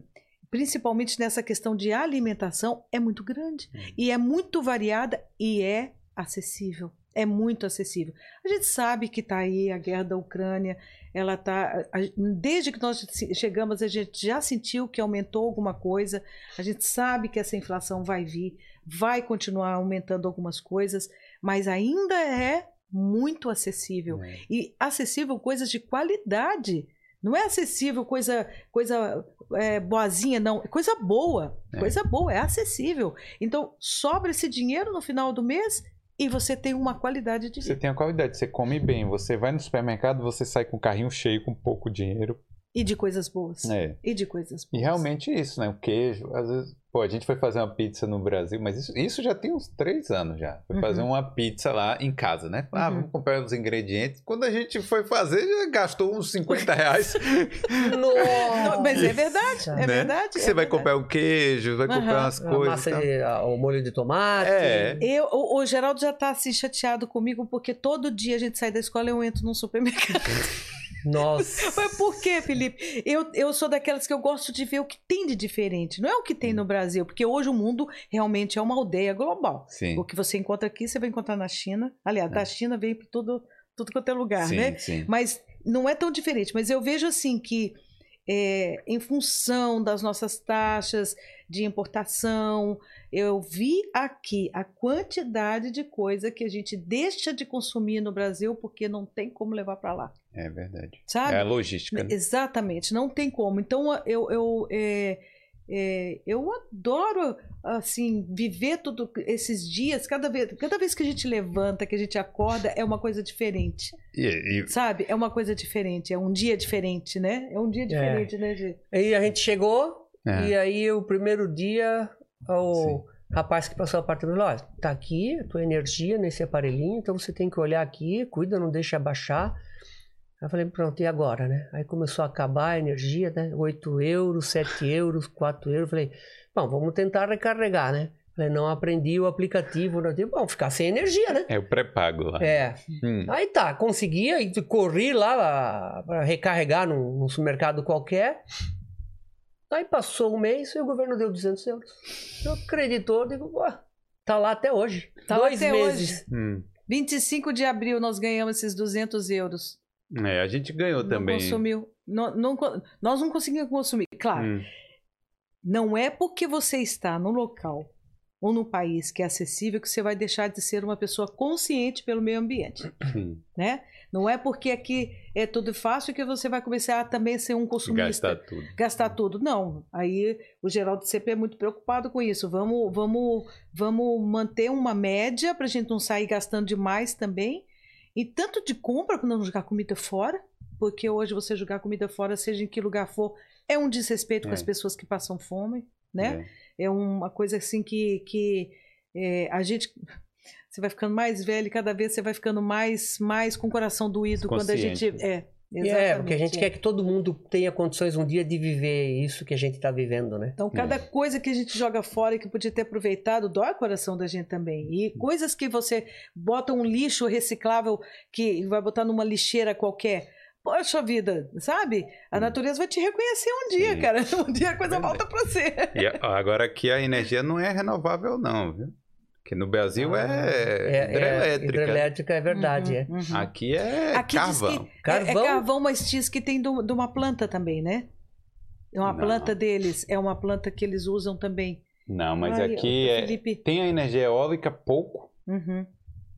principalmente nessa questão de alimentação, é muito grande. Uhum. E é muito variada e é acessível. É muito acessível. A gente sabe que está aí a guerra da Ucrânia, ela tá desde que nós chegamos a gente já sentiu que aumentou alguma coisa. A gente sabe que essa inflação vai vir, vai continuar aumentando algumas coisas, mas ainda é muito acessível É. e acessível coisas de qualidade. Não é acessível coisa coisa é, boazinha, não. É coisa boa. É. Coisa boa, é acessível. Então, sobra esse dinheiro no final do mês e você tem uma qualidade de Você vida. tem a qualidade, você come bem, você vai no supermercado, você sai com o carrinho cheio, com pouco dinheiro. E de coisas boas. É. E de coisas boas. E realmente isso, né? O queijo, às vezes. Pô, a gente foi fazer uma pizza no Brasil, mas isso, isso já tem uns três anos já. Foi Uhum. fazer uma pizza lá em casa, né? Ah, Uhum. vamos comprar os ingredientes. Quando a gente foi fazer, já gastou uns 50 reais. Nossa! Mas é verdade, é né? verdade. Você é vai verdade. comprar o queijo, vai comprar Aham. umas A coisas. massa e de, a- o molho de tomate. É. Eu, o, o Geraldo já tá assim chateado comigo porque todo dia a gente sai da escola e eu entro num supermercado. Nossa. Mas por quê, Felipe? Eu, eu sou daquelas que eu gosto de ver o que tem de diferente. Não é o que tem no Brasil, porque hoje o mundo realmente é uma aldeia global. Sim. O que você encontra aqui, você vai encontrar na China. Aliás, da China vem para tudo, tudo quanto é lugar, É. sim, né? sim. Mas não é tão diferente. Mas eu vejo assim que, é, em função das nossas taxas de importação, eu vi aqui a quantidade de coisa que a gente deixa de consumir no Brasil porque não tem como levar para lá, É verdade. sabe? É a logística. né? Exatamente, não tem como. Então eu, eu, é, é, eu adoro assim viver todos esses dias. Cada vez, cada vez que a gente levanta, que a gente acorda, é uma coisa diferente, E, e- sabe? É uma coisa diferente, é um dia diferente, né? É um dia diferente, né, Gi? Aí a gente chegou, é. e aí o primeiro dia, o rapaz que passou a apartamento falou: olha, tá aqui a tua energia nesse aparelhinho, então você tem que olhar aqui, cuida, não deixa baixar. Aí eu falei, pronto, e agora, né? Aí começou a acabar a energia, né? 8 euros, 7 euros, 4 euros. Falei, bom, vamos tentar recarregar, né? Falei, não aprendi o aplicativo, não tem, bom, ficar sem energia, né? É o pré-pago lá. É, Hum. Aí tá, conseguia e corri lá para recarregar num, num supermercado qualquer. Aí passou um mês e o governo deu 200 euros. Eu acreditou, digo, ué, tá lá até hoje. Tá lá Dois até meses. Hum. 25 de abril nós ganhamos esses 200 euros. É, a gente ganhou Não também. consumiu. Não, não nós não conseguimos consumir. Claro, Hum. não é porque você está no local ou no país que é acessível que você vai deixar de ser uma pessoa consciente pelo meio ambiente, né? Não é porque aqui é tudo fácil que você vai começar a também ser um consumista. Gastar tudo. gastar tudo. Não. Aí o Geraldo sempre é muito preocupado com isso. Vamos, vamos, vamos manter uma média para a gente não sair gastando demais também. E tanto de compra para não jogar comida fora, porque hoje você jogar comida fora, seja em que lugar for, é um desrespeito com É. as pessoas que passam fome, né? É. É uma coisa assim que, que é, a gente. Você vai ficando mais velho, e cada vez você vai ficando mais, mais com o coração doído quando a gente. Consciente. É, E é, porque a gente exatamente, é. quer que todo mundo tenha condições um dia de viver isso que a gente tá vivendo, né? Então, cada coisa que a gente joga fora e que podia ter aproveitado, dói o coração da gente também. E coisas que você bota um lixo reciclável que vai botar numa lixeira qualquer. Poxa vida, sabe? A natureza vai te reconhecer um dia, Sim. cara. Um dia a coisa Verdade. volta pra você. E agora aqui a energia não é renovável, não, viu? Porque no Brasil é, É, hidrelétrica. hidrelétrica é verdade, é. Uhum, uhum. Aqui é Aqui carvão. que é- Carvão? É, carvão, mas diz que tem do- de uma planta também, né? É uma Não. planta deles, é uma planta que eles usam também. Não, mas Ai, aqui é, Felipe. tem a energia eólica pouco Uhum.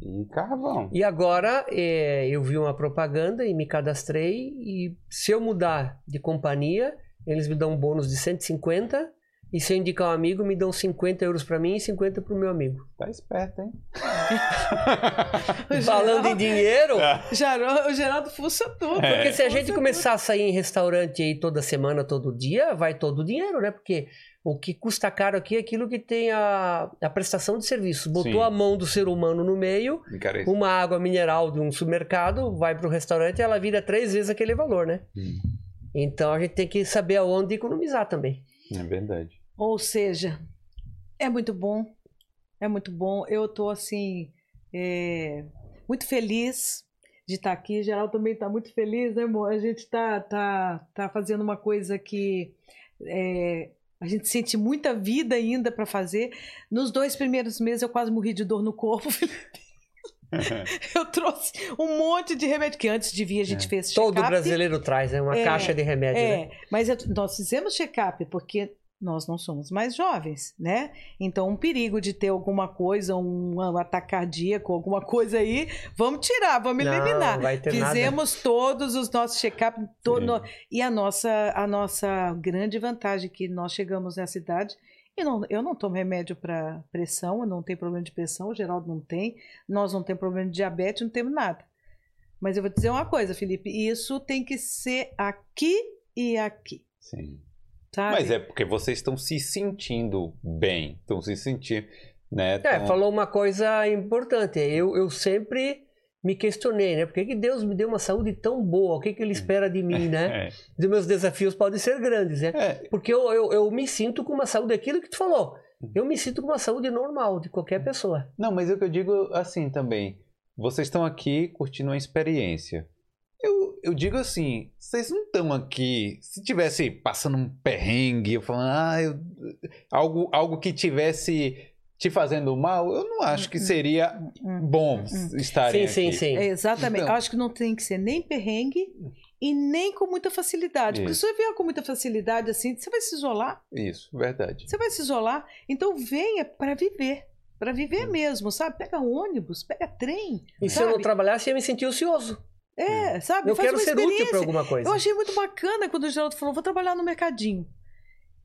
E carvão. E agora é, eu vi uma propaganda e me cadastrei. E se eu mudar de companhia, eles me dão um bônus de 150. E se eu indicar um amigo, me dão 50 euros para mim e 50 para o meu amigo. Tá esperto, hein? Falando em dinheiro, Geraldo, o Geraldo fuça tudo. porque se a gente começar a sair em restaurante aí toda semana, todo dia, vai todo o dinheiro, né? Porque o que custa caro aqui é aquilo que tem a, a prestação de serviço. Botou Sim. a mão do ser humano no meio, Encarece. uma água mineral de um supermercado, vai para o restaurante e ela vira três vezes aquele valor, né? Hum. Então a gente tem que saber aonde economizar também. É verdade. Ou seja, é muito bom, é muito bom. Eu tô assim, é, muito feliz de estar aqui. Geral também está muito feliz, né, amor? A gente tá, tá, tá fazendo uma coisa que é, a gente sente muita vida ainda para fazer. Nos dois primeiros meses eu quase morri de dor no corpo. eu trouxe um monte de remédio que antes de vir a gente fez check-up. Todo brasileiro traz, né? Uma É, caixa de remédio, É, né? mas eu- nós fizemos check-up porque nós não somos mais jovens, né? Então, um perigo de ter alguma coisa, um, um ataque cardíaco, alguma coisa aí, vamos tirar, vamos eliminar. não vai ter nada. Fizemos todos os nossos check-up no- e a nossa, a nossa grande vantagem é que nós chegamos nessa idade e não, eu não tomo remédio para pressão, eu não tenho problema de pressão, o Geraldo não tem, nós não temos problema de diabetes, não temos nada. Mas eu vou dizer uma coisa, Felipe, isso tem que ser aqui e aqui, Sim. Sabe? Mas é porque vocês estão se sentindo bem, estão se sentindo, né? É, tão- falou uma coisa importante. Eu, eu sempre me questionei, né? Por que, que Deus me deu uma saúde tão boa? O que, que Ele espera de mim, né? É. Os meus desafios podem ser grandes, né? É, Porque eu, eu, eu me sinto com uma saúde, aquilo que tu falou. Eu me sinto com uma saúde normal de qualquer pessoa. Não, mas o que eu digo assim também. Vocês estão aqui curtindo uma experiência. Eu, digo assim, vocês não estão aqui. Se tivesse passando um perrengue, eu falando, ah, eu- algo, algo que tivesse te fazendo mal, eu não acho que seria Hum. bom estarem Sim, sim, aqui. sim. É, exatamente. Então- Eu acho que não tem que ser nem perrengue e nem com muita facilidade. Porque Isso. se você vier com muita facilidade assim, você vai se isolar. Isso, verdade. Você vai se isolar. Então venha para viver. Para viver mesmo, sabe? Pega ônibus, pega trem. E se eu não sabe? trabalhasse, eu ia me sentir ocioso. É, sabe? Eu Faz quero uma ser útil experiência. para alguma coisa. Eu achei muito bacana quando o Geraldo falou: vou trabalhar no mercadinho.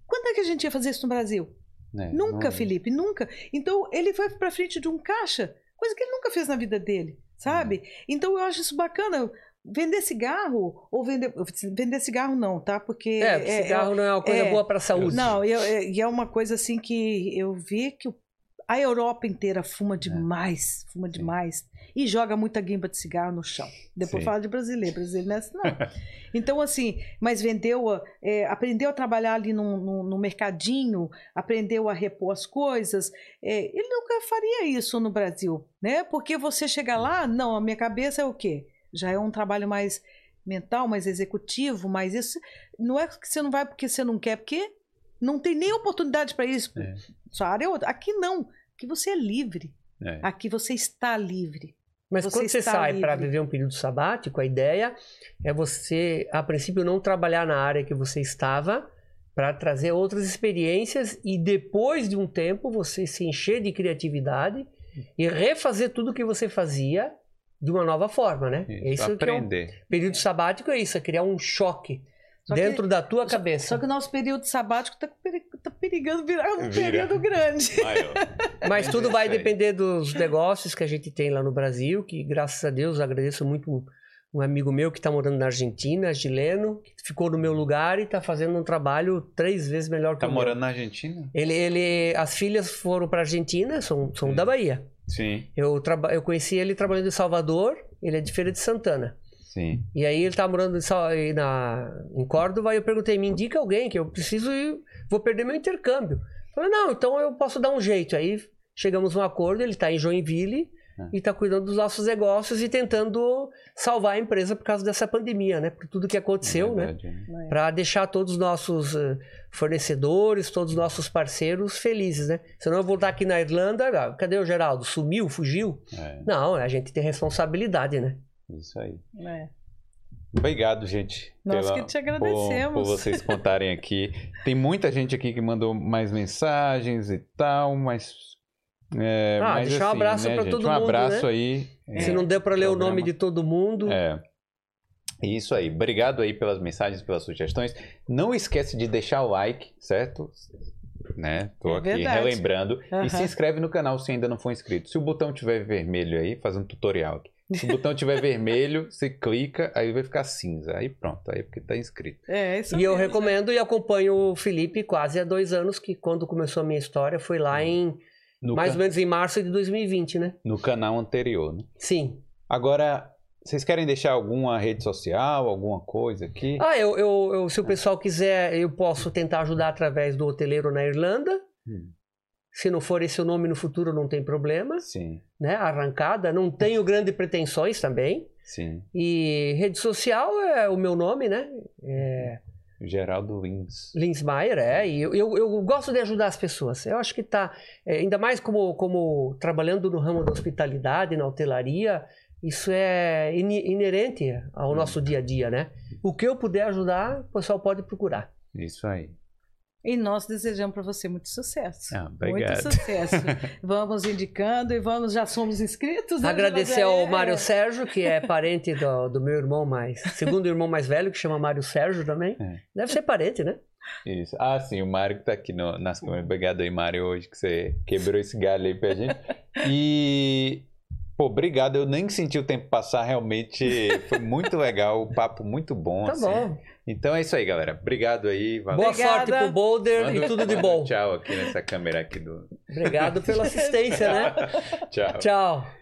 Quando é que a gente ia fazer isso no Brasil? né? Nunca, Não- Felipe, nunca. Então ele vai para frente de um caixa, coisa que ele nunca fez na vida dele, sabe? Uhum. Então eu acho isso bacana. Vender cigarro ou vender vender cigarro não, tá? Porque É, cigarro não é uma coisa é, boa para a saúde. não, e é, é uma coisa assim que eu vi que a Europa inteira fuma demais, fuma demais. E joga muita guimba de cigarro no chão. Depois Sim. fala de brasileiro, brasileiro não é assim, não. Então, assim, mas vendeu, é, aprendeu a trabalhar ali no, mercadinho, aprendeu a repor as coisas. É, ele nunca faria isso no Brasil, né? Porque você chega lá, não, a minha cabeça é o quê? Já é um trabalho mais mental, mais executivo, mais isso. Não é que você não vai porque você não quer, porque não tem nem oportunidade para isso. É. Sua área é outra. Aqui não. Aqui você é livre. É. Aqui você está livre. Mas Você quando você sai para viver um período sabático, a ideia é você, a princípio, não trabalhar na área que você estava para trazer outras experiências e depois de um tempo você se encher de criatividade e refazer tudo que você fazia de uma nova forma, né? Isso, É isso que é um aprender. período sabático é isso, é criar um choque Só que- dentro da tua Só- cabeça. Só que o nosso período sabático está perigando virar um Vira. período grande. Mas tudo vai depender dos negócios que a gente tem lá no Brasil, que graças a Deus agradeço muito um, amigo meu que está morando na Argentina, Gileno, que ficou no meu lugar e está fazendo um trabalho três vezes melhor que Tá o meu. morando na Argentina? Ele, ele, as filhas foram para Argentina, são, são Sim. da Bahia. Sim, Eu, traba, eu conheci ele trabalhando em Salvador, ele é de Feira de Santana. sim. E aí ele tá morando em, na, em Córdoba e eu perguntei, me indica alguém que eu preciso ir, vou perder meu intercâmbio. Falei, não, então eu posso dar um jeito. Aí chegamos a um acordo, ele tá em Joinville Ah. e tá cuidando dos nossos negócios e tentando salvar a empresa por causa dessa pandemia, né? Por tudo que aconteceu, né? Verdade, né? Para deixar todos os nossos eh, fornecedores, todos os nossos parceiros felizes, né? Senão eu vou estar aqui na Irlanda, ah, cadê o Geraldo? Sumiu, fugiu? É, Não, a gente tem responsabilidade, né? isso aí. É. Obrigado, gente. Nós pela- que te por, agradecemos. por vocês contarem aqui. Tem muita gente aqui que mandou mais mensagens e tal, mas. É, Ah, mas deixar um assim, abraço né, pra gente? todo Um mundo, abraço né? aí. Se é, não der para ler o programa. nome de todo mundo, É. Isso aí. Obrigado aí pelas mensagens, pelas sugestões. Não esquece de deixar o like, certo? Né? Tô É aqui verdade. relembrando. E Aham. se inscreve no canal se ainda não for inscrito. Se o botão tiver vermelho aí, faz um tutorial aqui. Se o botão tiver vermelho, você clica, aí vai ficar cinza. Aí pronto, aí é porque tá inscrito. É, isso E eu mesmo. recomendo e acompanho o Felipe quase há dois anos, que quando começou a minha história foi lá em No, mais can- ou menos em março de 2020, né? no canal anterior, né? Sim. Agora, vocês querem deixar alguma rede social, alguma coisa aqui? Ah, eu, eu, eu- se o pessoal quiser, eu posso tentar ajudar através do hoteleiro na Irlanda. Hum. Se não for esse o nome no futuro, não tem problema, Sim, né? Arrancada. Não tenho grandes pretensões também. sim. E rede social é o meu nome, né? É Geraldo Lins. Linsmaier, é, e eu, eu, eu gosto de ajudar as pessoas. Eu acho que tá, é, ainda mais como, como trabalhando no ramo da hospitalidade, na hotelaria, isso é ine- inerente ao nosso dia a dia, né? O que eu puder ajudar, o pessoal pode procurar. Isso aí. E nós desejamos para você muito sucesso. Ah, muito obrigado. sucesso. vamos indicando e vamos, já somos inscritos. né, Agradecer ao Mário Sérgio, que é parente do, do meu irmão mais. Segundo irmão mais velho, que chama Mário Sérgio também. É. Deve ser parente, né? Isso. Ah, sim, o Mário que tá aqui no, nas câmeras. Obrigado aí, Mário, hoje que você quebrou esse galho aí pra gente. E, pô, obrigado. Eu nem senti o tempo passar, realmente foi muito legal, o papo muito bom. Tá assim. bom. Então é isso aí, galera. Obrigado aí. Valeu. Boa Obrigada. sorte pro Boulder Manda- e tudo de bom. Tchau aqui nessa câmera aqui do. Obrigado pela assistência, né? Tchau. Tchau.